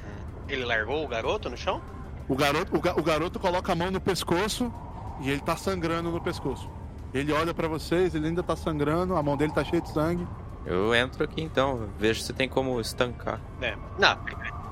Ele largou o garoto no chão? O garoto, o, ga- o garoto coloca a mão no pescoço e ele tá sangrando no pescoço. Ele olha pra vocês, ele ainda tá sangrando, a mão dele tá cheia de sangue. Eu entro aqui então, vejo se tem como estancar. É. Não,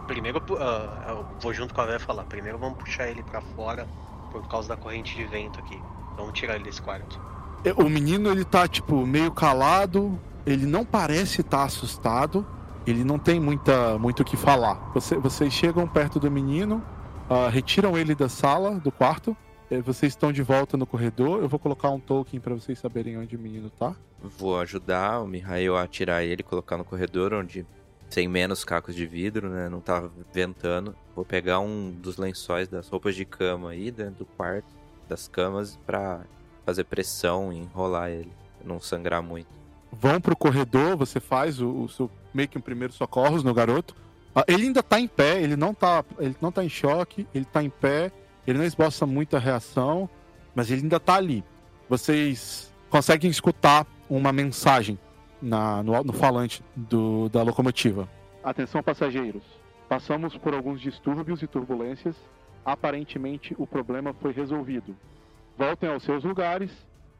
primeiro, ah, eu vou junto com a Vé falar. Primeiro vamos puxar ele pra fora por causa da corrente de vento aqui. Vamos tirar ele desse quarto. É, O menino ele tá tipo meio calado, ele não parece estar assustado, ele não tem muita muito o que falar. Você- vocês chegam perto do menino, ah, retiram ele da sala, do quarto. eh, Vocês estão de volta no corredor. Eu vou colocar um token pra vocês saberem onde o menino tá. Vou ajudar o Mihail a tirar ele, colocar no corredor onde tem menos cacos de vidro, né? Não tá ventando. Vou pegar um dos lençóis das roupas de cama aí dentro do quarto, das camas, pra fazer pressão e enrolar ele, não sangrar muito. Vão pro corredor, você faz o, o seu meio que um primeiro socorros no garoto. Ah, ele ainda tá em pé, ele não tá, ele não tá em choque, ele tá em pé, ele não esboça muita reação, mas ele ainda tá ali. vocês conseguem escutar uma mensagem na, no, no falante do, da locomotiva. Atenção, passageiros. Passamos por alguns distúrbios e turbulências. Aparentemente, o problema foi resolvido. Voltem aos seus lugares.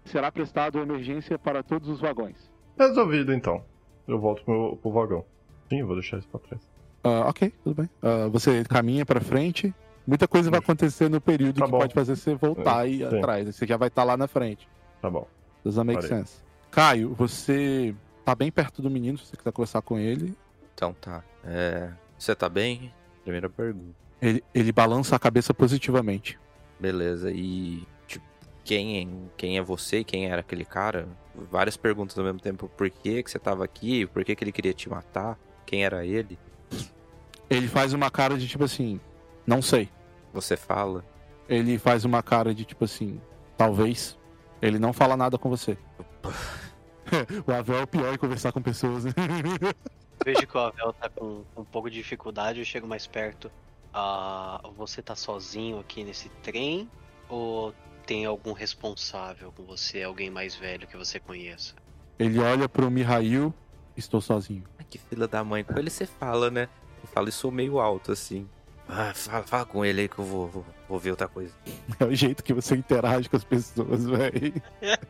Será prestado emergência para todos os vagões. Resolvido então. Eu volto pro, pro vagão. Sim, eu vou deixar isso pra trás. Ah, ok, tudo bem. Ah, você caminha pra frente. Muita coisa vai acontecer no período Tá que bom. pode fazer você voltar e ir Sim. atrás. Você já vai estar lá na frente. Tá bom. Does that make Parei. sense? Caio, você tá bem perto do menino, se você quiser conversar com ele. Então tá. É, você tá bem? Primeira pergunta. Ele, ele balança a cabeça positivamente. Beleza, e quem, é- quem é você quem era aquele cara? Várias perguntas ao mesmo tempo. Por que, que você tava aqui? Por que, que ele queria te matar? Quem era ele? Ele faz uma cara de tipo assim, não sei. Você fala? Ele faz uma cara de tipo assim, talvez. Ele não fala nada com você. o Avel é o pior em conversar com pessoas. né? Vejo que o Avel tá com um pouco de dificuldade, eu chego mais perto. Ah, você tá sozinho aqui nesse trem? Ou tem algum responsável com você, alguém mais velho que você conheça? ele olha pro Mihail, estou sozinho. Ai, que filha da mãe. Com ele você fala, né? Eu falo isso meio alto assim. Ah, fala, fala com ele aí que eu vou, vou, vou ver outra coisa. É o jeito que você interage com as pessoas, velho.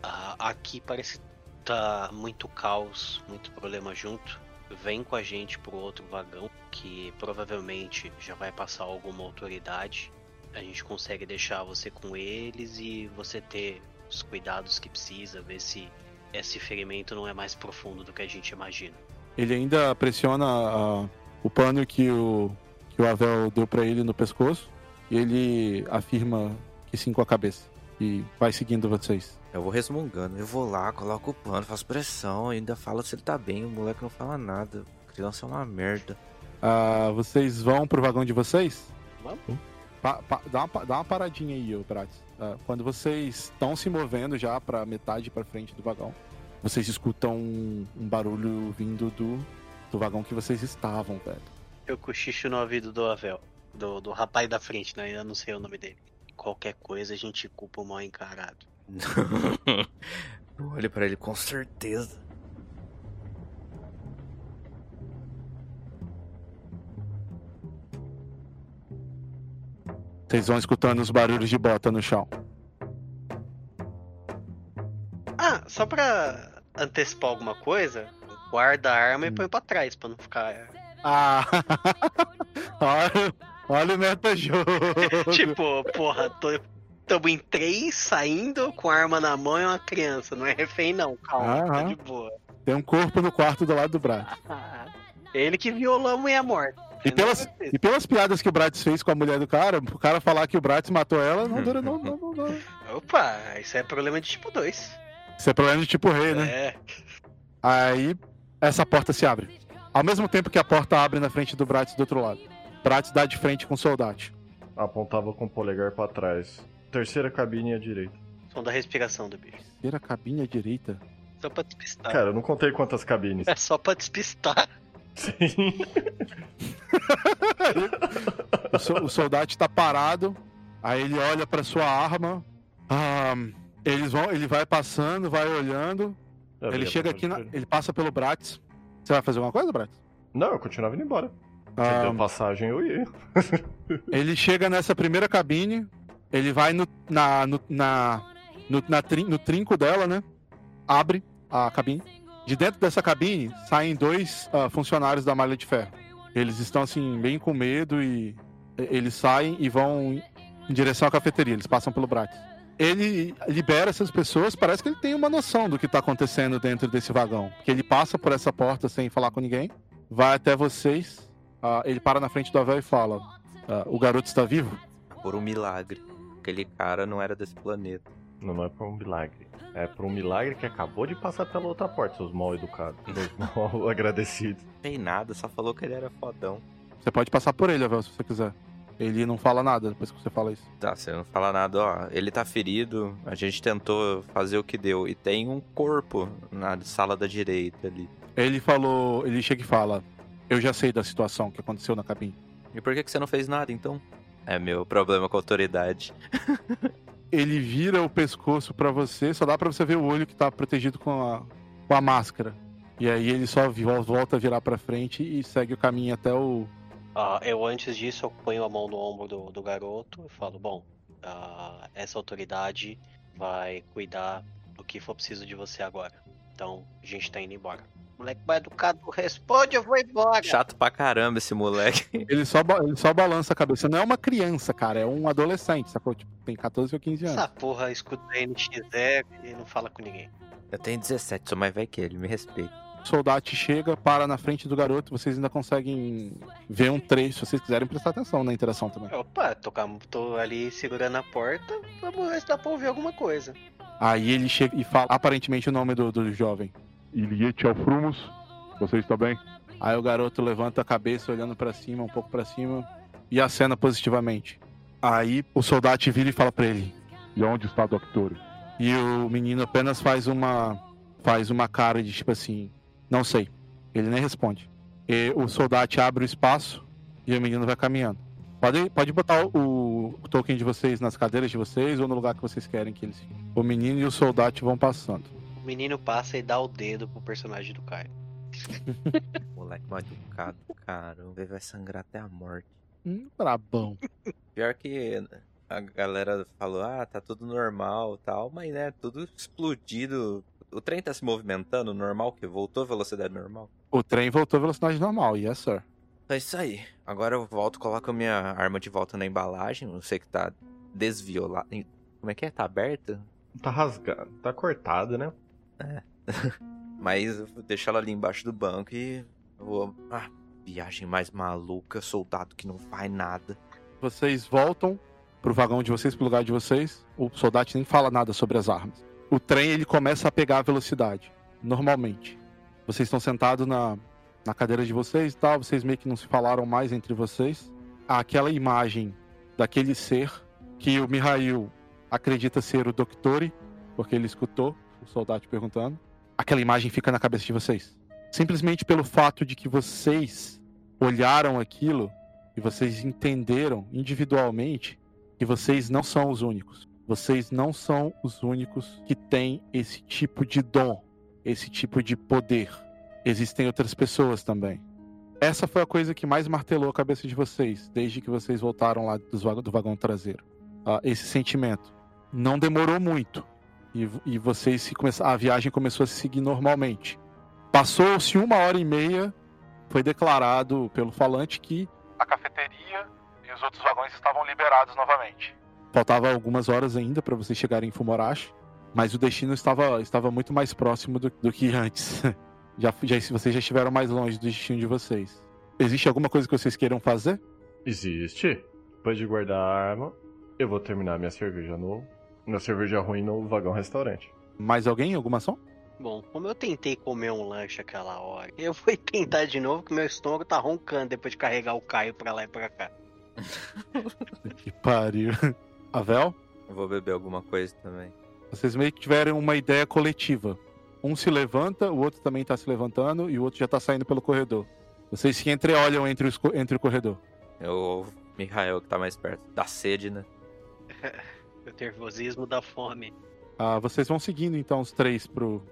Ah, aqui parece tá muito caos, muito problema junto. Vem com a gente pro outro vagão, que provavelmente já vai passar alguma autoridade. A gente consegue deixar você com eles e você ter os cuidados que precisa, ver se esse ferimento não é mais profundo do que a gente imagina. Ele ainda pressiona ah, o pano que o, que o Avel deu pra ele no pescoço. E ele afirma que sim com a cabeça. E vai seguindo vocês. Eu vou resmungando. Eu vou lá, coloco o pano, faço pressão, ainda falo se ele tá bem. O moleque não fala nada. A criança é uma merda. Ah, vocês vão pro vagão de vocês? Vamos. Pa- pa- dá, uma, dá uma paradinha aí, ô Prates. Ah, quando vocês estão se movendo já pra metade pra frente do vagão, vocês escutam um, um barulho vindo do, do vagão que vocês estavam, velho. Eu cochicho no ouvido do Avel, do, do rapaz da frente, né? Eu não sei o nome dele. Qualquer coisa a gente culpa o mal encarado. Eu olho pra ele com certeza. Vocês vão escutando os barulhos de bota no chão. Ah, só pra antecipar alguma coisa, guarda a arma e põe pra trás pra não ficar. Ah! olha, olha o meta-jogo! tipo, porra, tô, tamo em três saindo com a arma na mão e uma criança. Não é refém, não. Calma, tá de boa. Tem um corpo no quarto do lado do Bratis. Ele que violou a mulher morta. E pelas, e pelas piadas que o Bratis fez com a mulher do cara, o cara falar que o Bratis matou ela, não dura não, não, não, não. Opa, isso é problema de tipo 2. Isso é problema de tipo rei, né? É. Aí essa porta se abre. Ao mesmo tempo que a porta abre na frente do Bratis do outro lado. Bratis dá de frente com o soldado. Apontava com o polegar pra trás. Terceira cabine à direita. Som da respiração do bicho. Terceira cabine à direita. Só pra despistar. Cara, eu não contei quantas cabines. É só pra despistar. Sim. O, o soldado tá parado. Aí ele olha pra sua arma. Ah, eles vão, ele vai passando, vai olhando. Eu ele ia chega aqui, na- frente. ele passa pelo Bratis. Você vai fazer alguma coisa, Bratis? Não, eu continuava indo embora. Se Ah, deu passagem, eu ia. Ele chega nessa primeira cabine, ele vai no, na, no, na, no, na trin- no trinco dela, né? Abre a cabine. De dentro dessa cabine saem dois ah, funcionários da malha de ferro. Eles estão assim, bem com medo e eles saem e vão em direção à cafeteria. Eles passam pelo Bratis. Ele libera essas pessoas, parece que ele tem uma noção do que está acontecendo dentro desse vagão. Porque ele passa por essa porta sem falar com ninguém, vai até vocês, ah, ele para na frente do Avel e fala: ah, O garoto está vivo? Por um milagre. Aquele cara não era desse planeta. Não, não é por um milagre. É por um milagre que acabou de passar pela outra porta, seus mal educados. Seus mal agradecidos. Não tem nada, só falou que ele era fodão. Você pode passar por ele, Avel, se você quiser. Ele não fala nada depois que você fala isso. Tá, você não fala nada, ó. Ele tá ferido, a gente tentou fazer o que deu. E tem um corpo na sala da direita ali. Ele falou, ele chega e fala: Eu já sei da situação que aconteceu na cabine. E por que, que você não fez nada então? É meu problema com a autoridade. ele vira o pescoço pra você, só dá pra você ver o olho que tá protegido com a, com a máscara. E aí ele só volta a virar pra frente e segue o caminho até o. Ah, eu antes disso eu ponho a mão no ombro do, do garoto e falo, bom, ah, essa autoridade vai cuidar do que for preciso de você agora. Então a gente tá indo embora. Moleque mais educado responde, eu vou embora. Chato pra caramba esse moleque. Ele só, ele só balança a cabeça. Não é uma criança, cara, é um adolescente, sacou? Tipo, tem 14 ou 15 anos. Essa porra escuta NX0 e não fala com ninguém. Eu tenho 17, sou mais velho que ele, me respeita. O soldado chega, para na frente do garoto, vocês ainda conseguem ver um trecho, se vocês quiserem prestar atenção na interação também. Opa, tô, tô ali segurando a porta, vamos ver se dá pra ouvir alguma coisa. Aí ele chega e fala aparentemente o nome do, do jovem. Iliete Alfrumos, você está bem? Aí o garoto levanta a cabeça, olhando pra cima, um pouco pra cima, e acena positivamente. Aí o soldado vira e fala pra ele. E onde está Doctor? E o menino apenas faz uma faz uma cara de tipo assim, não sei. Ele nem responde. E o soldado abre o espaço e o menino vai caminhando. Pode, pode botar o, o token de vocês nas cadeiras de vocês ou no lugar que vocês querem que eles fiquem. O menino e o soldado vão passando. O menino passa e dá o dedo pro personagem do Caio. Moleque mal educado, caramba. Vai sangrar até a morte. Hum, brabão. Pior que a galera falou, ah, tá tudo normal e tal, mas né, tudo explodido. O trem tá se movimentando normal, que voltou à velocidade normal. O trem voltou à velocidade normal, yes sir. É isso aí. Agora eu volto, coloco a minha arma de volta na embalagem. Eu sei que tá desviolada. Como é que é? Tá aberta? Tá rasgado, tá cortado, né? Mas eu vou deixar ela ali embaixo do banco e vou. Ah, viagem mais maluca, soldado que não faz nada. Vocês voltam pro vagão de vocês, pro lugar de vocês. O soldado nem fala nada sobre as armas. O trem ele começa a pegar a velocidade, normalmente. Vocês estão sentados na, na cadeira de vocês e tal, vocês meio que não se falaram mais entre vocês. Aquela imagem daquele ser que o Mihail acredita ser o Doctore, porque ele escutou o soldado perguntando. Aquela imagem fica na cabeça de vocês. Simplesmente pelo fato de que vocês olharam aquilo e vocês entenderam individualmente que vocês não são os únicos. Vocês não são os únicos que têm esse tipo de dom, esse tipo de poder. Existem outras pessoas também. Essa foi a coisa que mais martelou a cabeça de vocês desde que vocês voltaram lá do vagão traseiro. Ah, esse sentimento. Não demorou muito e, e vocês se come... a viagem começou a se seguir normalmente. Passou-se uma hora e meia, foi declarado pelo falante que a cafeteria e os outros vagões estavam liberados novamente. Faltava algumas horas ainda para vocês chegarem em Fumorashi, mas o destino estava, estava muito mais próximo do, do que antes. Já, já, vocês já estiveram mais longe do destino de vocês. Existe alguma coisa que vocês queiram fazer? Existe. Depois de guardar a arma, eu vou terminar minha cerveja no. Minha cerveja ruim no vagão restaurante. Mais alguém? Alguma ação? Bom, como eu tentei comer um lanche aquela hora, eu vou tentar de novo que meu estômago tá roncando depois de carregar o Caio pra lá e pra cá. Que pariu. Avel? Eu vou beber alguma coisa também. Vocês meio que tiveram uma ideia coletiva. Um se levanta, o outro também tá se levantando e o outro já tá saindo pelo corredor. Vocês se entreolham entre, os, entre o corredor. Eu, Mihael, que tá mais perto. Da sede, né? O nervosismo da fome. Ah, vocês vão seguindo então os três pro.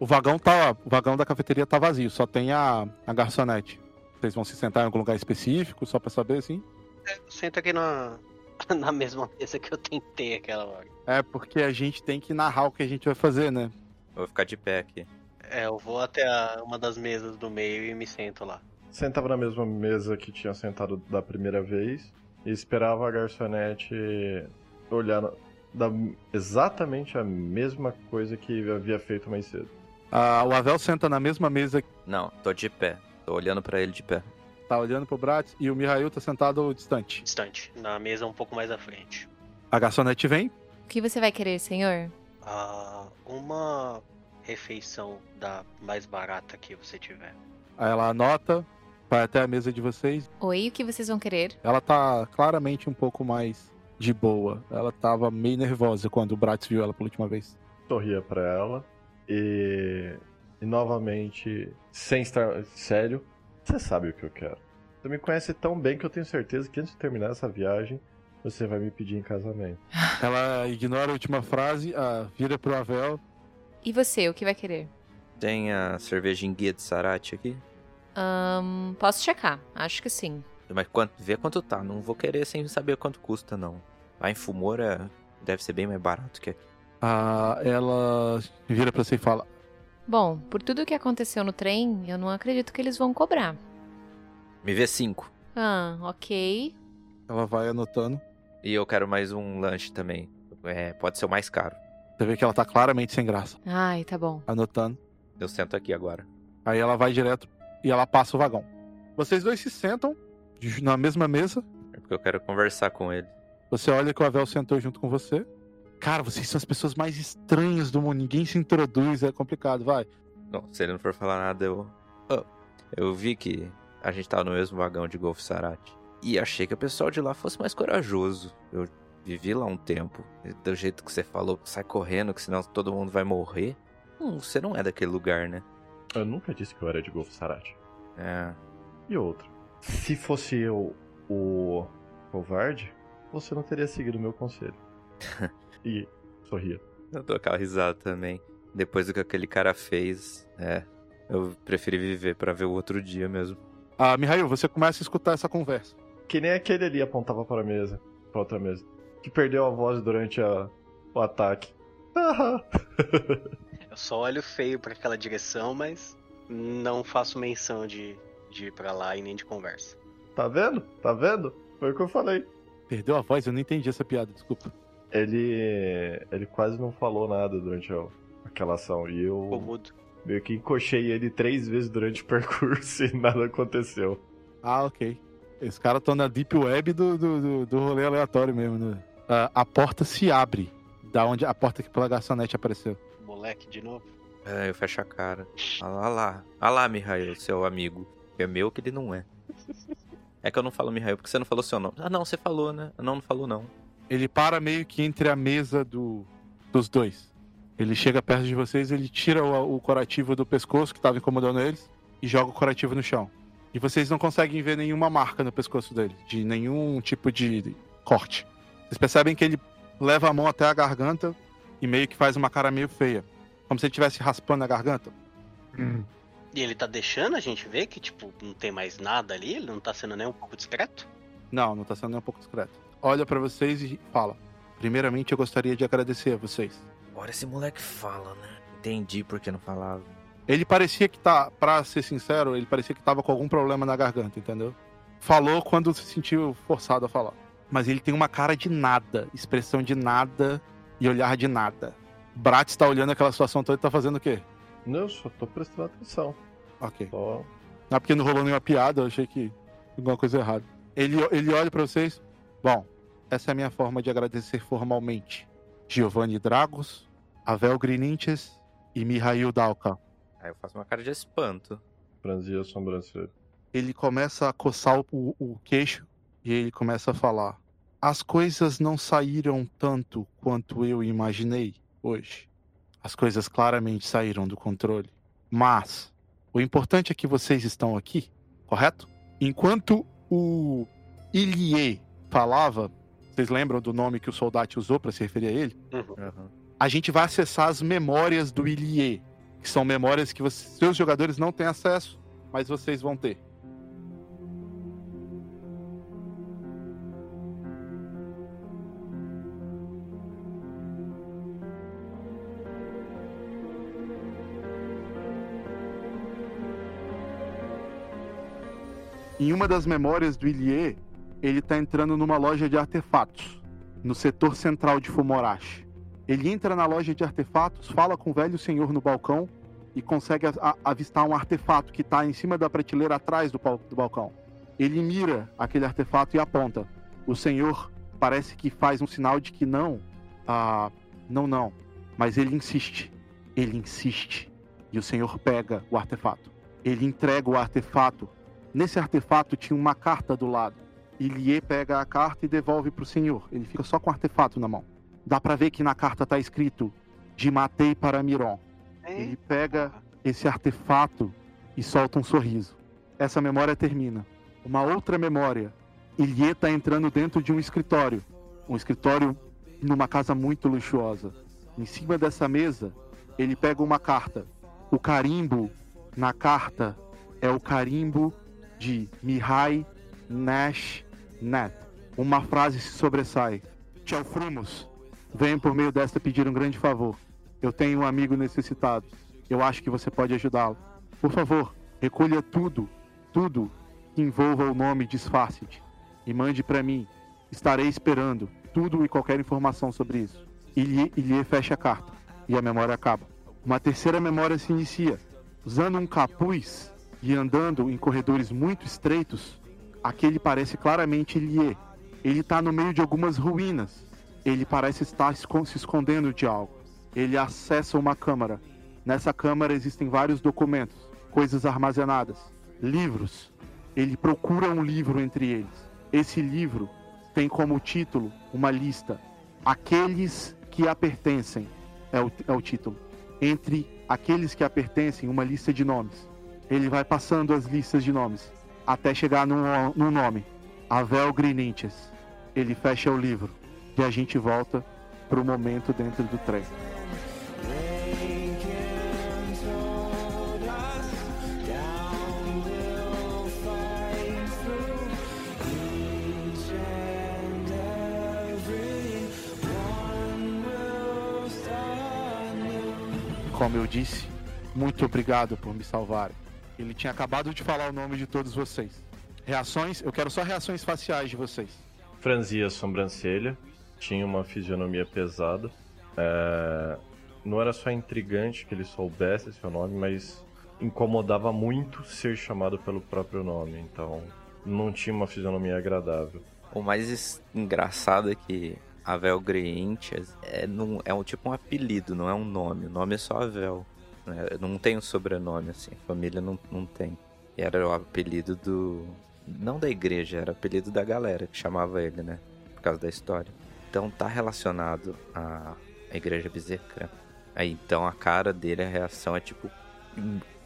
O vagão tá. O vagão da cafeteria tá vazio, só tem a, a garçonete. Vocês vão se sentar em algum lugar específico, só pra saber, assim? Senta aqui na, na mesma mesa que eu tentei aquela hora. É porque a gente tem que narrar o que a gente vai fazer, né? Eu vou ficar de pé aqui. É, eu vou até a- uma das mesas do meio e me sento lá. Sentava na mesma mesa que tinha sentado da primeira vez e esperava a garçonete olhar na- da exatamente a mesma coisa que havia feito mais cedo. Ah, o Avel senta na mesma mesa, Não, tô de pé. Tô olhando pra ele de pé. tá olhando pro Bratz, e o Mihail tá sentado distante. Distante, na mesa um pouco mais à frente. A garçonete vem, O que você vai querer, senhor? Ah, uma refeição da mais barata que você tiver. aí ela anota, vai até a mesa de vocês. Oi, o que vocês vão querer? Ela tá claramente um pouco mais de boa. Ela tava meio nervosa quando o Bratz viu ela pela última vez. Sorria pra ela e, e novamente, sem estar sério, você sabe o que eu quero. Você me conhece tão bem que eu tenho certeza que antes de terminar essa viagem, Você vai me pedir em casamento. Ela ignora a última frase, ah, vira pro Avel. E você, o que vai querer? Tem a cervejinha de Sarate aqui? Ahn, posso checar, acho que sim. Mas quanto, vê quanto tá. Não vou querer sem saber quanto custa, não. Lá em Fumora deve ser bem mais barato que aqui. Ah, ela vira pra você e fala: Bom, por tudo que aconteceu no trem, eu não acredito que eles vão cobrar. Me vê cinco. Ah, ok. Ela vai anotando. E eu quero mais um lanche também. É, pode ser o mais caro. Você vê que ela tá claramente sem graça. Ai, tá bom. Anotando. Eu sento aqui agora. Aí ela vai direto e ela passa o vagão. Vocês dois se sentam de- na mesma mesa. É porque eu quero conversar com ele. Você olha que o Avel sentou junto com você. Cara, vocês são as pessoas mais estranhas do mundo. Ninguém se introduz, é complicado, vai. Não, se ele não for falar nada, eu. Oh, eu vi que a gente tava no mesmo vagão de Golf Sarate. E achei que o pessoal de lá fosse mais corajoso. Eu vivi lá um tempo. E Do jeito que você falou, sai correndo, que senão todo mundo vai morrer. Hum, você não é daquele lugar, né? Eu nunca disse que eu era de Golfo Sarate. É. E outra. Se fosse eu o covarde, você não teria seguido o meu conselho. e sorria. Eu dou aquela risada também. Depois do que aquele cara fez, é. Eu preferi viver pra ver o outro dia mesmo. Ah, Mihail, você começa a escutar essa conversa. Que nem aquele ali apontava para a mesa, para outra mesa. Que perdeu a voz durante a- o ataque. Eu só olho feio pra aquela direção, mas não faço menção de, de ir pra lá e nem de conversa. tá vendo? Tá vendo? Foi o que eu falei. Perdeu a voz? Eu não entendi essa piada, desculpa. Ele. Ele quase não falou nada durante a- aquela ação. E eu Ficou mudo. meio que encochei ele três vezes durante o percurso e nada aconteceu. Ah, ok. Os caras estão na deep web do, do, do, do rolê aleatório mesmo, né? Ah, a porta se abre. Da onde a porta que pela garçonete apareceu. Moleque de novo. É, eu fecho a cara. Ah lá, ah lá. Ah lá, Mihail, seu amigo. É meu que ele não é. É que eu não falo Mihail porque você não falou seu nome. Ah, não, você falou, né? Não, não falou não. Ele para meio que entre a mesa do, dos dois. Ele chega perto de vocês, ele tira o, o corativo do pescoço que estava incomodando eles e joga o corativo no chão. E vocês não conseguem ver nenhuma marca no pescoço dele, de nenhum tipo de corte. Vocês percebem que ele leva a mão até a garganta e meio que faz uma cara meio feia, como se ele estivesse raspando a garganta. E ele tá deixando a gente ver que, tipo, não tem mais nada ali? Ele não tá sendo nem um pouco discreto? Não, não tá sendo nem um pouco discreto. Olha pra vocês e fala: Primeiramente, eu gostaria de agradecer a vocês. Agora esse moleque fala, né? Entendi por que não falava. Ele parecia que tá, pra ser sincero, ele parecia que tava com algum problema na garganta, entendeu? Falou quando se sentiu forçado a falar. Mas ele tem uma cara de nada, expressão de nada e olhar de nada. Brat está olhando aquela situação toda e tá fazendo o quê? Não, eu só tô prestando atenção. Ok. Só. Não é porque não rolou nenhuma piada, eu achei que alguma coisa errada. Ele, ele olha pra vocês. Bom, essa é a minha forma de agradecer formalmente. Giovanni Dragos, Avel Grininches e Mihail Dalka. Aí eu faço uma cara de espanto. Franzia a sobrancelha. ele começa a coçar o, o queixo e ele começa a falar: As coisas não saíram tanto quanto eu imaginei hoje. As coisas claramente saíram do controle. Mas o importante é que vocês estão aqui, correto? Enquanto o Ilie falava, vocês lembram do nome que o soldado usou para se referir a ele? Uhum. a gente vai acessar as memórias do Ilie, que são memórias que você- seus jogadores não têm acesso, mas vocês vão ter. Em uma das memórias do Ilie, ele está entrando numa loja de artefatos, no setor central de Fumorashi. Ele entra na loja de artefatos, fala com o velho senhor no balcão e consegue avistar um artefato que está em cima da prateleira atrás do, do balcão. Ele mira aquele artefato e aponta. O senhor parece que faz um sinal de que não. Ah, não, não. Mas ele insiste. Ele insiste. E o senhor pega o artefato. Ele entrega o artefato. Nesse artefato tinha uma carta do lado. Ilie pega a carta e devolve para o senhor. Ele fica só com o artefato na mão. Dá pra ver que na carta tá escrito de Matei para Miron. Ele pega esse artefato e solta um sorriso. Essa memória termina. Uma outra memória. Ilie tá entrando dentro de um escritório. um escritório numa casa muito luxuosa. Em cima dessa mesa, ele pega uma carta. O carimbo na carta é o carimbo de Mihai Nash Net. Uma frase se sobressai. Tchau, Frumos. Venho por meio desta pedir um grande favor. Eu tenho um amigo necessitado. Eu acho que você pode ajudá-lo. Por favor, recolha tudo, tudo que envolva o nome Disfarce-te e mande para mim. Estarei esperando tudo e qualquer informação sobre isso. Ilie, Ilie fecha a carta e a memória acaba. Uma terceira memória se inicia. Usando um capuz e andando em corredores muito estreitos, aquele parece claramente Ilie. Ele está no meio de algumas ruínas. Ele parece estar se escondendo de algo. Ele acessa uma câmara. Nessa câmara existem vários documentos, coisas armazenadas, livros. Ele procura um livro entre eles. Esse livro tem como título uma lista. Aqueles que a pertencem é o, é o título. Entre aqueles que a pertencem, uma lista de nomes. Ele vai passando as listas de nomes até chegar num, num nome: Avel Grininches. Ele fecha o livro e a gente volta para o momento dentro do trem. Como eu disse, muito obrigado por me salvarem. Ele tinha acabado de falar o nome de todos vocês. Reações, eu quero só reações faciais de vocês. Franzia a sobrancelha, tinha uma fisionomia pesada. É... Não era só intrigante que ele soubesse seu nome, mas incomodava muito ser chamado pelo próprio nome. Então, não tinha uma fisionomia agradável. O mais engraçado é que Avel Greenches é, num, é um tipo um apelido, não é um nome. O nome é só Avel. Né? Não tem um sobrenome, assim. Família não, não tem. Era o apelido do. Não da igreja, era o apelido da galera que chamava ele, né? Por causa da história. Então tá relacionado à, à igreja Bezerca. Aí então a cara dele, a reação é tipo.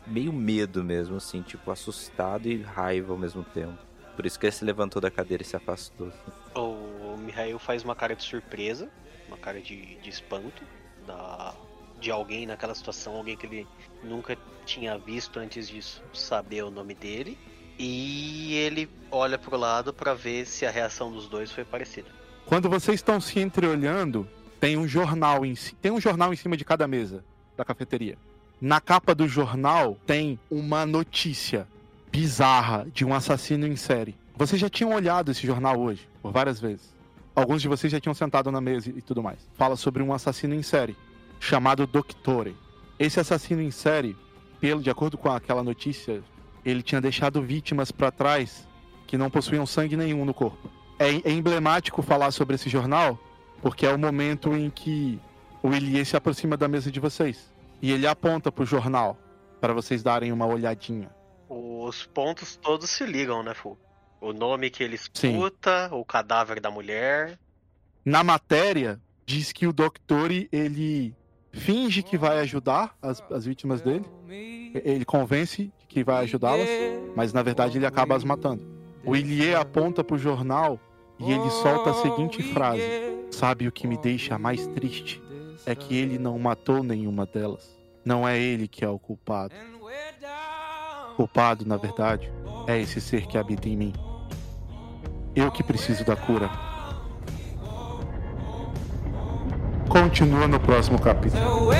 meio medo mesmo, assim, tipo assustado e raiva ao mesmo tempo. Por isso que ele se levantou da cadeira e se afastou. Assim. O Mihail faz uma cara de surpresa, uma cara de, de espanto da, de alguém naquela situação, alguém que ele nunca tinha visto antes disso saber o nome dele. E ele olha pro lado para ver se a reação dos dois foi parecida. Quando vocês estão se entreolhando, tem um jornal em tem um jornal em cima de cada mesa da cafeteria. Na capa do jornal tem uma notícia bizarra de um assassino em série. Vocês já tinham olhado esse jornal hoje, por várias vezes. Alguns de vocês já tinham sentado na mesa e tudo mais. Fala sobre um assassino em série, chamado Doctore. Esse assassino em série, pelo de acordo com aquela notícia, ele tinha deixado vítimas para trás que não possuíam sangue nenhum no corpo. É, é, emblemático falar sobre esse jornal, porque é o momento em que o Elie se aproxima da mesa de vocês. E ele aponta pro jornal para vocês darem uma olhadinha os pontos todos se ligam, né, Fu? O nome que ele escuta, Sim. o cadáver da mulher. Na matéria, diz que o Doctor ele finge que vai ajudar as, as vítimas dele. Ele convence que vai ajudá-las, mas na verdade ele acaba as matando. O Ilie aponta pro jornal e ele solta a seguinte frase: Sabe o que me deixa mais triste? É que ele não matou nenhuma delas. Não é ele que é o culpado culpado, na verdade, é esse ser que habita em mim. Eu que preciso da cura. Continua no próximo capítulo.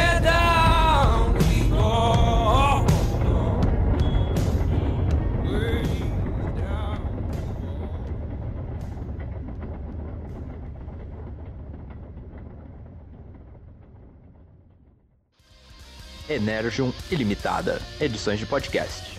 Energium Ilimitada, edições de podcast.